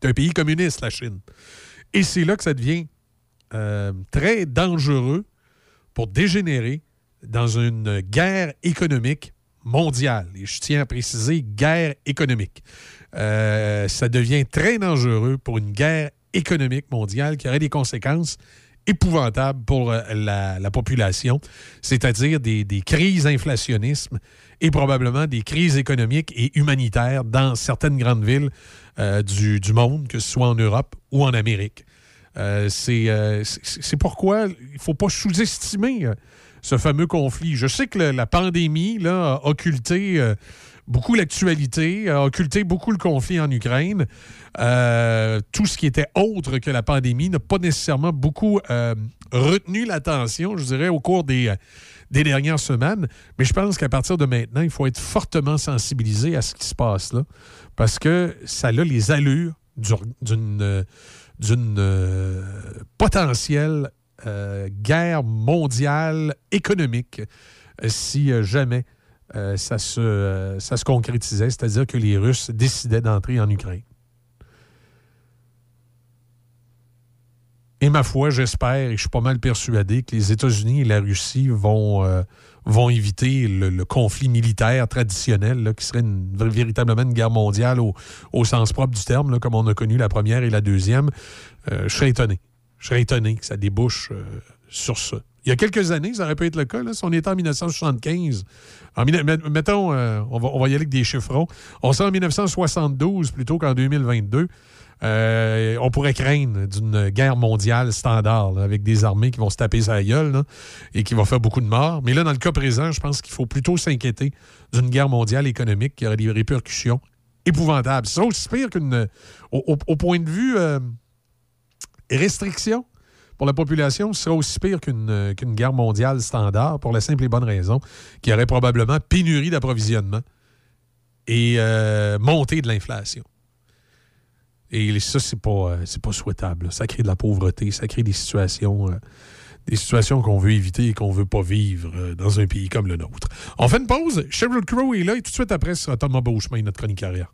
C'est un pays communiste, la Chine. Et c'est là que ça devient euh, très dangereux pour dégénérer dans une guerre économique mondiale. Et je tiens à préciser guerre économique. Euh, ça devient très dangereux pour une guerre économique mondiale qui aurait des conséquences épouvantables pour euh, la, la population, c'est-à-dire des, crises inflationnisme et probablement des crises économiques et humanitaires dans certaines grandes villes euh, du, monde, que ce soit en Europe ou en Amérique. C'est pourquoi il ne faut pas sous-estimer ce fameux conflit. Je sais que la pandémie là, a occulté beaucoup l'actualité, a occulté beaucoup le conflit en Ukraine. Euh, tout ce qui était autre que la pandémie n'a pas nécessairement beaucoup euh, retenu l'attention, je dirais, au cours des, des dernières semaines. Mais je pense qu'à partir de maintenant, il faut être fortement sensibilisé à ce qui se passe là, parce que ça a les allures du- d'une d'une euh, potentielle guerre mondiale économique si jamais euh, ça, se, euh, ça se concrétisait, c'est-à-dire que les Russes décidaient d'entrer en Ukraine. Et ma foi, j'espère et je suis pas mal persuadé que les États-Unis et la Russie vont, euh, vont éviter le, conflit militaire traditionnel, là, qui serait véritablement une guerre mondiale au, au sens propre du terme, là, comme on a connu la première et la deuxième. Je serais étonné. Je serais étonné que ça débouche sur ça. Il y a quelques années, ça aurait pu être le cas. Si on était en 1975, en, mille- met- mettons, euh, on, va, y aller avec des chiffrons. On sera en 1972 plutôt qu'en 2022. Euh, on pourrait craindre d'une guerre mondiale standard, avec des armées qui vont se taper sa gueule et qui vont faire beaucoup de morts. Mais là, dans le cas présent, je pense qu'il faut plutôt s'inquiéter d'une guerre mondiale économique qui aurait des répercussions épouvantables. C'est aussi pire qu'une. Au point de vue euh, restriction pour la population, ce sera aussi pire qu'une euh, qu'une guerre mondiale standard pour la simple et bonne raison qu'il y aurait probablement pénurie d'approvisionnement et euh, montée de l'inflation. Et ça, c'est pas, euh, pas souhaitable. Ça crée de la pauvreté, ça crée des situations, des situations qu'on veut éviter et qu'on veut pas vivre dans un pays comme le nôtre. On fait une pause. Sheryl Crow est là et tout de suite après, ce sera Thomas Beauchemin, notre chronique carrière.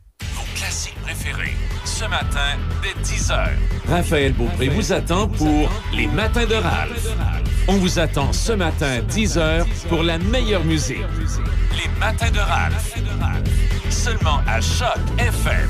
Ce matin, dès 10h. Raphaël Beaupré vous attend pour Les Matins de Ralph. On vous attend ce matin, 10h, pour la meilleure musique. Les Matins de Ralph. Seulement à Choc FM.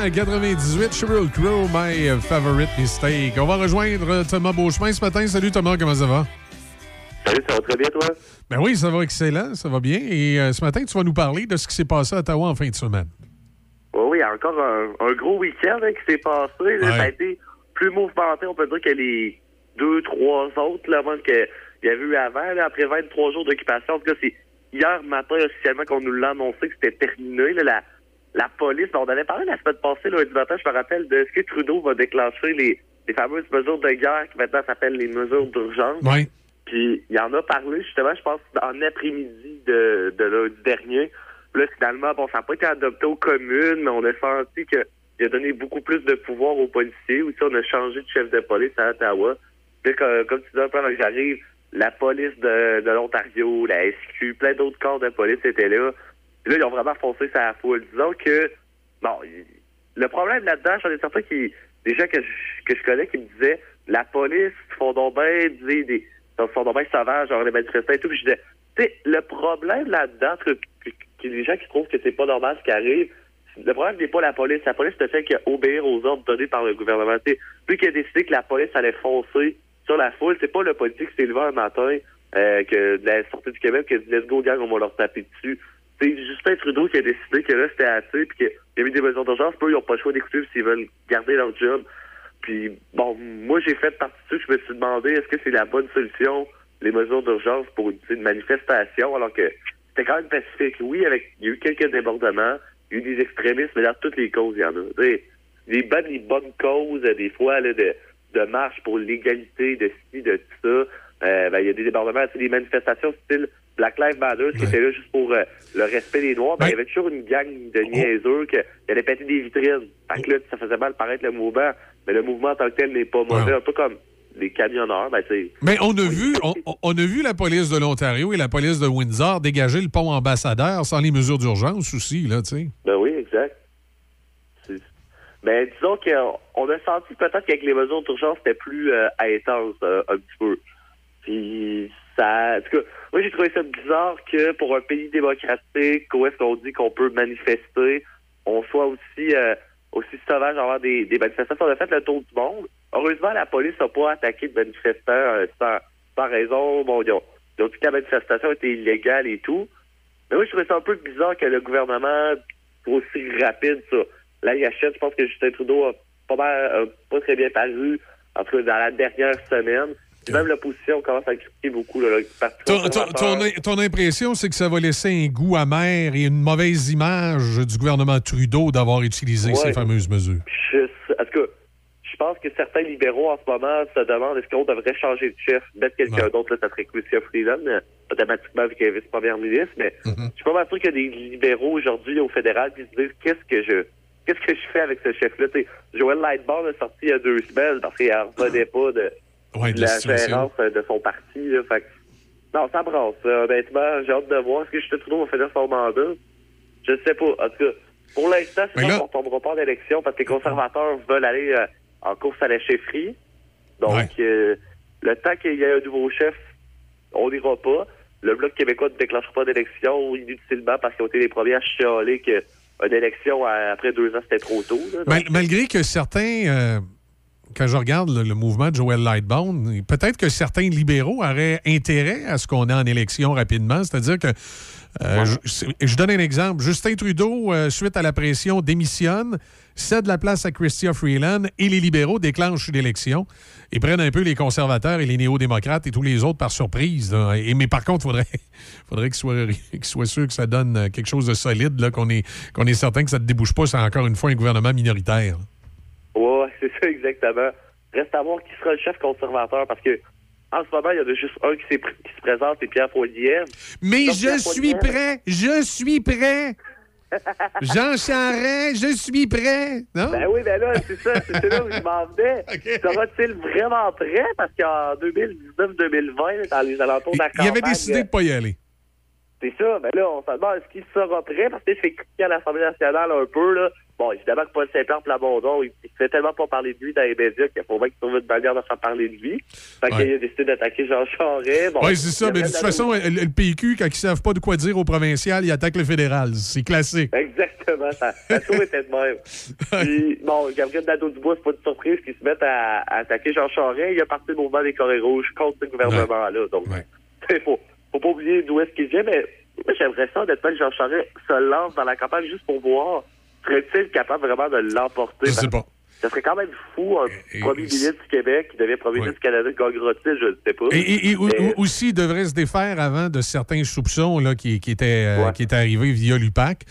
1998, Sheryl Crow, My Favorite Mistake. On va rejoindre Thomas Beauchemin ce matin. Salut Thomas, comment ça va? Salut, ça va très bien, toi? Ben oui, ça va excellent, ça va bien. Et euh, ce matin, tu vas nous parler de ce qui s'est passé à Ottawa en fin de semaine. Oui, oui, encore un, un gros week-end hein, qui s'est passé. là. Ouais. Ça a été plus mouvementé, on peut dire, que les deux, trois autres là, avant qu'il y avait eu avant. là, après 23 jours d'occupation, en tout cas, c'est hier matin officiellement qu'on nous l'a annoncé que c'était terminé. là, la, la police, on avait parlé la semaine passée, lundi matin, je me rappelle, de ce que Trudeau va déclencher les, les fameuses mesures de guerre qui maintenant s'appellent les mesures d'urgence. Oui. Puis il en a parlé justement, je pense, en après-midi de, de lundi dernier. Puis là, finalement, bon, ça n'a pas été adopté aux communes, mais on a senti qu'il a donné beaucoup plus de pouvoir aux policiers. Aussi, on a changé de chef de police à Ottawa. Puis comme, comme tu dis un peu avant que j'arrive, la police de, de l'Ontario, la SQ, plein d'autres corps de police étaient là. Là, ils ont vraiment foncé sa foule. Disons que, bon, le problème là-dedans, j'en ai certains qui, des gens que je, que je connais qui me disaient, la police font donc bien, des, des, font donc bien sauvages, genre les manifestants et tout. Puis je disais, tu sais, le problème là-dedans, que, que- les gens qui trouvent que c'est pas normal ce qui arrive, le problème n'est pas la police. La police ne fait qu'obéir aux ordres donnés par le gouvernement. Tu sais, lui qui a décidé que la police allait foncer sur la foule, c'est pas le politique qui s'est levé un matin euh, que de la sortie du Québec qui a dit let's go gang, on va leur taper dessus. C'est Justin Trudeau qui a décidé que là c'était assez puis qu'il a mis des mesures d'urgence. Eux, ils n'ont pas le choix d'écouter s'ils veulent garder leur job. Puis bon, moi j'ai fait partie de ça. Je me suis demandé est-ce que c'est la bonne solution les mesures d'urgence pour une, manifestation alors que c'était quand même pacifique. Oui, avec il y a eu quelques débordements, il y a eu des extrémistes, mais dans toutes les causes, il y en a. Des bonnes, des bonnes causes, euh, des fois, là, de, de marche pour l'égalité, de ci, de tout ça. Euh, ben, il y a des débordements, des manifestations style Black Lives Matter, qui étaient là juste pour euh, le respect des Noirs. Ben, il y avait toujours une gang de niaiseux qui allait péter des vitrines. Fait que là, ça faisait mal paraître le mouvement, mais le mouvement en tant que tel n'est pas mauvais. Un peu comme les camionneurs, ben, c'est... Mais on a vu, on, on a vu la police de l'Ontario et la police de Windsor dégager le pont ambassadeur sans les mesures d'urgence aussi, là, tu sais. Ben oui, exact. Ben, disons qu'on a senti peut-être qu'avec les mesures d'urgence, c'était plus euh, intense euh, un petit peu. Puis, ça... En tout cas, moi, j'ai trouvé ça bizarre que pour un pays démocratique, où est-ce qu'on dit qu'on peut manifester, on soit aussi euh, aussi sauvage avoir des, des manifestations. On a fait le tour du monde. Heureusement, la police n'a pas attaqué de manifestants euh, sans, raison. Bon, ils ont, dit que la manifestation était illégale et tout. Mais moi, je trouvais ça un peu bizarre que le gouvernement soit aussi rapide sur la gâchette. Je pense que Justin Trudeau a pas, mal, a pas très bien paru, en tout cas dans la dernière semaine. Même l'opposition commence à critiquer beaucoup Ton, ton- conservateur. ton- ton impression, c'est que ça va laisser un goût amer et une mauvaise image du gouvernement Trudeau d'avoir utilisé Ouais. ces fameuses mesures? Je, en tout cas, je pense que certains libéraux en ce moment se demandent est-ce qu'on devrait changer de chef, mettre quelqu'un d'autre, là, ça serait Chrystia Freeland, euh, automatiquement vu qu'elle est vice-première ministre, mais je suis pas mal sûr qu'il y a des libéraux aujourd'hui au fédéral qui se disent qu'est-ce que je qu'est-ce que je fais avec ce chef-là? Joël Lightbourne est sorti il y a deux semaines parce qu'il en *coughs* revenait pas de, Ouais, de la la gérance euh, de son parti. Là, fait non, ça brasse. honnêtement, j'ai hâte de voir. Est-ce que Justin Trudeau va finir son mandat? Je sais pas. En tout cas, pour l'instant, c'est là- qu'on tombera pas en élection parce que les conservateurs veulent aller euh, en course à la chefferie. Donc, euh, le temps qu'il y ait un nouveau chef, on n'ira pas. Le Bloc québécois ne déclenchera pas d'élection inutilement parce qu'ils ont été les premiers à chialer qu'une élection à- après deux ans, c'était trop tôt. là. Mal- malgré que certains, euh, quand je regarde le, le mouvement de Joel Lightbound, peut-être que certains libéraux auraient intérêt à ce qu'on ait en élection rapidement. C'est-à-dire que, euh, je, donne un exemple. Justin Trudeau, euh, suite à la pression, démissionne, cède la place à Chrystia Freeland et les libéraux déclenchent l'élection et prennent un peu les conservateurs et les néo-démocrates et tous les autres par surprise. là. Et, mais par contre, il faudrait, *laughs* faudrait qu'ils soient, *laughs* qu'ils soient sûrs que ça donne quelque chose de solide, qu'on est, qu'on est certain que ça ne débouche pas sur encore une fois un gouvernement minoritaire. Ouais, *laughs* c'est ça exactement. Reste à voir qui sera le chef conservateur parce que en ce moment, il y en a juste un qui, qui se présente, c'est Pierre Poilievre. Mais Donc, je suis prêt, je suis prêt. *laughs* Jean Charest, je suis prêt. Non? Ben oui, ben là, c'est ça, c'est là où je m'en venais. *laughs* Sera-t-il vraiment prêt? Parce qu'en 2019-2020, dans les alentours de la Il avait campagne, décidé de pas y aller. C'est ça, mais là, on se demande est-ce qu'il sera prêt? Parce que je fais à l'Assemblée nationale un peu, là. bon, évidemment que Paul Saint-Pierre Plamondon, il, fait tellement pas parler de lui dans les médias qu'il faut bien qu'il trouve une manière de faire parler de lui. Fait Ouais. qu'il a décidé d'attaquer Jean Charest. Bon, oui, c'est ça. Mais de toute façon, le, le PQ, quand ils savent pas de quoi dire au provincial, ils attaquent le fédéral. C'est classique. Exactement, ça, ça toujours été de même. *laughs* Puis, bon, Gabriel Nadeau-Dubois, c'est pas une surprise qu'il se mette à, à attaquer Jean Charest. Il a parti le mouvement des Corées Rouges contre ce gouvernement-là. Donc, il faut, faut pas oublier d'où est-ce qu'il vient, mais moi, j'aimerais ça, honnêtement, que Jean Charest se lance dans la campagne juste pour voir serait-il capable vraiment de l'emporter? Je sais pas. Ça serait quand même fou, un premier ministre du Québec qui devient premier ministre du Canada, gagnera-t-il, je ne sais pas. Et, Mais- aussi, il devrait se défaire avant de certains soupçons là, qui, qui étaient, euh, qui étaient arrivés via l'UPAC.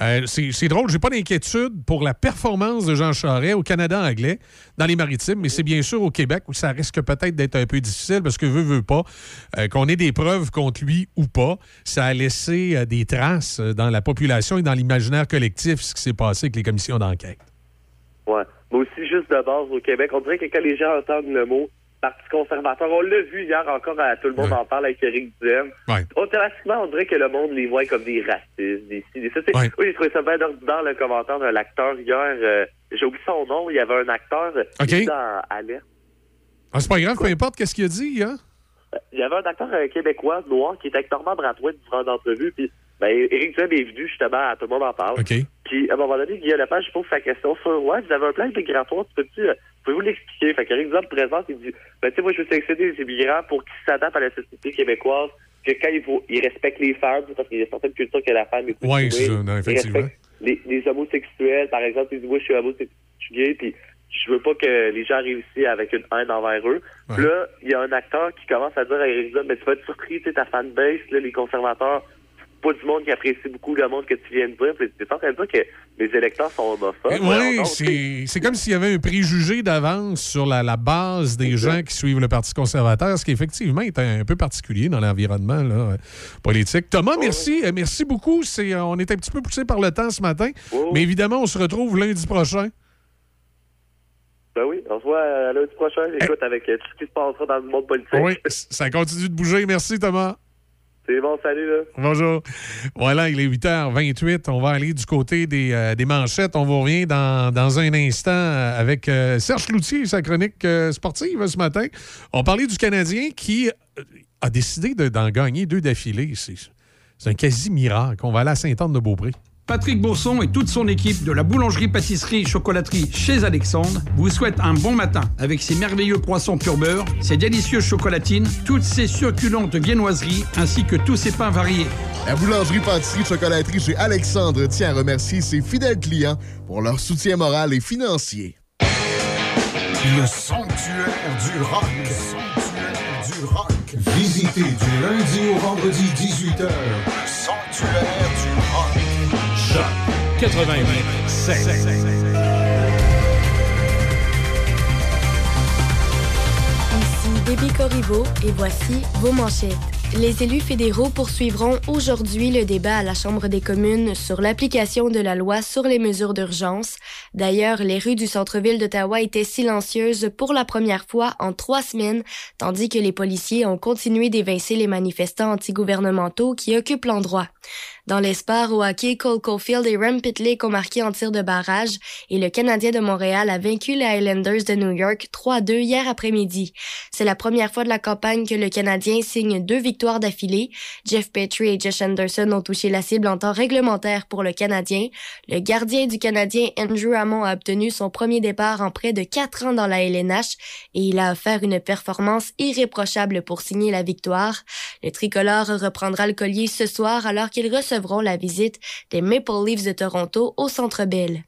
Euh, c'est drôle, j'ai pas d'inquiétude pour la performance de Jean Charest au Canada anglais, dans les maritimes, mais c'est bien sûr au Québec où ça risque peut-être d'être un peu difficile parce que veut, veut pas, euh, qu'on ait des preuves contre lui ou pas, ça a laissé euh, des traces dans la population et dans l'imaginaire collectif ce qui s'est passé avec les commissions d'enquête. Ouais. Mais aussi, juste de base, au Québec, on dirait que quand les gens entendent le mot Parti conservateur, on l'a vu hier encore, à, tout le monde en parle avec Éric Duhem. Automatiquement, on dirait que le monde les voit comme des racistes, des ci, des ça. Oui, j'ai trouvé ça bien ordinaire, le commentaire de l'acteur hier. euh, j'ai oublié son nom, il y avait un acteur euh, OK. qui était dans Alerte. Ah, c'est pas grave, peu importe qu'est-ce qu'il a dit, hein? Il y avait un acteur euh, québécois, noir, qui était avec Normand Bratois durant l'entrevue, puis ben, Éric Duhem est venu justement à Tout le monde en parle. OK. Puis, à un moment donné, Guillaume Lepage pose sa question sur Ouais, vous avez un plan migratoire, tu peux-tu, euh, pouvez-vous l'expliquer? Fait qu'Éric Duhem présente, il dit Ben, tu sais, moi, je veux sélectionner les immigrants pour qu'ils s'adaptent à la société québécoise, que quand ils, vont, ils respectent les femmes, parce qu'il y a certaines cultures que la femme est plus Oui, c'est ça, non, Ils effectivement. les, les homosexuels, par exemple, ils disent Moi, je suis homosexuel, je suis gay, puis je veux pas que les gens réussissent avec une haine envers eux. Puis là, il y a un acteur qui commence à dire à Éric Duhem Mais tu vas être surpris, tu sais, ta fanbase, là, les conservateurs, pas du monde qui apprécie beaucoup le monde que tu viens de dire. Es en train de dire que les électeurs sont homophobes. Oui, c'est c'est comme s'il y avait un préjugé d'avance sur la, la base des gens qui suivent le Parti conservateur, ce qui effectivement est un, peu particulier dans l'environnement euh, politique. Thomas, merci, euh, merci beaucoup. C'est, euh, on est un petit peu poussé par le temps ce matin, mais évidemment, on se retrouve lundi prochain. Ben oui, on se voit euh, lundi prochain. Écoute, avec euh, tout ce qui se passera dans le monde politique. Oui, ça continue de bouger. Merci, Thomas. C'est bon, salut, là. Bonjour. Voilà, il est 8h28. On va aller du côté des, euh, des manchettes. On vous revient dans, dans un instant euh, avec euh, Serge Cloutier et sa chronique sportive ce matin. On parlait du Canadien qui a décidé de- d'en gagner deux d'affilée. C'est c'est un quasi-miracle. On va aller à Sainte-Anne-de-Beaupré. Patrick Bourson et toute son équipe de la boulangerie-pâtisserie-chocolaterie chez Alexandre vous souhaitent un bon matin avec ses merveilleux croissants pur beurre, ses délicieuses chocolatines, toutes ses succulentes viennoiseries ainsi que tous ses pains variés. La boulangerie pâtisserie chocolaterie chez Alexandre tient à remercier ses fidèles clients pour leur soutien moral et financier. Le sanctuaire du rock. Le sanctuaire du rock. Visitez du lundi au vendredi 18h. Le sanctuaire du rock. Choc 88 Ici Déby Corriveau et voici vos manchettes. Les élus fédéraux poursuivront aujourd'hui le débat à la Chambre des communes sur l'application de la loi sur les mesures d'urgence. D'ailleurs, les rues du centre-ville d'Ottawa étaient silencieuses pour la première fois en trois semaines, tandis que les policiers ont continué d'évincer les manifestants antigouvernementaux qui occupent l'endroit. Dans les sports au hockey, Cole Caulfield et Rem Pitlick ont marqué en tir de barrage et le Canadien de Montréal a vaincu les Highlanders de New York 3-2 hier après-midi. C'est la première fois de la campagne que le Canadien signe deux victoires d'affilée. Jeff Petrie et Josh Anderson ont touché la cible en temps réglementaire pour le Canadien. Le gardien du Canadien, Andrew Hammond, a obtenu son premier départ en près de quatre ans dans la LNH et il a offert une performance irréprochable pour signer la victoire. Le tricolore reprendra le collier ce soir alors qu'ils recevront la visite des Maple Leafs de Toronto au Centre Bell.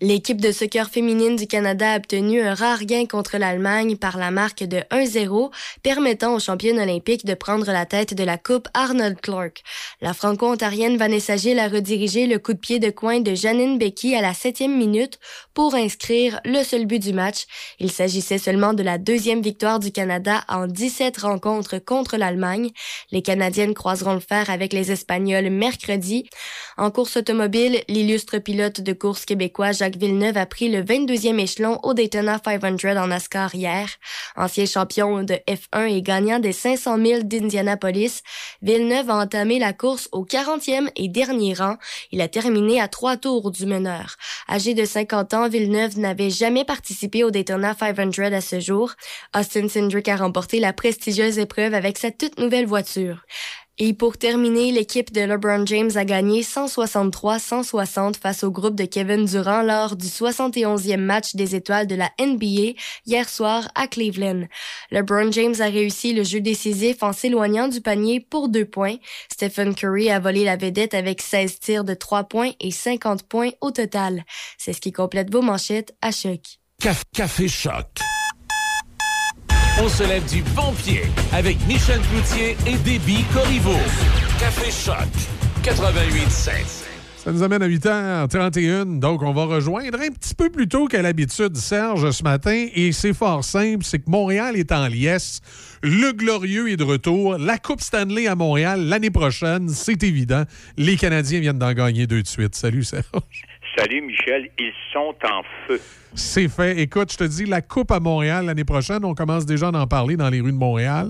L'équipe de soccer féminine du Canada a obtenu un rare gain contre l'Allemagne par la marque de 1-0, permettant aux championnes olympiques de prendre la tête de la Coupe Arnold Clark. La franco-ontarienne Vanessa Gilles a redirigé le coup de pied de coin de Janine Becky à la septième minute pour inscrire le seul but du match. Il s'agissait seulement de la deuxième victoire du Canada en 17 rencontres contre l'Allemagne. Les Canadiennes croiseront le fer avec les Espagnols mercredi. En course automobile, l'illustre pilote de course québécois Jacques Villeneuve a pris le 22e échelon au Daytona 500 en NASCAR hier. Ancien champion de F1 et gagnant des 500 000 d'Indianapolis, Villeneuve a entamé la course au 40e et dernier rang. Il a terminé à trois tours du meneur. Âgé de 50 ans, Villeneuve n'avait jamais participé au Daytona 500 à ce jour. Austin Cindric a remporté la prestigieuse épreuve avec sa toute nouvelle voiture. Et pour terminer, l'équipe de LeBron James a gagné 163-160 face au groupe de Kevin Durant lors du 71e match des étoiles de la NBA hier soir à Cleveland. LeBron James a réussi le jeu décisif en s'éloignant du panier pour deux points. Stephen Curry a volé la vedette avec 16 tirs de 3 points et 50 points au total. C'est ce qui complète vos manchettes à choc. Caf- Café Choc. On se lève du bon pied avec Michel Cloutier et Déby Corriveau. Café Choc 88.7. Ça nous amène à 8h31. Donc, on va rejoindre un petit peu plus tôt qu'à l'habitude Serge ce matin. Et c'est fort simple, c'est que Montréal est en liesse. Le Glorieux est de retour. La Coupe Stanley à Montréal l'année prochaine, c'est évident. Les Canadiens viennent d'en gagner deux de suite. Salut Serge. Salut Michel, ils sont en feu. C'est fait. Écoute, je te dis, la Coupe à Montréal l'année prochaine, on commence déjà à en parler dans les rues de Montréal.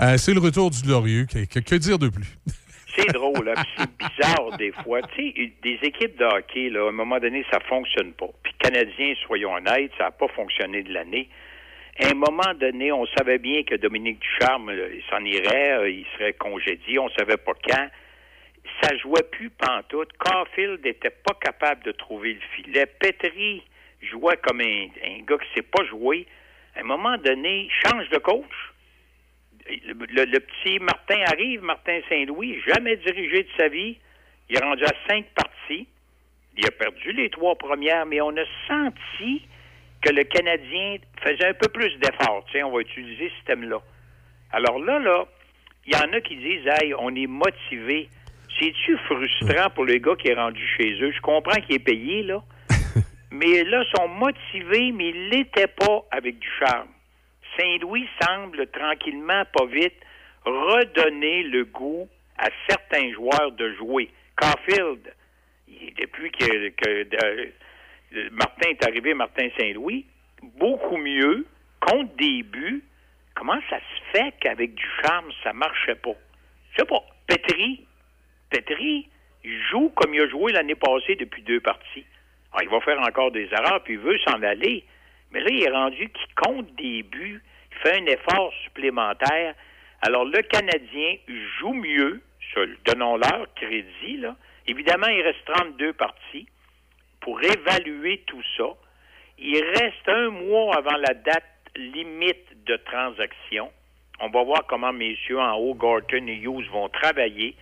Euh, c'est le retour du Glorieux. Que, que- que dire de plus? *laughs* C'est drôle, hein, c'est bizarre des fois. Tu sais, des équipes de hockey, là, à un moment donné, ça fonctionne pas. Puis Canadiens, soyons honnêtes, ça n'a pas fonctionné de l'année. À un moment donné, on savait bien que Dominique Ducharme, s'en irait, euh, il serait congédié, on savait pas quand. Ça jouait plus pantoute. Caulfield n'était pas capable de trouver le filet. Petri jouait comme un, gars qui sait pas jouer. À un moment donné, change de coach. Le, petit Martin arrive, Martin Saint-Louis, jamais dirigé de sa vie. Il est rendu à cinq parties. Il a perdu les trois premières, mais on a senti que le Canadien faisait un peu plus d'efforts. On va utiliser ce système-là. Alors là, là, il y en a qui disent, hey, on est motivé. C'est-tu frustrant pour le gars qui est rendu chez eux? Je comprends qu'il est payé, là. *laughs* mais là, ils sont motivés, mais ils l'étaient pas avec du charme. Saint-Louis semble tranquillement, pas vite, redonner le goût à certains joueurs de jouer. Caulfield, depuis que, que, euh, Martin est arrivé, Martin Saint-Louis, beaucoup mieux, compte des buts. Comment ça se fait qu'avec du charme, ça marchait pas? Je sais pas. Petri, Petri joue comme il a joué l'année passée depuis deux parties. Ah, il va faire encore des erreurs, puis il veut s'en aller. Mais là, il est rendu qu'il compte des buts, il fait un effort supplémentaire. Alors, le Canadien joue mieux, donnons-leur crédit. Évidemment, il reste 32 parties pour évaluer tout ça. Il reste un mois avant la date limite de transaction. On va voir comment messieurs en haut, Gorton et Hughes, vont travailler.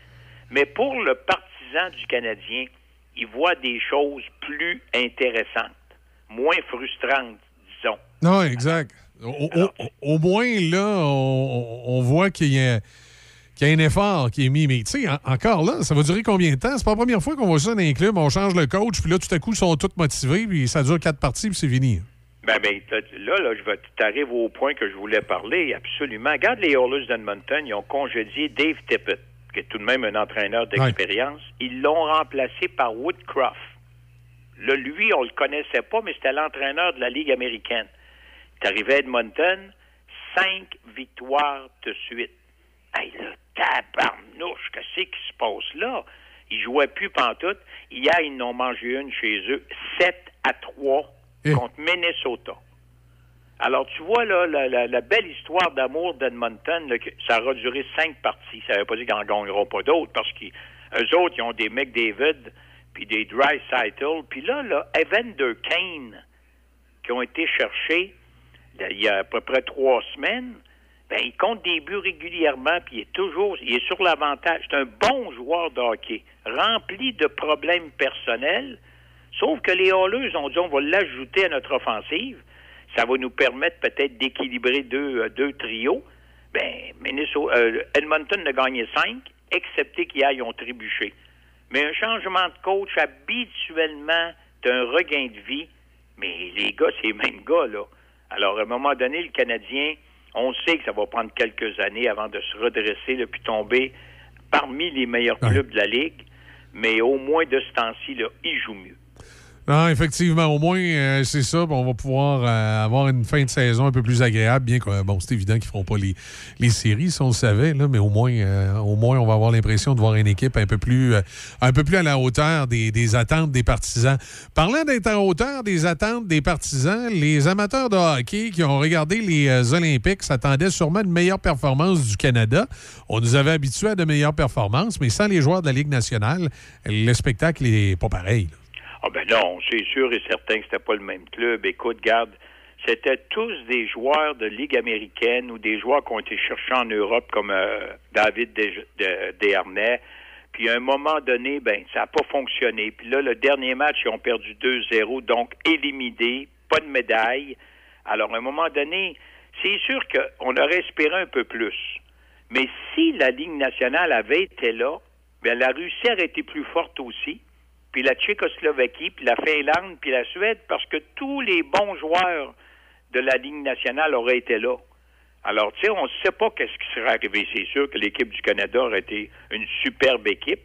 Mais pour le partisan du Canadien, il voit des choses plus intéressantes, moins frustrantes, disons. Non, exact. Au, au- au moins, là, on, on voit qu'il y, a, qu'il y a un effort qui est mis. Mais tu sais, en- encore là, ça va durer combien de temps? C'est pas la première fois qu'on voit ça dans les clubs. On change le coach, puis là, tout à coup, ils sont tous motivés, puis ça dure quatre parties, puis c'est fini. Ben, ben, là, là, je vais, tu arrives au point que je voulais parler, absolument. Regarde les Oilers d'Edmonton, ils ont congédié Dave Tippett, qui est tout de même un entraîneur d'expérience. Ils l'ont remplacé par Woodcroft. Là, lui, on le connaissait pas, mais c'était l'entraîneur de la Ligue américaine. Il est arrivé à Edmonton, cinq victoires de suite. Hey, là, tabarnouche, qu'est-ce qui se passe là? Ils jouaient plus pantoute. Hier, ils n'ont mangé une chez eux, 7 à 3 contre Minnesota. Alors, tu vois, là, la, belle histoire d'amour d'Edmonton, ça aura duré cinq parties. Ça ne veut pas dire qu'ils n'en gagneront pas d'autres, parce qu'eux autres, ils ont des McDavid, puis des Dry puis là, là, Evander Kane, qui ont été cherchés il y a à peu près trois semaines, ben, il compte des buts régulièrement, puis il est toujours, il est sur l'avantage. C'est un bon joueur de hockey, rempli de problèmes personnels, sauf que les Oilers ont dit, on va l'ajouter à notre offensive. Ça va nous permettre peut-être d'équilibrer deux, euh, deux trios. Ben, Minnesota, euh, Edmonton a gagné cinq, excepté qu'hier, ils ont trébuché. Mais un changement de coach, habituellement, c'est un regain de vie. Mais les gars, c'est les mêmes gars, là. Alors, à un moment donné, le Canadien, on sait que ça va prendre quelques années avant de se redresser, là, puis tomber parmi les meilleurs clubs de la Ligue. Mais au moins, de ce temps-ci, là, ils jouent mieux. Non, effectivement, au moins, euh, c'est ça. On va pouvoir euh, avoir une fin de saison un peu plus agréable, bien que, bon, c'est évident qu'ils ne feront pas les, les séries, si on le savait, mais au moins, euh, au moins, on va avoir l'impression de voir une équipe un peu plus, à la hauteur des, attentes des partisans. Parlant d'être à hauteur des attentes des partisans, les amateurs de hockey qui ont regardé les Olympiques s'attendaient sûrement à une meilleure performance du Canada. On nous avait habitués à de meilleures performances, mais sans les joueurs de la Ligue nationale, le spectacle n'est pas pareil. Ah ben non, c'est sûr et certain que c'était pas le même club. Écoute, garde, c'était tous des joueurs de Ligue américaine ou des joueurs qui ont été cherchés en Europe comme euh, David Des- de- Desharnais. Puis à un moment donné, ben ça n'a pas fonctionné. Puis là, le dernier match, ils ont perdu 2-0, donc éliminés, pas de médaille. Alors à un moment donné, c'est sûr qu'on aurait espéré un peu plus. Mais si la Ligue nationale avait été là, ben la Russie aurait été plus forte aussi puis la Tchécoslovaquie, puis la Finlande, puis la Suède, parce que tous les bons joueurs de la Ligue nationale auraient été là. Alors, tu sais, on ne sait pas qu'est-ce qui serait arrivé. C'est sûr que l'équipe du Canada aurait été une superbe équipe,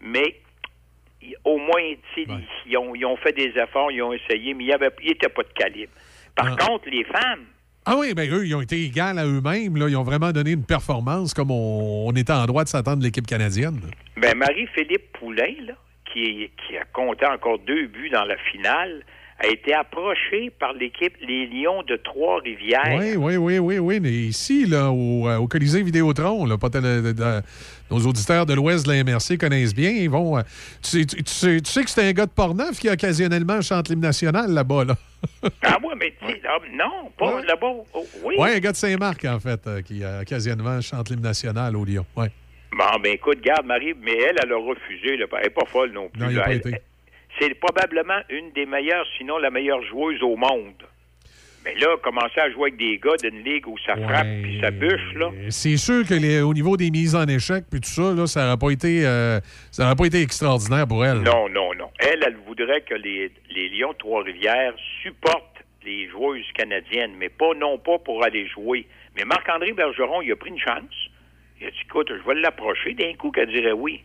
mais au moins, tu sais, ils, ont, ils ont fait des efforts, ils ont essayé, mais ils n'étaient pas de calibre. Par contre, les femmes, Ah oui, bien eux, ils ont été égales à eux-mêmes. là. Ils ont vraiment donné une performance comme on, on était en droit de s'attendre de l'équipe canadienne. Ben, Marie-Philippe Poulain, là, qui, qui a compté encore deux buts dans la finale, a été approchée par l'équipe Les Lions de Trois-Rivières. Oui, oui, oui, oui, oui. Mais ici, là, au, euh, au Colisée Vidéotron, là, pas tel- de- de- nos auditeurs de l'Ouest de la MRC connaissent bien. Ils vont. euh, tu, sais, tu- tu sais, tu sais que c'est un gars de Portneuf qui occasionnellement chante l'hymne national là-bas, là. *laughs* Ah oui, mais ah, non, pas là-bas. Oh, oui. Oui, un gars de Saint-Marc, en fait, euh, qui occasionnellement chante l'hymne national au Lyon. Ouais. Bon, ben écoute, garde, Marie, mais elle, elle a refusé. Là, elle n'est pas folle non plus. Non. C'est probablement une des meilleures, sinon la meilleure joueuse au monde. Mais là, commencer à jouer avec des gars d'une ligue où ça frappe puis ça bûche, là. C'est sûr que les- au niveau des mises en échec puis tout ça, là, ça n'aurait pas été euh, ça n'aurait pas été extraordinaire pour elle. Non, non, non. Elle, elle voudrait que les, les Lions Trois-Rivières supportent les joueuses canadiennes, mais pas non pas pour aller jouer. Mais Marc-André Bergeron, il a pris une chance. Il a dit, écoute, je vais l'approcher d'un coup qu'elle dirait oui.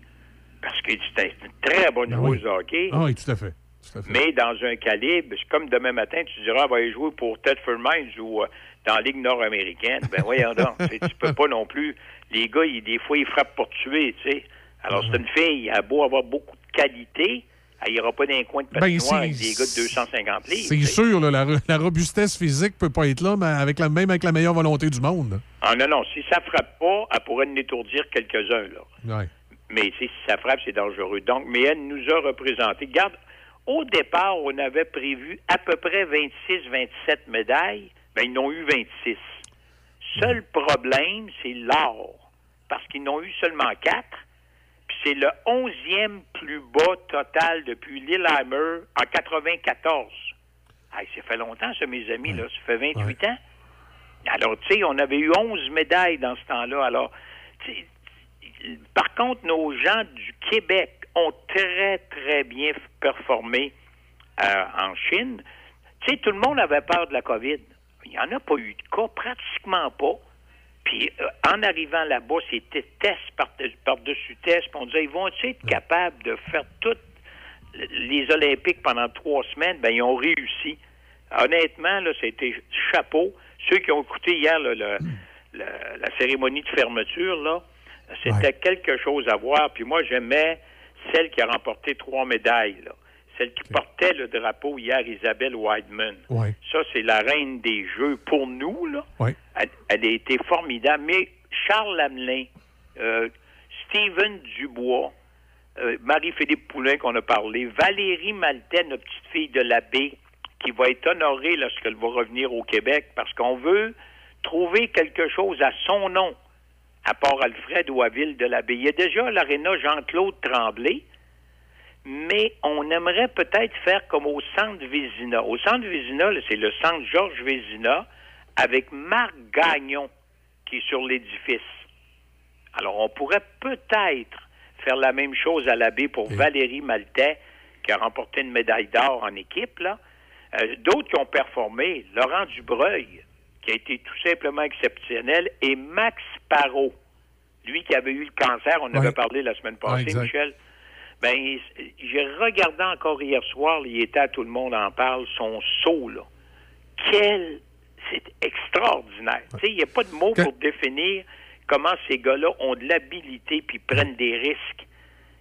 Parce que c'est une très bonne Ben joueuse oui. hockey. Ah oui, tout à fait. Tout à fait. Mais dans un calibre, c'est comme demain matin, tu diras, elle va aller jouer pour Tedford Mines ou euh, dans la Ligue nord-américaine. Ben voyons *laughs* donc, tu sais, tu peux pas non plus. Les gars, ils- des fois, ils frappent pour tuer, tu sais. Alors, c'est une fille, elle a beau avoir beaucoup de qualité, elle ira pas dans un coin de Ben, patinoire c'est- avec des gars de 250 livres. C'est sûr, là, la, la robustesse physique peut pas être là, mais avec la, même avec la meilleure volonté du monde. Ah non, non, si ça frappe pas, elle pourrait en étourdir quelques-uns, là. Ouais. Mais si ça frappe, c'est dangereux. Donc, mais elle nous a représenté. Regarde, au départ, on avait prévu à peu près 26-27 médailles. Ben, ils n'ont eu 26. Seul problème, c'est l'or. Parce qu'ils n'ont eu seulement 4. C'est le 11e plus bas total depuis Lillehammer en 94. Hey, ça fait longtemps, ça, mes amis, là. Ça fait 28 ans. Alors, tu sais, on avait eu 11 médailles dans ce temps-là. Alors, par contre, nos gens du Québec ont très, très bien performé euh, en Chine. Tu sais, tout le monde avait peur de la COVID. Il n'y en a pas eu de cas, pratiquement pas. Puis euh, en arrivant là-bas, c'était test par- par-dessus test. Puis on disait, ils vont être capables de faire toutes les Olympiques pendant trois semaines? Ben, ils ont réussi. Honnêtement, là, c'était chapeau. Ceux qui ont écouté hier là, le- le- la cérémonie de fermeture, là, c'était quelque chose à voir. Puis moi, j'aimais celle qui a remporté trois médailles, là. Celle qui portait le drapeau hier, Isabelle. Ouais. Ça, c'est la reine des Jeux pour nous, là. Elle, elle a été formidable. Mais Charles Lamelin, euh, Stephen Dubois, euh, Marie-Philippe Poulain qu'on a parlé, Valérie Maltais, notre petite fille de l'abbé, qui va être honorée lorsqu'elle va revenir au Québec parce qu'on veut trouver quelque chose à son nom, à Port-Alfred ou à Ville de l'abbé. Il y a déjà l'aréna Jean-Claude Tremblay, mais on aimerait peut-être faire comme au centre Vézina. Au centre Vézina, c'est le centre Georges Vézina avec Marc Gagnon qui est sur l'édifice. Alors, on pourrait peut-être faire la même chose à l'abbé pour Valérie Maltais, qui a remporté une médaille d'or en équipe, là. Euh, D'autres qui ont performé, Laurent Dubreuil, qui a été tout simplement exceptionnel, et Max Parot, lui qui avait eu le cancer, on Ouais. avait parlé la semaine passée. Michel. Ben, j'ai regardé encore hier soir, il était à Tout le monde en parle, son saut, là. Quel... C'est extraordinaire. Tu sais, il n'y a pas de mots pour définir comment ces gars-là ont de l'habilité puis prennent des risques.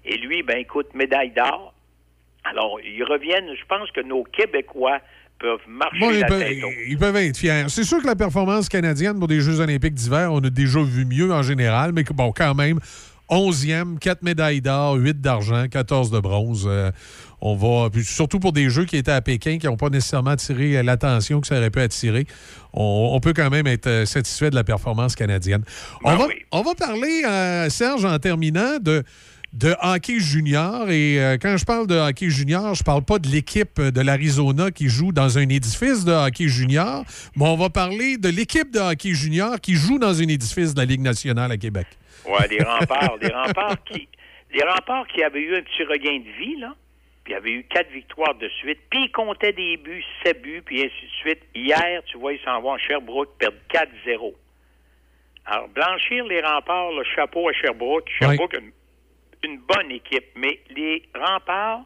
Et lui, ben écoute, médaille d'or. Alors, ils reviennent, je pense que nos Québécois peuvent marcher Bon, ils, la peuvent, tête ils peuvent être fiers. C'est sûr que la performance canadienne pour des Jeux olympiques d'hiver, on a déjà vu mieux en général, mais que, bon, quand même, 11e, 4 médailles d'or, 8 d'argent, 14 de bronze. Euh, on va, puis surtout pour des Jeux qui étaient à Pékin, qui n'ont pas nécessairement attiré l'attention que ça aurait pu attirer, on, on peut quand même être euh, satisfait de la performance canadienne. On, va, on va parler, euh, Serge, en terminant, de de hockey junior. Et euh, quand je parle de hockey junior, je parle pas de l'équipe de l'Arizona qui joue dans un édifice de hockey junior, mais on va parler de l'équipe de hockey junior qui joue dans un édifice de la Ligue nationale à Québec. Ouais, des *laughs* remparts, des remparts qui, des remparts qui avaient eu un petit regain de vie, là. Puis il avait eu quatre victoires de suite. Puis ils comptaient des buts, sept buts, puis ainsi de suite. Hier, tu vois, ils s'en vont à Sherbrooke, perdent 4-0. Alors, blanchir les remparts, le chapeau à Sherbrooke. Sherbrooke a une, bonne équipe, mais les remparts,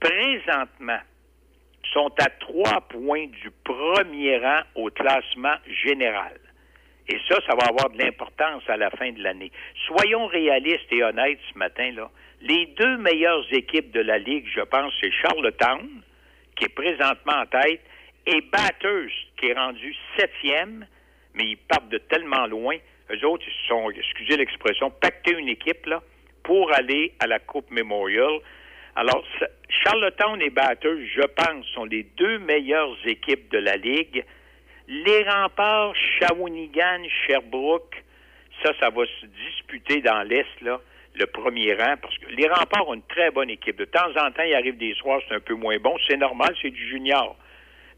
présentement, sont à trois points du premier rang au classement général. Et ça, ça va avoir de l'importance à la fin de l'année. Soyons réalistes et honnêtes ce matin, là. Les deux meilleures équipes de la Ligue, je pense, c'est Charlottetown, qui est présentement en tête, et Batters, qui est rendu septième, mais ils partent de tellement loin. Eux autres, ils se sont, excusez l'expression, pacté une équipe, là, pour aller à la Coupe Memorial. Alors, Charlottetown et Batters, je pense, sont les deux meilleures équipes de la Ligue. Les remparts, Shawinigan, Sherbrooke, ça, ça va se disputer dans l'Est, le premier rang, parce que les remparts ont une très bonne équipe. De temps en temps, il arrive des soirs, c'est un peu moins bon. C'est normal, c'est du junior.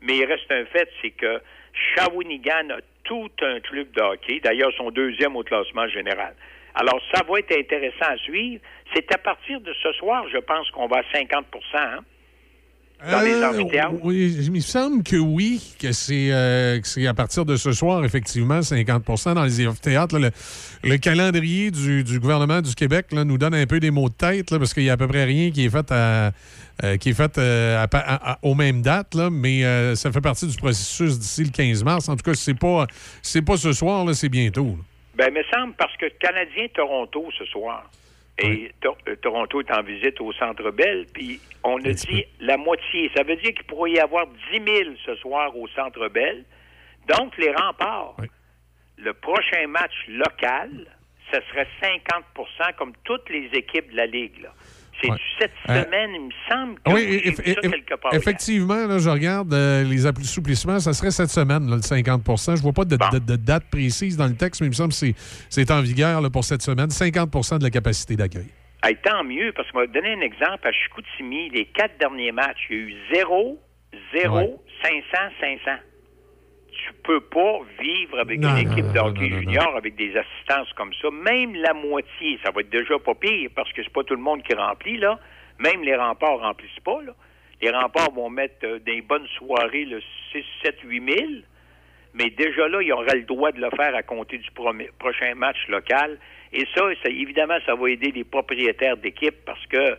Mais il reste un fait, c'est que Shawinigan a tout un club de hockey. D'ailleurs, sont deuxième au classement général. Alors, ça va être intéressant à suivre. C'est à partir de ce soir, je pense qu'on va à 50% hein, dans les Euh, amphithéâtres. oui, il me semble que oui, que c'est euh, à partir de ce soir, effectivement, 50% dans les amphithéâtres. là. le, le calendrier du, du gouvernement du Québec là, nous donne un peu des mots de tête, là, parce qu'il y a à peu près rien qui est fait, à, euh, qui est euh, aux mêmes dates, là, mais euh, ça fait partie du processus d'ici le 15 mars. En tout cas, c'est pas, c'est pas ce soir, c'est bientôt. là. Ben, il me semble parce que Canadien-Toronto ce soir. Et euh, Toronto est en visite au Centre Bell, puis on a dit la moitié. Ça veut dire qu'il pourrait y avoir 10 000 ce soir au Centre Bell. Donc, les remparts, le prochain match local, ce serait 50% comme toutes les équipes de la Ligue. là. C'est Ouais. cette Euh, semaine, il me semble que Ah oui, eff- vu ça quelque part. effectivement, là, je regarde euh, les assouplissements, ça serait cette semaine, là, le 50% Je vois pas de, de- de date précise dans le texte, mais il me semble que c'est- c'est en vigueur là, pour cette semaine, 50% de la capacité d'accueil. Hey, tant mieux, parce qu'on va donner un exemple. À Chicoutimi, les quatre derniers matchs, il y a eu 0, 0, Ouais. 500, 500. Tu peux pas vivre avec Non, une équipe non, de non, hockey non, non, junior avec des assistances comme ça. Même la moitié, ça va être déjà pas pire, parce que c'est pas tout le monde qui remplit, là. Même les remparts remplissent pas, là. Les remparts vont mettre euh, des bonnes soirées, le 6, 7, 8 000. Mais déjà là, ils auraient le droit de le faire à compter du prochain match local. Et ça, ça, évidemment, ça va aider les propriétaires d'équipes parce que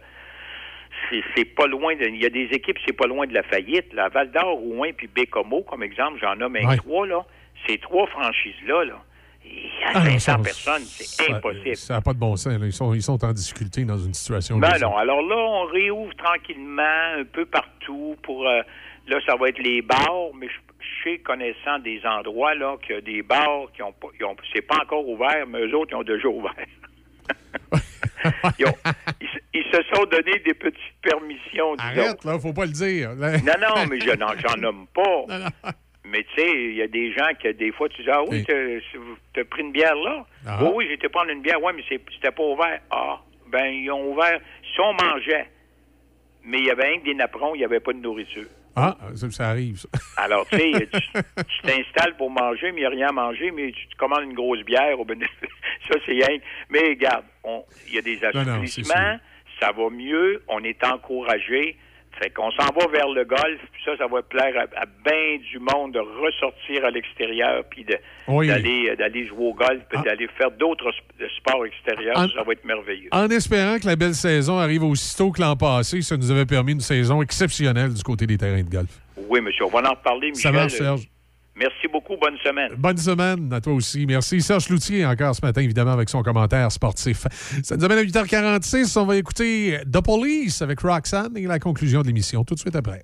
c'est- pas loin de. Il y a des équipes, c'est pas loin de la faillite. La Val d'Or, Rouen puis Bécomo, comme exemple, j'en nomme un Ouais. trois, là. Ces trois franchises-là, là. Il y a Ah, non, 500 ça- personnes, c'est impossible. Ça n'a pas de bon sens. là. Ils, sont, ils sont en difficulté dans une situation. Ben non. Alors là, on réouvre tranquillement un peu partout pour. euh, là, ça va être les bars, mais je, sais, connaissant des endroits, là, qu'il y a des bars qui ont pas. ont- C'est pas encore ouvert, mais eux autres, ils ont déjà ouvert. *laughs* Ils, ont- ils se- ils se sont donné des petites permissions. disons. Arrête, là, faut pas le dire. Non, non, mais je n'en j'en nomme pas. *laughs* Mais tu sais, il y a des gens que des fois, tu dis, ah oui, tu as pris une bière là? Ah. Oui, oui, j'étais prendre une bière. Oui, mais c'était pas ouvert. Ah, ben, ils ont ouvert. Si on mangeait, mais il y avait rien que des napperons, il n'y avait pas de nourriture. Ah, ça, ça arrive, ça. *laughs* Alors, tu sais, tu t'installes pour manger, mais il n'y a rien à manger, mais tu te commandes une grosse bière au bénéfice. *laughs* Ça, c'est rien. Mais regarde, on- il y a des Non, non, c'est assouplissements, ça va mieux, on est encouragé. Fait qu'on s'en va vers le golf, puis ça, ça va plaire à, bien du monde de ressortir à l'extérieur, puis euh, d'aller jouer au golf, puis ah. d'aller faire d'autres sports extérieurs. Ça va être merveilleux. En espérant que la belle saison arrive aussitôt que l'an passé, ça nous avait permis une saison exceptionnelle du côté des terrains de golf. Oui, monsieur. On va en reparler, Michel. Ça va, Serge? Merci beaucoup. Bonne semaine. Bonne semaine à toi aussi. Merci. Serge Loutier, encore ce matin, évidemment, avec son commentaire sportif. Ça nous amène à 8h46. On va écouter The Police avec Roxanne et la conclusion de l'émission tout de suite après.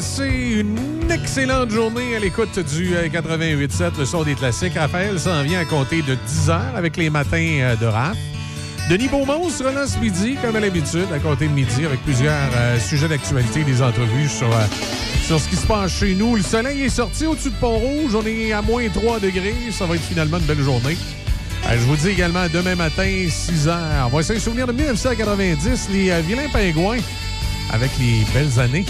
Passer une excellente journée à l'écoute du euh, 88.7, le son des classiques. Raphaël s'en vient à compter de 10 heures avec les matins euh, de RAF. Denis Beaumont sera là ce midi, comme à l'habitude, à compter de midi, avec plusieurs euh, sujets d'actualité, des entrevues sur, euh, sur ce qui se passe chez nous. Le soleil est sorti au-dessus de Pont-Rouge. On est à moins 3 degrés. Ça va être finalement une belle journée. Euh, je vous dis également demain matin, 6 heures. On va essayer de souvenir de 1990, les euh, vilains pingouins avec les belles années.